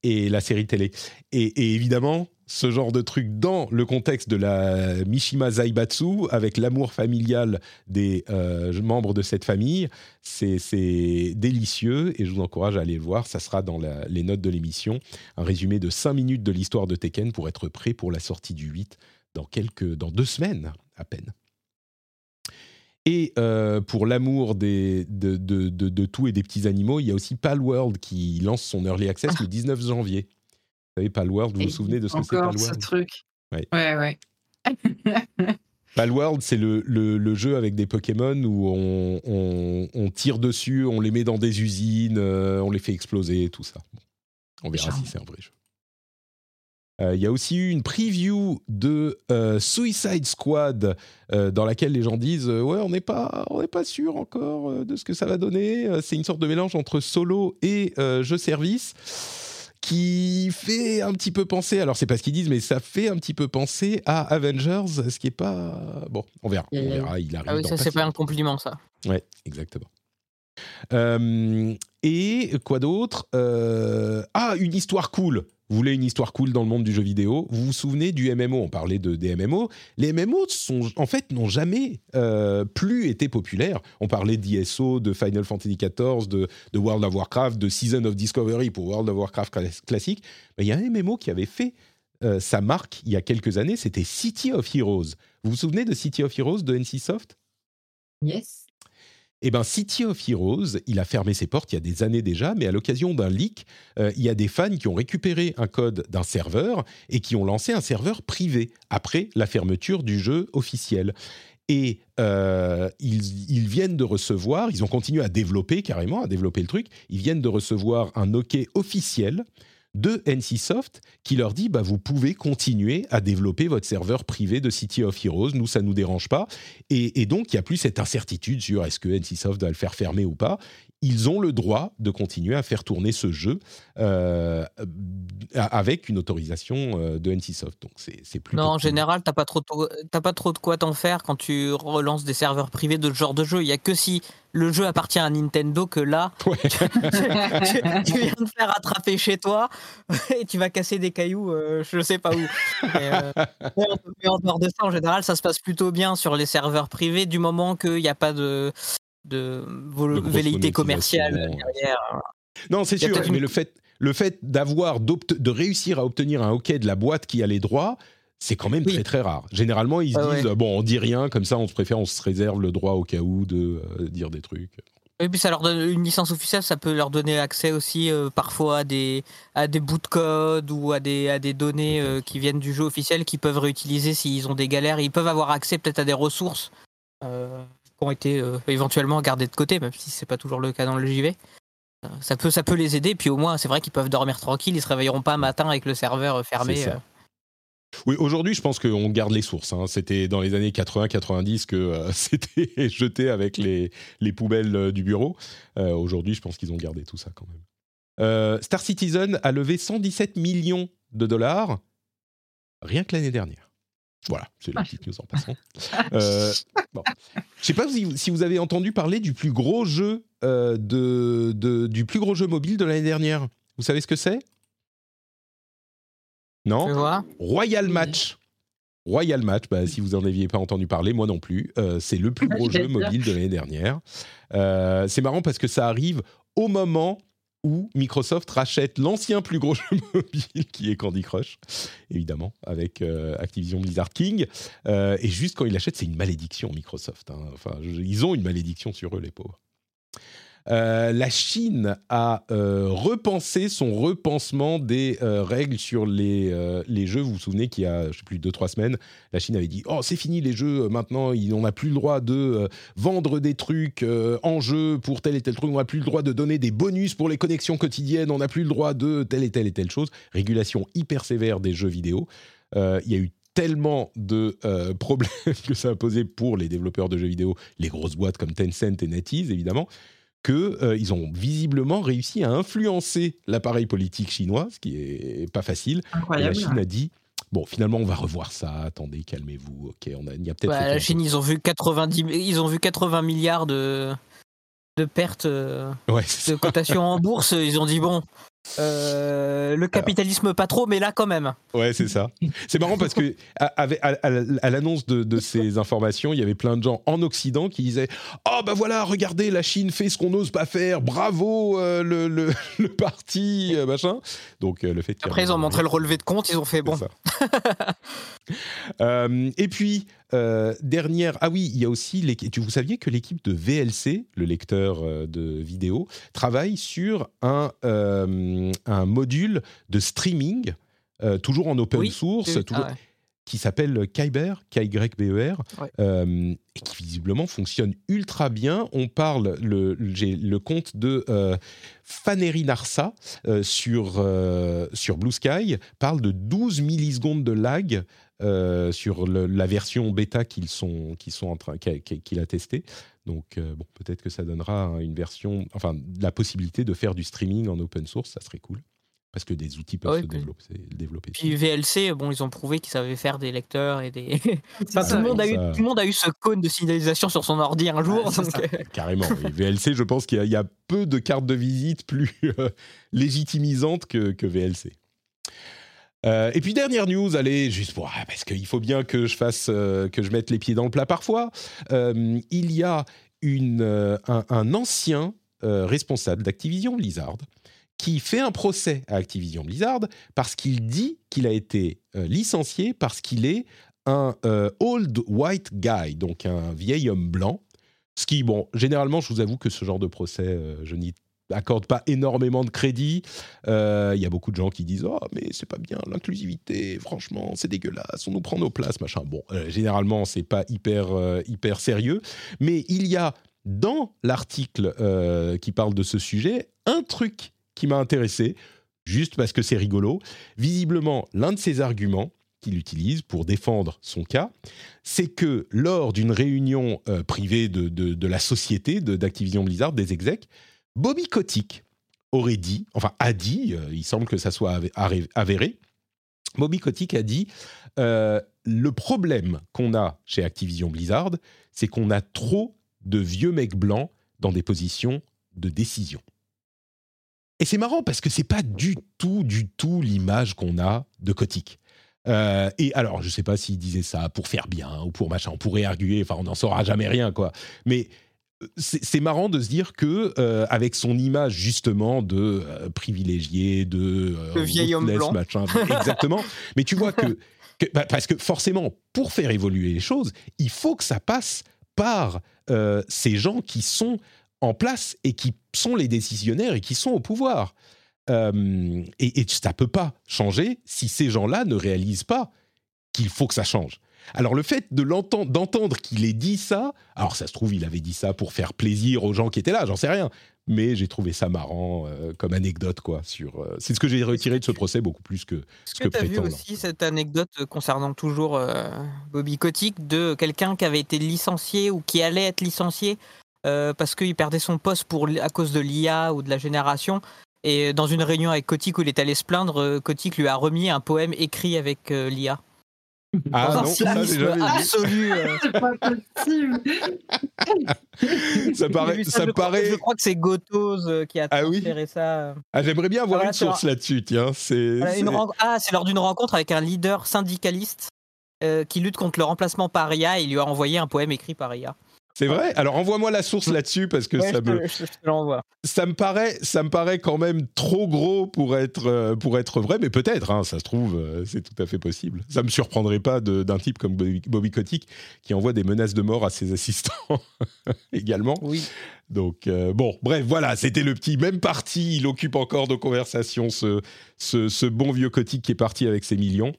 et la série télé. Et, évidemment, ce genre de truc dans le contexte de la Mishima Zaibatsu, avec l'amour familial des euh, membres de cette famille, c'est délicieux et je vous encourage à aller le voir. Ça sera dans les notes de l'émission. Un résumé de 5 minutes de l'histoire de Tekken pour être prêt pour la sortie du 8 dans, quelques, dans deux semaines à peine. Et euh, pour l'amour des- de, de, de- de tout et des petits animaux, il y a aussi Palworld qui lance son Early Access le 19 janvier. Vous savez, Palworld, vous vous souvenez de ce que c'est Encore ce Palworld truc. Ouais. ouais. ouais. [laughs] Palworld, c'est le, le, le jeu avec des Pokémon où on, on- on tire dessus, on les met dans des usines, euh, on les fait exploser, tout ça. Bon, on verra si c'est un vrai jeu. Euh, Il y a aussi eu une preview de euh, Suicide Squad euh, dans laquelle les gens disent ouais on n'est pas on n'est pas sûr encore de ce que ça va donner. C'est une sorte de mélange entre solo et jeu service qui fait un petit peu penser. Alors c'est pas ce qu'ils disent mais ça fait un petit peu penser à Avengers, ce qui est pas bon. On verra. On verra. Il arrive. Ah oui, ça c'est pas un compliment ça. Ouais, exactement. Euh, et quoi d'autre? Euh, Ah, une histoire cool. Vous voulez une histoire cool dans le monde du jeu vidéo Vous vous souvenez du MMO On parlait de, des MMO. Les MMO, sont, en fait, n'ont jamais euh, plus été populaires. On parlait d'ISO, de Final Fantasy XIV, de, de World of Warcraft, de Season of Discovery pour World of Warcraft cla- classique. Mais il y a un MMO qui avait fait euh, sa marque il y a quelques années, c'était City of Heroes. Vous vous souvenez de City of Heroes de NCSoft Yes. Eh ben, City of Heroes, il a fermé ses portes il y a des années déjà, mais à l'occasion d'un leak, euh, il y a des fans qui ont récupéré un code d'un serveur et qui ont lancé un serveur privé après la fermeture du jeu officiel. Et euh, ils, ils viennent de recevoir, ils ont continué à développer carrément, à développer le truc, ils viennent de recevoir un OK officiel de NCSoft qui leur dit bah, vous pouvez continuer à développer votre serveur privé de City of Heroes, nous ça nous dérange pas. Et, et donc il n'y a plus cette incertitude sur est-ce que NCSoft va le faire fermer ou pas. Ils ont le droit de continuer à faire tourner ce jeu euh, avec une autorisation euh, de NCSoft. Donc c'est plus. Non, en général, t'as pas trop, pas trop de quoi t'en faire quand tu relances des serveurs privés de ce genre de jeu. Il y a que si le jeu appartient à Nintendo que là, [laughs] tu, viens de faire attraper chez toi et tu vas casser des cailloux, euh, je sais pas où. Mais, en dehors de ça, en général, ça se passe plutôt bien sur les serveurs privés du moment qu'il n'y a pas de de velléité commerciale derrière. Non, c'est sûr, mais le fait, le fait d'avoir de réussir à obtenir un OK de la boîte qui a les droits, c'est quand même très très rare. Généralement, ils se disent bon, on dit rien, comme ça, on se préfère, on se réserve le droit au cas où de euh, dire des trucs. Et puis ça leur donne une licence officielle, ça peut leur donner accès aussi euh, parfois à des à des bouts de code ou à des à des données euh, qui viennent du jeu officiel qu'ils peuvent réutiliser s'ils ont des galères. Ils peuvent avoir accès peut-être à des ressources qui ont été euh, éventuellement gardés de côté, même si c'est pas toujours le cas dans le JV. Euh, ça peut, ça peut les aider, puis au moins, c'est vrai qu'ils peuvent dormir tranquille, ils se réveilleront pas un matin avec le serveur euh, fermé. Oui, aujourd'hui, je pense qu'on garde les sources. Hein. C'était dans les années 80-90 que [laughs] c'était jeté avec les, les poubelles du bureau. aujourd'hui, je pense qu'ils ont gardé tout ça quand même. Star Citizen a levé 117 millions de dollars rien que l'année dernière. Voilà, c'est la petite news en passant. Euh, bon. Je sais pas si, vous avez entendu parler du plus gros jeu euh, de, du plus gros jeu mobile de l'année dernière. Vous savez ce que c'est? Non? Royal Match. Royal Match, bah, si vous en aviez pas entendu parler, moi non plus. Euh, c'est le plus gros jeu mobile de l'année dernière. c'est marrant parce que ça arrive au moment où Microsoft rachète l'ancien plus gros [laughs] jeu mobile qui est Candy Crush, évidemment, avec euh, Activision Blizzard King. Euh, et juste quand ils l'achètent, c'est une malédiction Microsoft. Hein. Enfin, ils ont une malédiction sur eux, les pauvres. Euh, la Chine a euh, repensé son repansement des euh, règles sur les, les jeux. Vous vous souvenez qu'il y a, je sais plus, deux, trois semaines, la Chine avait dit Oh, c'est fini les jeux, maintenant, on n'a plus le droit de vendre des trucs en jeu pour tel et tel truc, on n'a plus le droit de donner des bonus pour les connexions quotidiennes, on n'a plus le droit de telle et telle et telle chose. Régulation hyper sévère des jeux vidéo. Il y a eu tellement de problèmes [laughs] que ça a posé pour les développeurs de jeux vidéo, les grosses boîtes comme Tencent et NetEase, évidemment, qu'ils euh, ont visiblement réussi à influencer l'appareil politique chinois, ce qui est pas facile. Et la Chine a dit Bon, finalement, on va revoir ça. Attendez, calmez-vous. Ok, on a, il y a peut-être. la Chine, ils ont vu 90, ils ont vu 80 milliards de de pertes euh, de cotation en bourse. Ils ont dit bon, euh, le capitalisme pas trop, mais là quand même. Ouais, c'est ça. C'est marrant parce que à, l'annonce de, ces informations, il y avait plein de gens en Occident qui disaient Oh bah voilà, regardez, la Chine fait ce qu'on n'ose pas faire, bravo euh, le, le, [laughs] parti, euh, machin. Donc le fait Après, ils ont montré le relevé de compte, ils ont fait bon. [laughs] et puis, dernière. Ah oui, il y a aussi. Vous saviez que l'équipe de VLC, le lecteur de vidéo, travaille sur un un module de streaming, euh, toujours en open source, ah qui s'appelle Kyber, KYBER, euh, et qui visiblement fonctionne ultra bien. On parle, le, j'ai le compte de euh, Faneri Narsa euh, sur, sur Blue Sky, parle de 12 millisecondes de lag sur la version bêta qu'ils sont, qu'ils sont en train, qu'il a testé. Donc, bon, peut-être que ça donnera une version, enfin, la possibilité de faire du streaming en open source, ça serait cool parce que des outils peuvent se développer, développer. Puis VLC, bon, ils ont prouvé qu'ils savaient faire des lecteurs et des. [laughs] tout, le monde a eu, tout le monde a eu ce cône de signalisation sur son ordi un jour. Euh. Carrément. VLC, je pense qu'il y, a peu de cartes de visite plus euh, [laughs] légitimisantes que, que VLC. Euh, et puis dernière news, allez, juste pour ah, parce qu'il faut bien que je fasse, que je mette les pieds dans le plat parfois. il y a un, un ancien responsable d'Activision Blizzard qui fait un procès à Activision Blizzard parce qu'il dit qu'il a été euh, licencié parce qu'il est un euh, old white guy, donc un vieil homme blanc. Ce qui, bon, généralement, je vous avoue que ce genre de procès, euh, je n'y accorde pas énormément de crédit. Il y a beaucoup de gens qui disent Oh, mais c'est pas bien, l'inclusivité, franchement, c'est dégueulasse, on nous prend nos places, machin. Bon, généralement, c'est pas hyper, hyper sérieux. Mais il y a dans l'article qui parle de ce sujet un truc qui m'a intéressé, juste parce que c'est rigolo. Visiblement, l'un de ses arguments qu'il utilise pour défendre son cas, c'est que lors d'une réunion euh, privée de, de, la société d'Activision Blizzard, des execs, Bobby Kotick aurait dit, enfin a dit, euh, il semble que ça soit avéré, Bobby Kotick a dit euh, le problème qu'on a chez Activision Blizzard, c'est qu'on a trop de vieux mecs blancs dans des positions de décision. Et c'est marrant parce que c'est pas du tout, du tout l'image qu'on a de Kotick. Euh, et alors, je sais pas s'il disait ça pour faire bien ou pour machin, on pourrait arguer, enfin, on n'en saura jamais rien, quoi. Mais c'est marrant de se dire que euh, avec son image justement de privilégié, de le vieil homme blanc, machin, exactement. [laughs] Mais tu vois que, bah, parce que forcément, pour faire évoluer les choses, il faut que ça passe par ces gens qui sont en place et qui sont les décisionnaires et qui sont au pouvoir. Euh, et, ça peut pas changer si ces gens-là ne réalisent pas qu'il faut que ça change. Alors le fait de l'entendre, d'entendre qu'il ait dit ça, alors ça se trouve il avait dit ça pour faire plaisir aux gens qui étaient là, j'en sais rien. Mais j'ai trouvé ça marrant euh, comme anecdote quoi. Sur, euh, c'est ce que j'ai retiré de ce procès beaucoup plus que ce que, que tu as vu aussi cette anecdote concernant toujours Bobby Kotick de quelqu'un qui avait été licencié ou qui allait être licencié parce qu'il perdait son poste pour, à cause de l'IA ou de la génération. Et dans une réunion avec Kotick où il est allé se plaindre, Kotick lui a remis un poème écrit avec euh, l'IA. Ah non, ça absolu. Euh. [laughs] C'est pas possible. ça paraît, ça, je, paraît. Crois, je crois que c'est Gotos euh, qui a ah transféré ça. Ah, j'aimerais bien avoir une source là-dessus, tiens. C'est. Ah, c'est lors d'une rencontre avec un leader syndicaliste qui lutte contre le remplacement par IA. il lui a envoyé un poème écrit par IA. C'est vrai? Alors envoie-moi la source là-dessus parce que ça me ça me paraît ça me paraît quand même trop gros pour être euh, pour être vrai, mais peut-être hein, ça se trouve euh, c'est tout à fait possible. Ça me surprendrait pas d'un type comme Bobby, Kotick qui envoie des menaces de mort à ses assistants [laughs] également. Oui. Donc euh, bon, bref, voilà, c'était le petit même parti. Il occupe encore de conversation ce, ce, bon vieux Kotick qui est parti avec ses millions.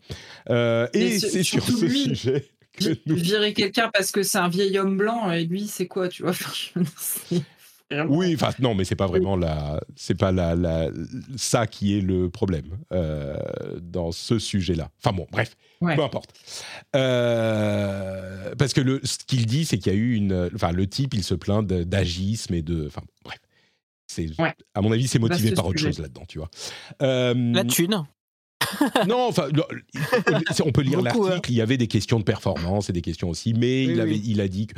et c'est sur ce sujet virer quelqu'un parce que c'est un vieil homme blanc et lui c'est quoi tu vois? [laughs] Oui, enfin non, mais c'est pas vraiment la, c'est pas la, la, ça qui est le problème euh, dans ce sujet-là. Enfin bon, bref, peu importe. Euh, parce que le, ce qu'il dit, c'est qu'il y a eu une, enfin le type, il se plaint d'agisme et de, enfin bref. C'est, à mon avis, c'est motivé par autre chose là-dedans, tu vois. Euh, la thune non, enfin, on peut lire hein. l'article. Il y avait des questions de performance et des questions aussi, mais il, avait, il a dit que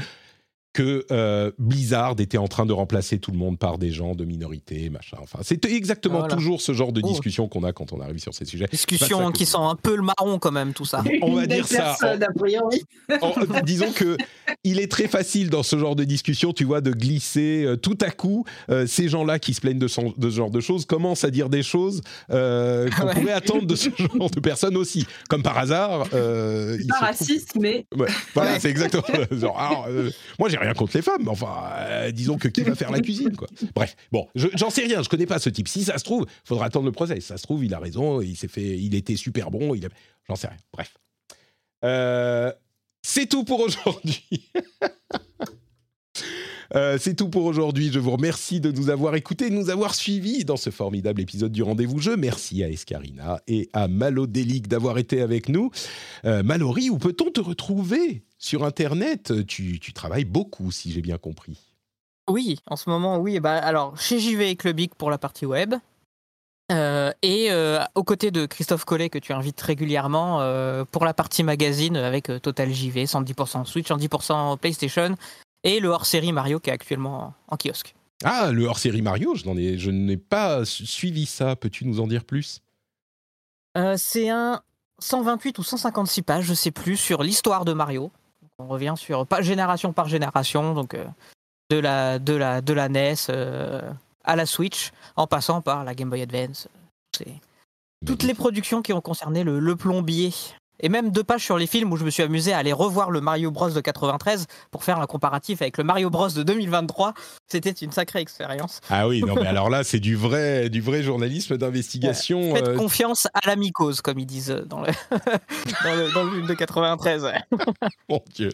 que euh, Blizzard était en train de remplacer tout le monde par des gens de minorité, machin. Enfin, c'est exactement toujours ce genre de oh. discussion qu'on a quand on arrive sur ces sujets. Discussion qui sent un peu le marron quand même, tout ça. [laughs] On va dire ça. [laughs] disons que il est très facile dans ce genre de discussion, tu vois, de glisser euh, tout à coup. Euh, ces gens-là qui se plaignent de, ce genre de choses commencent à dire des choses qu'on pourrait attendre de ce [laughs] genre de personnes aussi. Comme par hasard. pas raciste, mais. voilà, c'est exactement. genre, alors, moi, j'ai rien contre les femmes, mais enfin, euh, disons que qui va faire la cuisine, quoi. Bref, bon, j'en sais rien, je connais pas ce type. Si ça se trouve, faudra attendre le procès. Si ça se trouve, il a raison, il s'est fait, il était super bon, il j'en sais rien. Bref. Euh, c'est tout pour aujourd'hui. [laughs] Euh, c'est tout pour aujourd'hui. Je vous remercie de nous avoir écoutés, de nous avoir suivis dans ce formidable épisode du Rendez-vous Jeu. Merci à Escarina et à Malodélique d'avoir été avec nous. Euh, Mallory, où peut-on te retrouver sur Internet? Tu, travailles beaucoup, si j'ai bien compris. Oui, en ce moment, oui. Bah, alors, chez JV et Clubic pour la partie web. Euh, et aux côtés de Christophe Collet que tu invites régulièrement pour la partie magazine avec Total JV, 110% Switch, 110% PlayStation et le hors-série Mario qui est actuellement en, kiosque. Ah, le hors-série Mario, je, ai, je n'ai pas suivi ça. Peux-tu nous en dire plus? Euh, C'est un 128 ou 156 pages, je sais plus, sur l'histoire de Mario. On revient sur pas génération par génération, donc euh, de la de la de la NES euh, à la Switch, en passant par la Game Boy Advance. C'est toutes les productions qui ont concerné le plombier et même deux pages sur les films où je me suis amusé à aller revoir le Mario Bros de 93 pour faire un comparatif avec le Mario Bros de 2023. C'était une sacrée expérience. Ah oui, non mais [laughs] alors là c'est du vrai, du vrai journalisme d'investigation. Faites euh, confiance à la mycose, comme ils disent [laughs] dans le, dans le, film de 93. [laughs] Mon Dieu.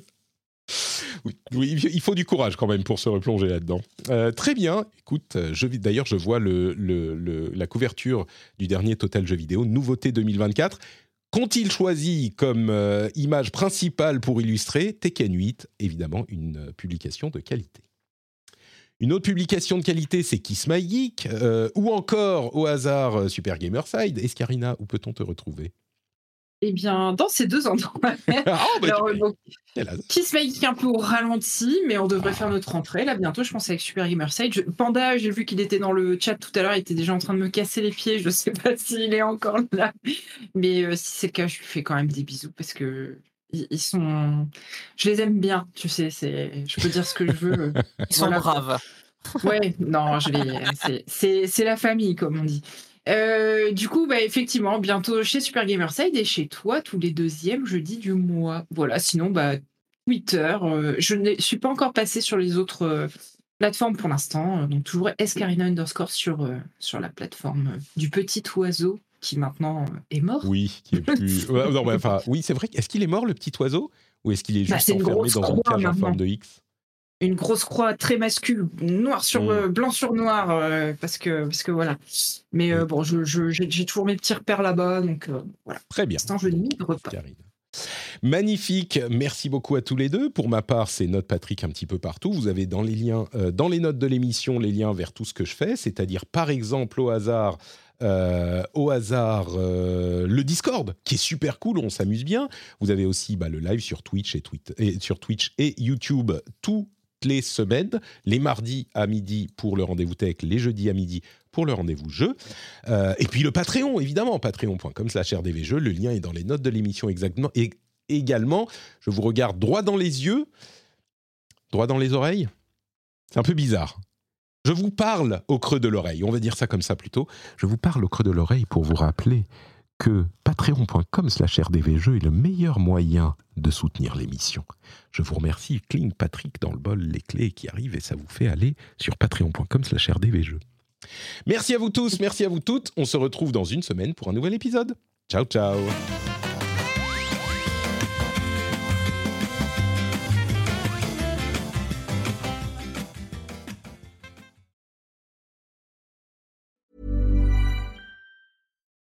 Oui, il faut du courage quand même pour se replonger là-dedans. Euh, très bien. Écoute, d'ailleurs, je vois le, le, la couverture du dernier Total Jeux vidéo, nouveauté 2024. Qu'ont-ils choisi comme euh, image principale pour illustrer Tekken 8 Évidemment, une euh, publication de qualité. Une autre publication de qualité, c'est Kiss My Geek, euh, ou encore, au hasard, Super Gamerside. Escarina, où peut-on te retrouver? Eh bien, dans ces deux endroits. [laughs] Ah, bah, Alors, donc, Geek un peu au ralenti, mais on devrait faire notre rentrée là bientôt, je pense, avec Super Gamerside. Je- Panda, j'ai vu qu'il était dans le chat tout à l'heure, il était déjà en train de me casser les pieds. Je sais pas [laughs] s'il est encore là, mais euh, si c'est le cas, je lui fais quand même des bisous parce que ils sont, je les aime bien, tu sais. C'est, je peux dire ce que je veux. [laughs] Ils sont braves. Ouais, non, je les, c'est- c'est, c'est la famille, comme on dit. Euh, du coup, bah, effectivement, bientôt chez Super Gamerside et chez toi tous les deuxièmes jeudis du mois. Voilà, sinon, bah, Twitter. euh, je ne suis pas encore passé sur les autres euh, plateformes pour l'instant. donc, toujours Escarina underscore sur, sur la plateforme du petit oiseau qui maintenant est mort. Oui, qui est plus. [laughs] Ouais, non, mais enfin, oui, c'est vrai. Est-ce qu'il est mort, le petit oiseau? Ou est-ce qu'il est juste Bah, une enfermé dans une cage en forme de X? Une grosse croix très masculine, noir sur Mm. euh, blanc sur noir, euh, parce que parce que voilà. Mais euh, Mm. bon, je, je- j'ai j'ai toujours mes petits repères là-bas, donc euh, voilà. Très bien. Pour l'instant, je ne migre pas. Magnifique, merci beaucoup à tous les deux. Pour ma part, c'est Note Patrick un petit peu partout. Vous avez dans les liens, dans les notes de l'émission, les liens vers tout ce que je fais, c'est-à-dire par exemple au hasard, euh, au hasard, euh, le Discord, qui est super cool, on s'amuse bien. Vous avez aussi bah, le live sur Twitch et, et sur Twitch et YouTube toutes les semaines, les mardis à midi pour le rendez-vous tech, les jeudis à midi pour le rendez-vous jeu. Euh, et puis le Patreon, évidemment, patreon.com slash rdvjeux. Le lien est dans les notes de l'émission exactement. Et également, je vous regarde droit dans les yeux, droit dans les oreilles. C'est un peu bizarre. Je vous parle au creux de l'oreille. On va dire ça comme ça plutôt. Je vous parle au creux de l'oreille pour vous rappeler que patreon.com slash rdvjeux est le meilleur moyen de soutenir l'émission. Je vous remercie. Cling Patrick dans le bol, les clés qui arrivent et ça vous fait aller sur patreon.com slash rdvjeux. Merci à vous tous, merci à vous toutes. On se retrouve dans une semaine pour un nouvel épisode. Ciao, ciao.